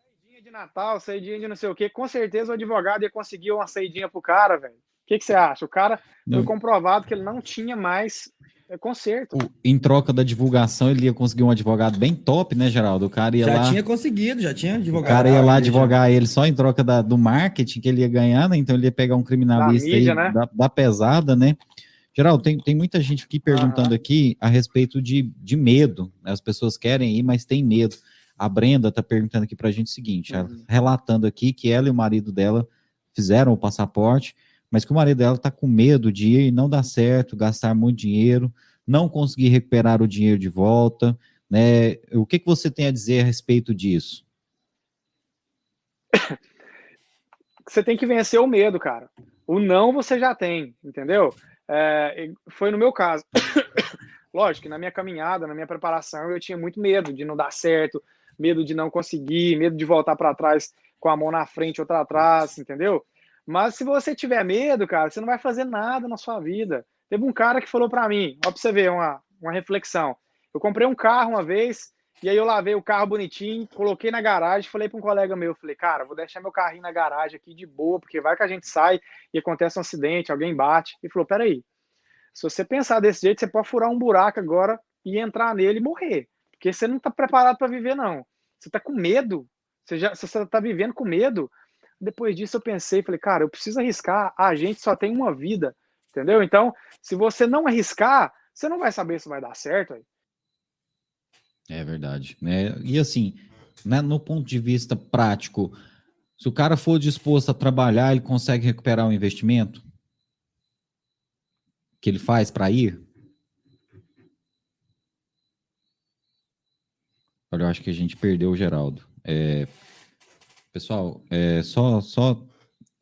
Saidinha de Natal, saidinha de não sei o quê, com certeza o advogado ia conseguir uma saidinha pro cara, velho. O que, que você acha? O cara não. foi comprovado que ele não tinha mais é conserto. Em troca da divulgação, ele ia conseguir um advogado bem top, né, Geraldo? O cara ia já lá. Já tinha conseguido, já tinha advogado. O cara ia lá advogar já. ele só em troca da, do marketing que ele ia ganhar, né? Então ele ia pegar um criminalista da, mídia, aí, né? da, da, pesada, né? Geraldo, tem, tem muita gente aqui perguntando uhum. aqui a respeito de, de medo. Né? As pessoas querem ir, mas tem medo. A Brenda está perguntando aqui para a gente o seguinte: uhum. relatando aqui que ela e o marido dela fizeram o passaporte mas que o marido dela está com medo de ir e não dar certo, gastar muito dinheiro, não conseguir recuperar o dinheiro de volta, né? O que, que você tem a dizer a respeito disso? *coughs* Você tem que vencer o medo, cara. O não você já tem, entendeu? É, foi no meu caso. *coughs* Lógico que na minha caminhada, na minha preparação, eu tinha muito medo de não dar certo, medo de não conseguir, medo de voltar para trás com a mão na frente, outra atrás, entendeu? Mas se você tiver medo, cara, você não vai fazer nada na sua vida. Teve um cara que falou para mim, ó, pra você ver uma, uma reflexão. Eu comprei um carro uma vez, e aí eu lavei o carro bonitinho, coloquei na garagem, falei para um colega meu, falei, cara, vou deixar meu carrinho na garagem aqui de boa, porque vai que a gente sai e acontece um acidente, alguém bate. E falou, peraí, se você pensar desse jeito, você pode furar um buraco agora e entrar nele e morrer. Porque você não está preparado para viver, não. Você está com medo. Você já você está vivendo com medo. Depois disso eu pensei, falei, cara, eu preciso arriscar. A gente só tem uma vida, entendeu? Então, se você não arriscar, você não vai saber se vai dar certo. Aí. É verdade. É, e assim, né, no ponto de vista prático, se o cara for disposto a trabalhar, ele consegue recuperar o investimento que ele faz para ir? Olha, eu acho que a gente perdeu o Geraldo. É, pessoal, é, só, só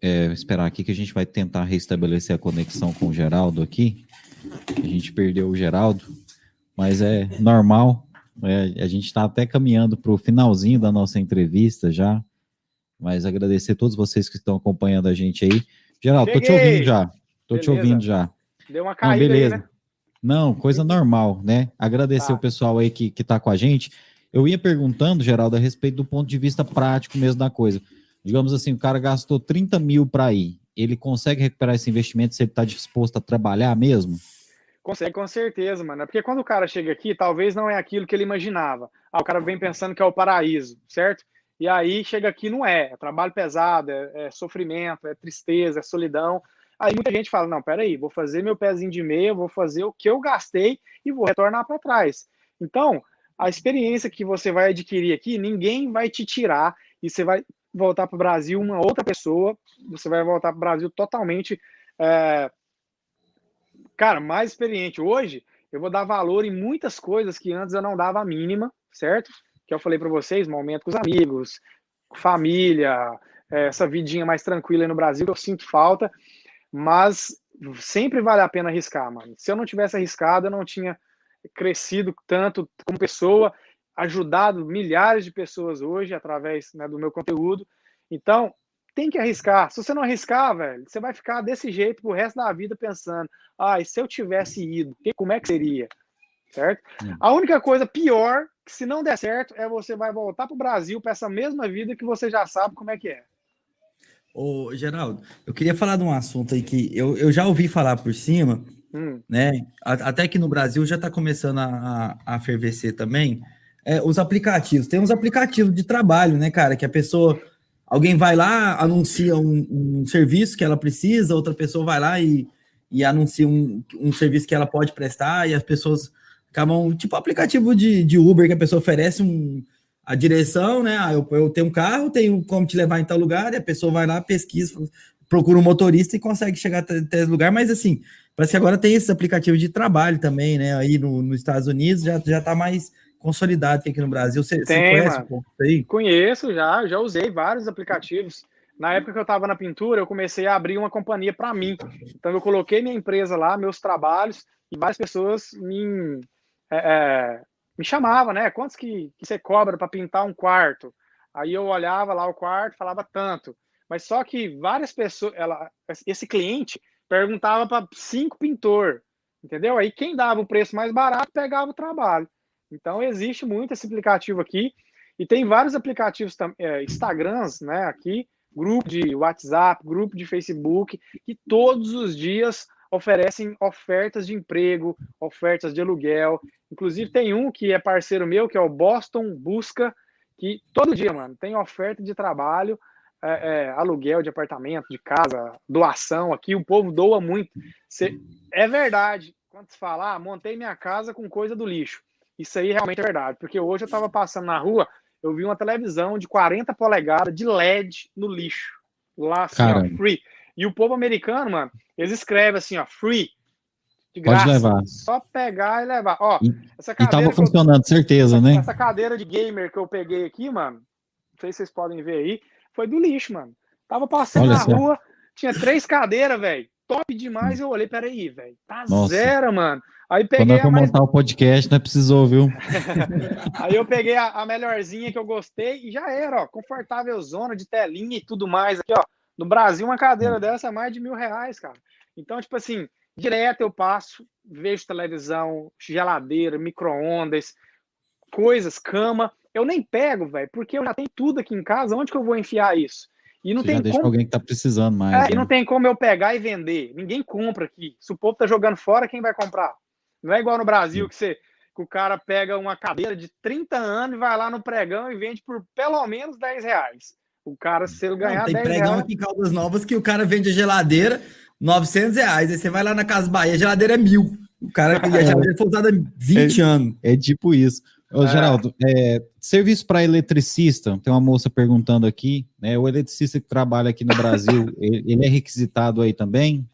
é, esperar aqui que a gente vai tentar restabelecer a conexão com o Geraldo aqui. A gente perdeu o Geraldo, mas é normal. É, a gente está até caminhando para o finalzinho da nossa entrevista já. Mas agradecer a todos vocês que estão acompanhando a gente aí. Geraldo, Cheguei. tô te ouvindo já. Tô beleza. te ouvindo já. Deu uma caída Não, beleza. Aí, né? Não, coisa normal, né? Agradecer tá. o pessoal aí que, que tá com a gente. Eu ia perguntando, Geraldo, a respeito do ponto de vista prático mesmo da coisa. Digamos assim, o cara gastou 30 mil para ir. Ele consegue recuperar esse investimento se ele está disposto a trabalhar mesmo? Consegue, com certeza, mano. Porque quando o cara chega aqui, talvez não é aquilo que ele imaginava. Ah, o cara vem pensando que é o paraíso, certo? E aí chega aqui não é. É trabalho pesado, é, é sofrimento, é tristeza, é solidão. Aí muita gente fala: não, peraí, vou fazer meu pezinho de meia, vou fazer o que eu gastei e vou retornar para trás. Então, a experiência que você vai adquirir aqui, ninguém vai te tirar e você vai voltar para o Brasil uma outra pessoa, você vai voltar para o Brasil totalmente, é, cara, mais experiente. Hoje, eu vou dar valor em muitas coisas que antes eu não dava a mínima, certo? Que eu falei para vocês, momento com os amigos, família, é, essa vidinha mais tranquila no Brasil eu sinto falta, mas sempre vale a pena arriscar, mano. Se eu não tivesse arriscado, eu não tinha crescido tanto como pessoa ajudado milhares de pessoas hoje através né, do meu conteúdo. Então, tem que arriscar. Se você não arriscar, velho, você vai ficar desse jeito pro resto da vida pensando: ah, e se eu tivesse ido, como é que seria? Certo? A única coisa pior, que se não der certo, é você vai voltar pro Brasil para essa mesma vida que você já sabe como é que é. Ô, Geraldo, eu queria falar de um assunto aí que eu, eu já ouvi falar por cima, hum. né? Até que no Brasil já está começando a, a, a fervecer também é, os aplicativos. Tem uns aplicativos de trabalho, né, cara? Que a pessoa. Alguém vai lá, anuncia um, um serviço que ela precisa, outra pessoa vai lá e, e anuncia um, um serviço que ela pode prestar, e as pessoas acabam. Tipo aplicativo de, de Uber que a pessoa oferece um, a direção, né? Ah, eu, eu tenho um carro, tenho como te levar em tal lugar, e a pessoa vai lá, pesquisa, procura um motorista e consegue chegar até, esse lugar, mas assim, parece que agora tem esses aplicativos de trabalho também, né? Aí no, nos Estados Unidos já, já tá mais consolidado aqui no Brasil. Você, Tem, você conhece um pouco aí? Conheço já, já usei vários aplicativos. Na época que eu estava na pintura, eu comecei a abrir uma companhia para mim. Então eu coloquei minha empresa lá, meus trabalhos, e várias pessoas me, é, é, me chamavam, né? Quantos que, que você cobra para pintar um quarto? Aí eu olhava lá o quarto, falava tanto. Mas só que várias pessoas, ela, esse cliente perguntava para cinco pintor, entendeu? Aí quem dava o preço mais barato pegava o trabalho. Então existe muito esse aplicativo aqui e tem vários aplicativos é, Instagrams, né? Aqui, grupo de WhatsApp, grupo de Facebook, que todos os dias oferecem ofertas de emprego, ofertas de aluguel. Inclusive tem um que é parceiro meu, que é o Boston Busca, que todo dia, mano, tem oferta de trabalho, é, é, aluguel de apartamento, de casa, doação. Aqui o povo doa muito. Cê, é verdade. Quando se fala, ah, montei minha casa com coisa do lixo. Isso aí realmente é verdade, porque hoje eu estava passando na rua, eu vi uma televisão de 40 polegadas de LED no lixo. Lá, assim, ó, free. E o povo americano, mano, eles escrevem assim, ó, free. De graça. Pode levar. Só pegar e levar. Ó, e, essa cadeira. E tava funcionando, eu, certeza, essa, né? Essa cadeira de gamer que eu peguei aqui, mano, não sei se vocês podem ver aí, foi do lixo, mano. Tava passando Olha na só. rua, tinha três cadeiras, velho. Top demais. Eu olhei, peraí, velho. Tá Nossa. zero, mano. Aí peguei Quando eu for mais... montar o podcast, não é precisou, viu? *laughs* aí eu peguei a, a, melhorzinha que eu gostei e já era, ó, confortável zona de telinha e tudo mais aqui, ó. No Brasil, uma cadeira hum. dessa é mais de mil reais, cara. Então, tipo assim, direto eu passo, vejo televisão, geladeira, micro-ondas, coisas, cama. Eu nem pego, velho, porque eu já tenho tudo aqui em casa. Onde que eu vou enfiar isso? E não Você tem como... alguém que tá precisando mais. É, né? E não tem como eu pegar e vender. Ninguém compra aqui. Se o povo tá jogando fora, quem vai comprar? Não é igual no Brasil que você que o cara pega uma cadeira de 30 anos e vai lá no pregão e vende por pelo menos 10 reais. O cara, se ele ganhar Não, tem 10 pregão reais... aqui em Caldas Novas que o cara vende a geladeira 900 reais. Aí você vai lá na Casa Bahia, a geladeira é mil. O cara, a geladeira foi usada há 20 é, anos. É tipo isso. Ô, é. Geraldo, é, serviço para eletricista, tem uma moça perguntando aqui, né? O eletricista que trabalha aqui no Brasil, *laughs* ele, ele é requisitado aí também?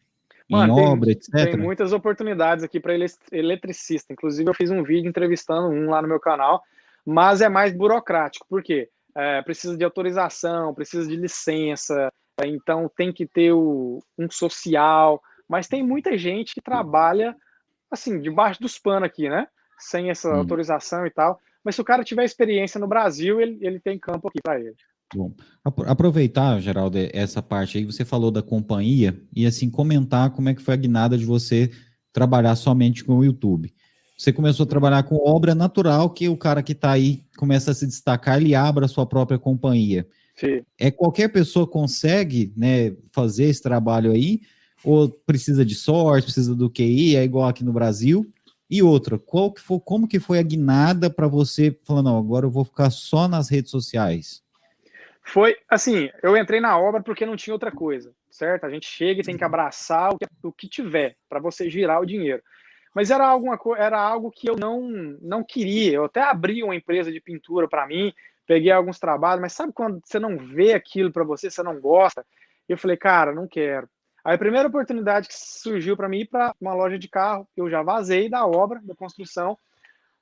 Mano, em tem, obra, etc. Tem muitas oportunidades aqui para eletricista. Inclusive, eu fiz um vídeo entrevistando um lá no meu canal. mas é mais burocrático, por quê? É, precisa de autorização, precisa de licença, então tem que ter o, um social, mas tem muita gente que trabalha assim, debaixo dos panos aqui, né? Sem essa hum. autorização e tal. Mas se o cara tiver experiência no Brasil, ele, ele tem campo aqui para ele. Bom, aproveitar, Geraldo, essa parte aí, você falou da companhia e assim comentar como é que foi a guinada de você trabalhar somente com o YouTube. Você começou a trabalhar com obra natural, que o cara que está aí começa a se destacar, ele abre a sua própria companhia. Sim. É qualquer pessoa consegue, né, fazer esse trabalho aí, ou precisa de sorte, precisa do QI, é igual aqui no Brasil? E outra, qual que foi, como que foi a guinada para você falar, não, agora eu vou ficar só nas redes sociais? Foi assim, eu entrei na obra porque não tinha outra coisa, certo? A gente chega e tem que uhum. abraçar o que, o que tiver para você girar o dinheiro. Mas era alguma era algo que eu não não queria. Eu até abri uma empresa de pintura para mim, peguei alguns trabalhos, mas sabe quando você não vê aquilo para você, você não gosta? Eu falei, cara, não quero. Aí a primeira oportunidade que surgiu para mim ir para uma loja de carro, eu já vazei da obra, da construção,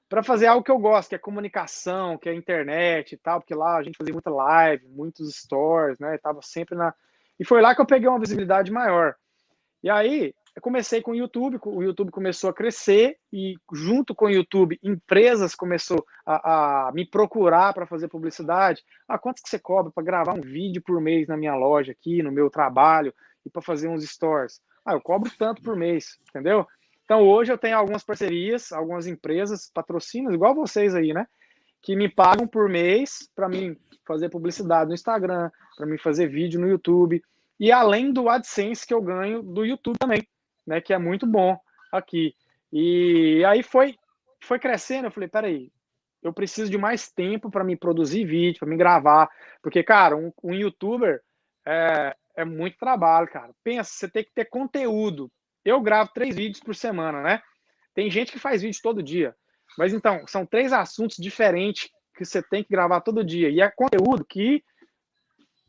para fazer algo que eu gosto, que é comunicação, que é internet e tal, porque lá a gente fazia muita live, muitos stories, né? Tava sempre na. E foi lá que eu peguei uma visibilidade maior. E aí, eu comecei com o YouTube, o YouTube começou a crescer e junto com o YouTube, empresas começou a, a me procurar para fazer publicidade. Ah, quanto que você cobra para gravar um vídeo por mês na minha loja aqui, no meu trabalho e para fazer uns stories? Ah, eu cobro tanto por mês, entendeu? Então, hoje eu tenho algumas parcerias, algumas empresas, patrocínios, igual vocês aí, né? Que me pagam por mês para mim fazer publicidade no Instagram, para mim fazer vídeo no YouTube. E além do AdSense que eu ganho do YouTube também, né? Que é muito bom aqui. E aí foi, foi crescendo. Eu falei, peraí, eu preciso de mais tempo para me produzir vídeo, para me gravar. Porque, cara, um, um youtuber é, é muito trabalho, cara. Pensa, você tem que ter conteúdo eu gravo três vídeos por semana, né? Tem gente que faz vídeo todo dia. Mas então, são três assuntos diferentes que você tem que gravar todo dia. E é conteúdo que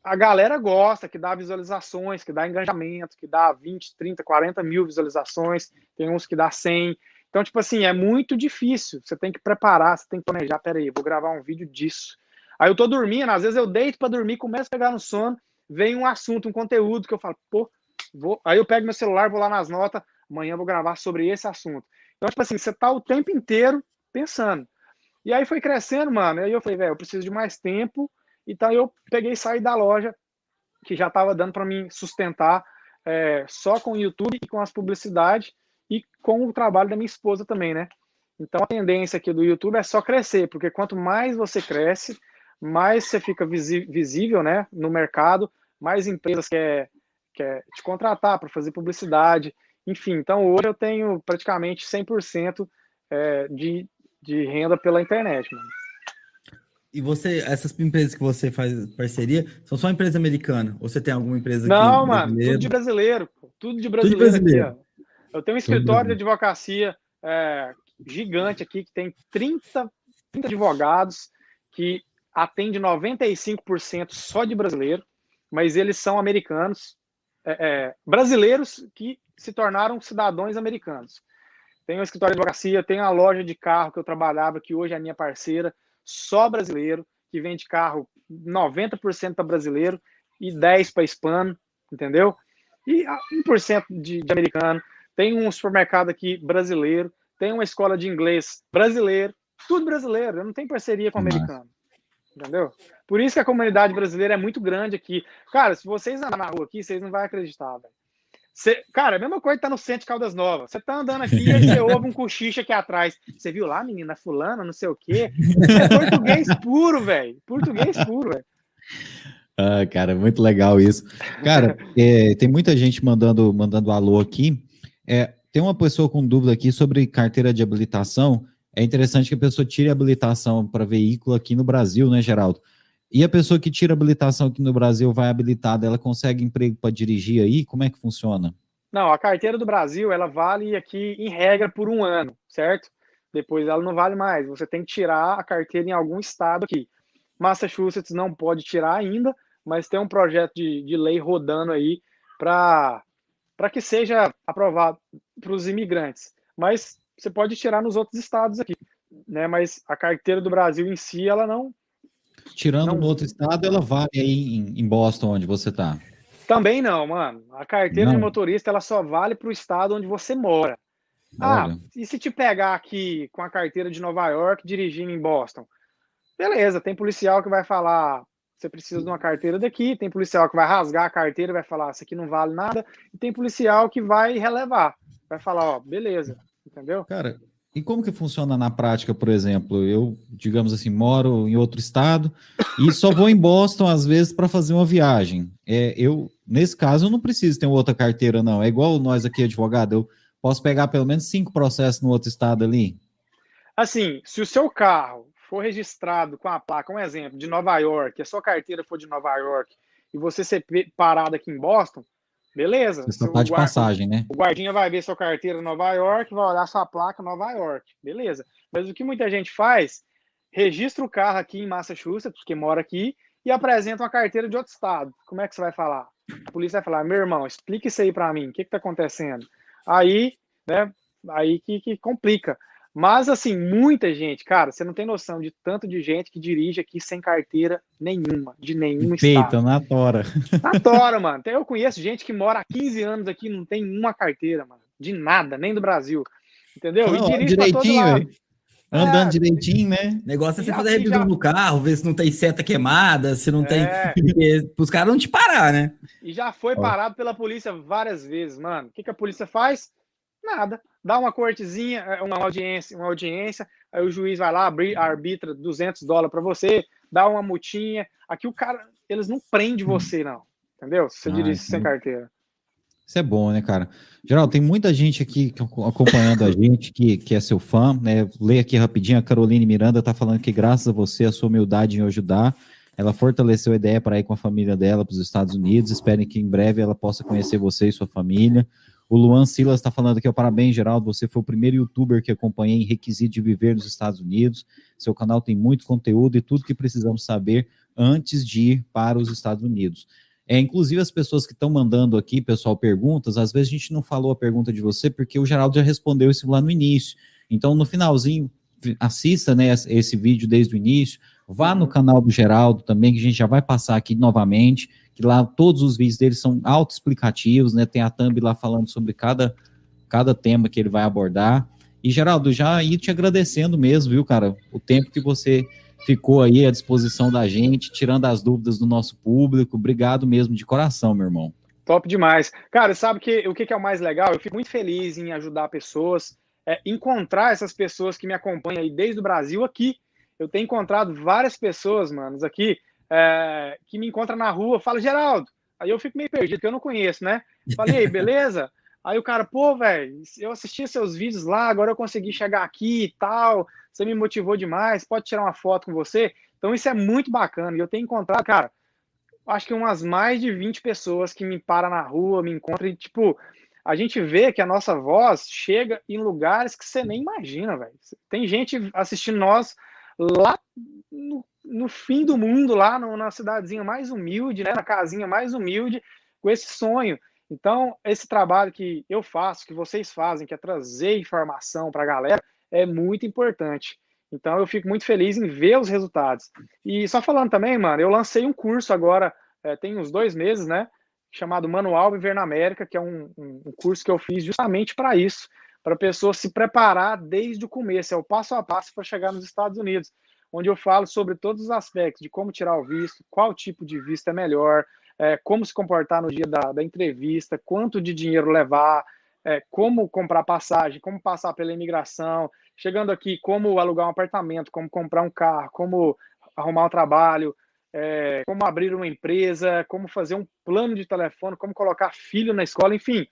a galera gosta, que dá visualizações, que dá engajamento, que dá 20, 30, 40 mil visualizações. Tem uns que dá 100. Então, tipo assim, é muito difícil. Você tem que preparar, você tem que planejar. Peraí, vou gravar um vídeo disso. Aí eu tô dormindo, às vezes eu deito para dormir, começo a pegar no sono, vem um assunto, um conteúdo que eu falo, pô, Vou, aí eu pego meu celular, vou lá nas notas, amanhã vou gravar sobre esse assunto. Então, tipo assim, você tá o tempo inteiro pensando. E aí foi crescendo, mano. Aí eu falei, velho, eu preciso de mais tempo. Então eu peguei e saí da loja, que já estava dando para mim sustentar é, só com o YouTube e com as publicidades e com o trabalho da minha esposa também, né? Então a tendência aqui do YouTube é só crescer, porque quanto mais você cresce, mais você fica visível, né, no mercado, mais empresas quer quer te contratar para fazer publicidade, enfim. Então, hoje eu tenho praticamente 100% é, de, de renda pela internet, mano. E você, essas empresas que você faz parceria, são só empresa americana? Ou você tem alguma empresa Não, aqui, mano, tudo de brasileiro. Tudo de brasileiro, tudo brasileiro. aqui. Eu tenho um escritório de advocacia é, gigante aqui, que tem 30, 30 advogados, que atende 95% só de brasileiro, mas eles são americanos, é, é, brasileiros que se tornaram cidadãos americanos. Tem um escritório de advocacia, tem a loja de carro que eu trabalhava, que hoje é a minha parceira, só brasileiro, que vende carro 90% para brasileiro e 10% para hispano, entendeu? E 1% de, de americano. Tem um supermercado aqui brasileiro, tem uma escola de inglês brasileiro, tudo brasileiro, eu não tenho parceria com americano. Entendeu? Por isso que a comunidade brasileira é muito grande aqui. Cara, se vocês andar na rua aqui, vocês não vão acreditar, velho. Cê, cara, a mesma coisa que tá no centro de Caldas Novas. Você tá andando aqui e você *laughs* ouve um cochicho aqui atrás. Você viu lá, menina, fulana, não sei o quê. É português puro, velho. Português puro, velho. Ah, cara, muito legal isso. Cara, *laughs* é, tem muita gente mandando, mandando alô aqui. É, tem uma pessoa com dúvida aqui sobre carteira de habilitação é interessante que a pessoa tire a habilitação para veículo aqui no Brasil, né, Geraldo? E a pessoa que tira a habilitação aqui no Brasil vai habilitada, ela consegue emprego para dirigir aí? Como é que funciona? Não, a carteira do Brasil, ela vale aqui em regra por um ano, certo? Depois ela não vale mais. Você tem que tirar a carteira em algum estado aqui. Massachusetts não pode tirar ainda, mas tem um projeto de, de lei rodando aí para que seja aprovado para os imigrantes. Mas você pode tirar nos outros estados aqui. né? Mas a carteira do Brasil em si, ela não. Tirando não... no outro estado, ela vale aí em, Boston, onde você está. Também não, mano. A carteira não. de motorista ela só vale para o estado onde você mora. Ah, Olha. e se te pegar aqui com a carteira de Nova York dirigindo em Boston? Beleza, tem policial que vai falar, você precisa de uma carteira daqui, tem policial que vai rasgar a carteira e vai falar, isso aqui não vale nada, e tem policial que vai relevar, vai falar, ó, beleza, entendeu? Cara, e como que funciona na prática, por exemplo? Eu, digamos assim, moro em outro estado e só vou em Boston às vezes para fazer uma viagem. É, eu, nesse caso, eu não preciso ter outra carteira, não. É igual nós aqui, advogado, eu posso pegar pelo menos cinco processos no outro estado ali. Assim, se o seu carro for registrado com a placa, um exemplo, de Nova York, a sua carteira for de Nova York e você ser parado aqui em Boston, Beleza. Você só tá de passagem, né? O guardinha vai ver sua carteira em Nova York, vai olhar sua placa Nova York. Beleza. Mas o que muita gente faz, registra o carro aqui em Massachusetts, porque mora aqui, e apresenta uma carteira de outro estado. Como é que você vai falar? A polícia vai falar, meu irmão, explique isso aí para mim, o que está acontecendo? Aí, né, aí que, que complica. Mas, assim, muita gente, cara, você não tem noção de tanto de gente que dirige aqui sem carteira nenhuma, de nenhum Peita, estado. na tora. Na tora, mano. Eu conheço gente que mora há 15 anos aqui não tem uma carteira, mano. De nada, nem do Brasil. Entendeu? Não, e dirige direitinho, Andando é, direitinho, né? O negócio é você fazer revisão já... no carro, ver se não tem seta queimada, se não é. tem. Os caras não te parar, né? E já foi parado pela polícia várias vezes, mano. O que, que a polícia faz? Nada. Dá uma cortezinha, é, uma audiência, uma audiência, aí o juiz vai lá, arbitra 200 dólares para você, dá uma multinha. Aqui o cara, eles não prendem hum. você, não. Entendeu? Se você ah, dirige sem carteira. Isso é bom, né, cara? Geral, tem muita gente aqui acompanhando a gente que, que é seu fã, né? Leia aqui rapidinho, a Caroline Miranda tá falando que graças a você, a sua humildade em ajudar, ela fortaleceu a ideia para ir com a família dela para os Estados Unidos. Esperem que em breve ela possa conhecer você e sua família. O Luan Silas está falando aqui, ó, parabéns, Geraldo, você foi o primeiro youtuber que acompanhei em requisito de viver nos Estados Unidos. Seu canal tem muito conteúdo e tudo que precisamos saber antes de ir para os Estados Unidos. É, inclusive as pessoas que estão mandando aqui, pessoal, perguntas, às vezes a gente não falou a pergunta de você porque o Geraldo já respondeu isso lá no início. Então, no finalzinho, assista né, esse vídeo desde o início, vá no canal do Geraldo também, que a gente já vai passar aqui novamente que lá todos os vídeos dele são autoexplicativos, né? Tem a thumb lá falando sobre cada, cada tema que ele vai abordar. E, Geraldo, já ir te agradecendo mesmo, viu, cara? O tempo que você ficou aí à disposição da gente, tirando as dúvidas do nosso público. Obrigado mesmo, de coração, meu irmão. Top demais. Cara, sabe que, o que é o mais legal? Eu fico muito feliz em ajudar pessoas, é, encontrar essas pessoas que me acompanham aí desde o Brasil aqui. Eu tenho encontrado várias pessoas, manos, aqui é, que me encontra na rua, fala, Geraldo. Aí eu fico meio perdido, porque eu não conheço, né? Falei, beleza? *laughs* Aí o cara, pô, velho, eu assisti seus vídeos lá, agora eu consegui chegar aqui e tal, você me motivou demais, pode tirar uma foto com você? Então isso é muito bacana. E eu tenho encontrado, cara, acho que umas mais de 20 pessoas que me param na rua, me encontram e, tipo, a gente vê que a nossa voz chega em lugares que você nem imagina, velho. Tem gente assistindo nós lá no no fim do mundo, lá no, na cidadezinha mais humilde, né, na casinha mais humilde, com esse sonho. Então, esse trabalho que eu faço, que vocês fazem, que é trazer informação para a galera, é muito importante. Então, eu fico muito feliz em ver os resultados. E só falando também, mano, eu lancei um curso agora, é, tem uns dois meses, né? Chamado Manual Viver na América, que é um, um, um curso que eu fiz justamente para isso, para a pessoa se preparar desde o começo, é o passo a passo para chegar nos Estados Unidos onde eu falo sobre todos os aspectos de como tirar o visto, qual tipo de visto é melhor, é, como se comportar no dia da, da entrevista, quanto de dinheiro levar, é, como comprar passagem, como passar pela imigração, chegando aqui, como alugar um apartamento, como comprar um carro, como arrumar um trabalho, é, como abrir uma empresa, como fazer um plano de telefone, como colocar filho na escola, enfim.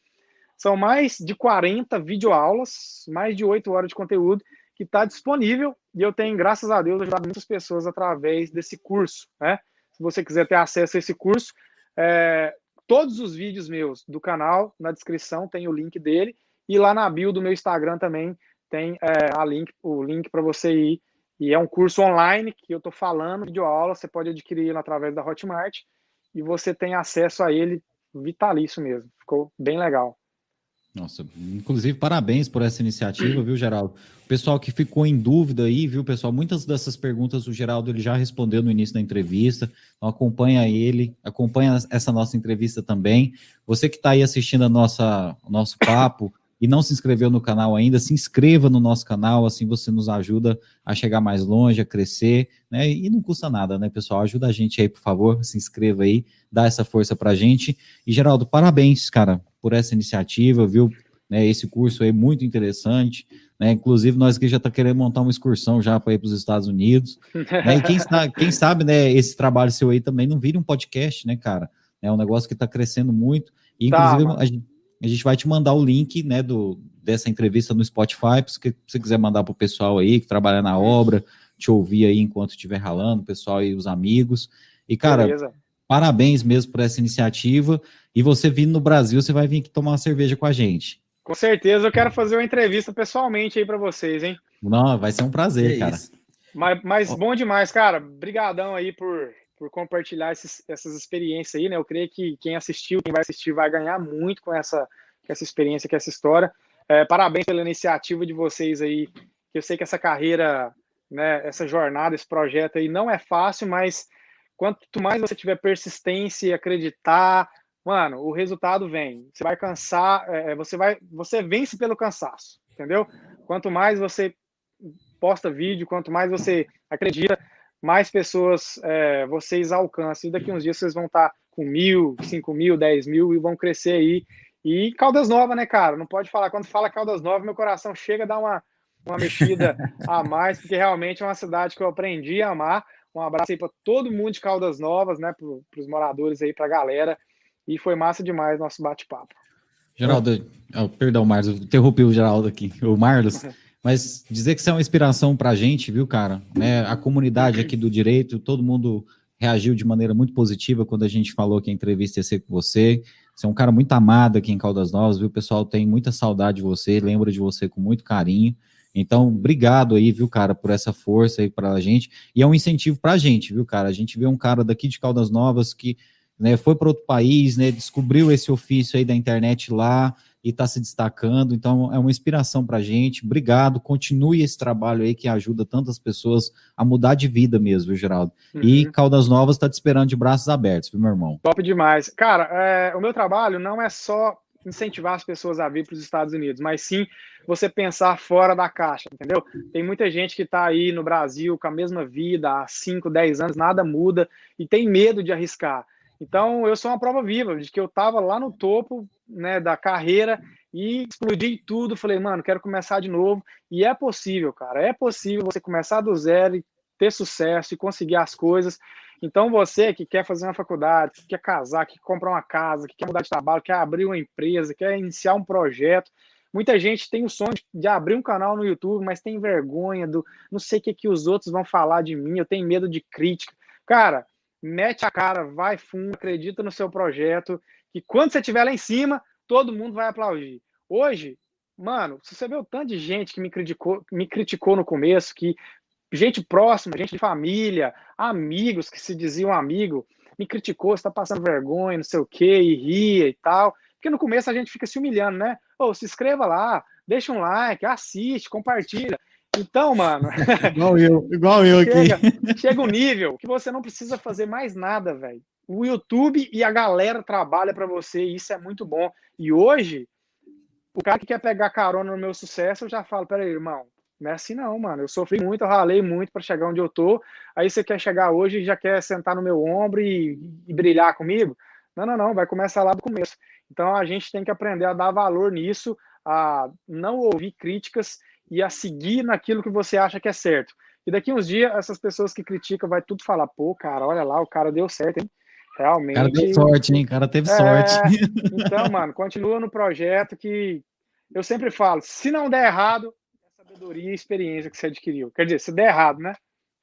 São mais de 40 videoaulas, mais de 8 horas de conteúdo que está disponível e eu tenho, graças a Deus, ajudado muitas pessoas através desse curso. Né? Se você quiser ter acesso a esse curso, é, todos os vídeos meus do canal, na descrição tem o link dele, e lá na bio do meu Instagram também tem é, a link, o link para você ir. E é um curso online que eu estou falando, videoaula, você pode adquirir através da Hotmart, e você tem acesso a ele vitalício mesmo. Ficou bem legal. Nossa, inclusive parabéns por essa iniciativa, viu, Geraldo? O pessoal que ficou em dúvida aí, viu, pessoal? Muitas dessas perguntas o Geraldo ele já respondeu no início da entrevista. Então acompanha ele, acompanha essa nossa entrevista também. Você que está aí assistindo a nossa, o nosso papo e não se inscreveu no canal ainda, se inscreva no nosso canal, assim você nos ajuda a chegar mais longe, a crescer, né? E não custa nada, né, pessoal? Ajuda a gente aí, por favor, se inscreva aí, dá essa força pra gente. E Geraldo, parabéns, cara, por essa iniciativa, viu? Né, esse curso aí muito interessante. Né, inclusive, nós aqui já está querendo montar uma excursão já para ir para os Estados Unidos. né, e quem, está, quem sabe, né, esse trabalho seu aí também não vira um podcast, né, cara? É um negócio que está crescendo muito. E, tá, inclusive, tá, a, gente, a, gente, vai te mandar o link né, do, dessa entrevista no Spotify, se você quiser mandar para o pessoal aí que trabalha na obra, te ouvir aí enquanto estiver ralando, o pessoal e os amigos. E, cara, Beleza. parabéns mesmo por essa iniciativa. E você vindo no Brasil, você vai vir aqui tomar uma cerveja com a gente. Com certeza, eu quero fazer uma entrevista pessoalmente aí para vocês, hein? Não, vai ser um prazer, cara. Mas, mas bom demais, cara. Obrigadão aí por, por compartilhar esses, essas experiências aí, né? Eu creio que quem assistiu, quem vai assistir, vai ganhar muito com essa, com essa experiência, com essa história. É, parabéns pela iniciativa de vocês aí. Eu sei que essa carreira, né, essa jornada, esse projeto aí não é fácil, mas quanto mais você tiver persistência e acreditar, mano, o resultado vem. Você vai cansar, é, é, você vai, você vence pelo cansaço, entendeu? Quanto mais você posta vídeo, quanto mais você acredita, mais pessoas é, vocês alcançam. E daqui uns dias vocês vão estar com mil, cinco mil, dez mil e vão crescer aí. E Caldas Nova, né, cara? Não pode falar. Quando fala Caldas Nova, meu coração chega a dar uma, uma mexida a mais, porque realmente é uma cidade que eu aprendi a amar. Um abraço aí para todo mundo de Caldas Novas, né? Para os moradores aí, para a galera. E foi massa demais nosso bate-papo. Geraldo, oh, perdão, Marlos, interrompi o Geraldo aqui, o Marlos, *laughs* mas dizer que você é uma inspiração para a gente, viu, cara? É, a comunidade aqui do direito, todo mundo reagiu de maneira muito positiva quando a gente falou que a entrevista ia ser com você. Você é um cara muito amado aqui em Caldas Novas, viu? O pessoal tem muita saudade de você, lembra de você com muito carinho. Então, obrigado aí, viu, cara, por essa força aí para a gente. E é um incentivo para a gente, viu, cara? A gente vê um cara daqui de Caldas Novas que né, foi para outro país, né, descobriu esse ofício aí da internet lá e está se destacando. Então, é uma inspiração para a gente. Obrigado, continue esse trabalho aí que ajuda tantas pessoas a mudar de vida mesmo, viu, Geraldo? Uhum. E Caldas Novas está te esperando de braços abertos, viu, meu irmão? Top demais. Cara, é, o meu trabalho não é só incentivar as pessoas a vir para os Estados Unidos, mas sim você pensar fora da caixa, entendeu? Tem muita gente que está aí no Brasil com a mesma vida há 5, 10 anos, nada muda e tem medo de arriscar. Então, eu sou uma prova viva de que eu estava lá no topo né, da carreira e explodi tudo. Falei, mano, quero começar de novo. E é possível, cara. É possível você começar do zero e ter sucesso e conseguir as coisas. Então, você que quer fazer uma faculdade, que quer casar, que quer comprar uma casa, que quer mudar de trabalho, quer abrir uma empresa, quer iniciar um projeto. Muita gente tem o sonho de abrir um canal no YouTube, mas tem vergonha do não sei o que, que os outros vão falar de mim, eu tenho medo de crítica. Cara, mete a cara, vai fundo, acredita no seu projeto, que quando você estiver lá em cima, todo mundo vai aplaudir. Hoje, mano, se você vê o tanto de gente que me criticou, me criticou no começo, que gente próxima, gente de família, amigos que se diziam amigo, me criticou, está passando vergonha, não sei o que, e ria e tal. Porque no começo a gente fica se humilhando, né? Ô, se inscreva lá, deixa um like, assiste, compartilha. Então, mano. *laughs* igual eu, igual eu *laughs* chega, aqui. Chega um nível que você não precisa fazer mais nada, velho. O YouTube e a galera trabalha para você, e isso é muito bom. E hoje, o cara que quer pegar carona no meu sucesso, eu já falo, peraí, irmão, não é assim não, mano. Eu sofri muito, eu ralei muito para chegar onde eu tô. Aí você quer chegar hoje e já quer sentar no meu ombro e, e brilhar comigo? Não, não, não, vai começar lá do começo. Então a gente tem que aprender a dar valor nisso, a não ouvir críticas e a seguir naquilo que você acha que é certo. E daqui uns dias, essas pessoas que criticam vai tudo falar, pô, cara, olha lá, o cara deu certo, hein? Realmente. O cara deu sorte, hein? O cara teve é... sorte. *laughs* Então, mano, continua no projeto que eu sempre falo, se não der errado, é sabedoria e experiência que você adquiriu. Quer dizer, se der errado, né?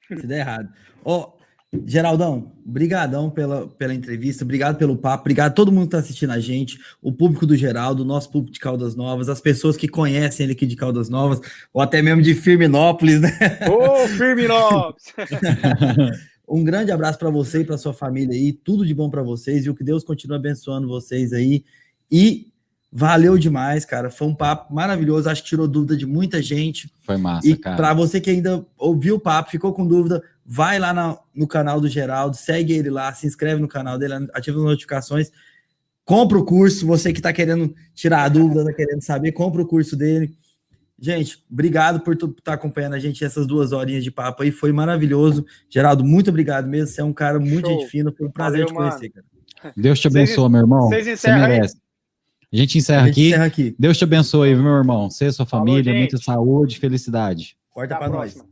Se der errado. Ó, oh, Geraldão, brigadão pela, pela entrevista, obrigado pelo papo, obrigado a todo mundo que está assistindo a gente, o público do Geraldo, o nosso público de Caldas Novas, as pessoas que conhecem ele aqui de Caldas Novas, ou até mesmo de Firminópolis, né? Ô, oh, Firminópolis! *laughs* um grande abraço para você e para sua família aí, tudo de bom para vocês, e o que Deus continue abençoando vocês aí, e Valeu demais, cara. Foi um papo maravilhoso. Acho que tirou dúvida de muita gente. Foi massa, e cara. Para você que ainda ouviu o papo, ficou com dúvida, vai lá na, no canal do Geraldo, segue ele lá, se inscreve no canal dele, ativa as notificações. Compra o curso. Você que está querendo tirar a dúvida, está querendo saber, compra o curso dele. Gente, obrigado por estar tá acompanhando a gente essas duas horinhas de papo aí. Foi maravilhoso. Geraldo, muito obrigado mesmo. Você é um cara muito Show. gente fina. Foi um prazer Valeu, te conhecer, cara. Deus te abençoe, meu irmão. Vocês encerram Você merece. Aí. A gente encerra, a gente aqui. encerra aqui. Deus te abençoe, meu irmão. Você, sua família, Falou, muita saúde, felicidade. Corta para nós.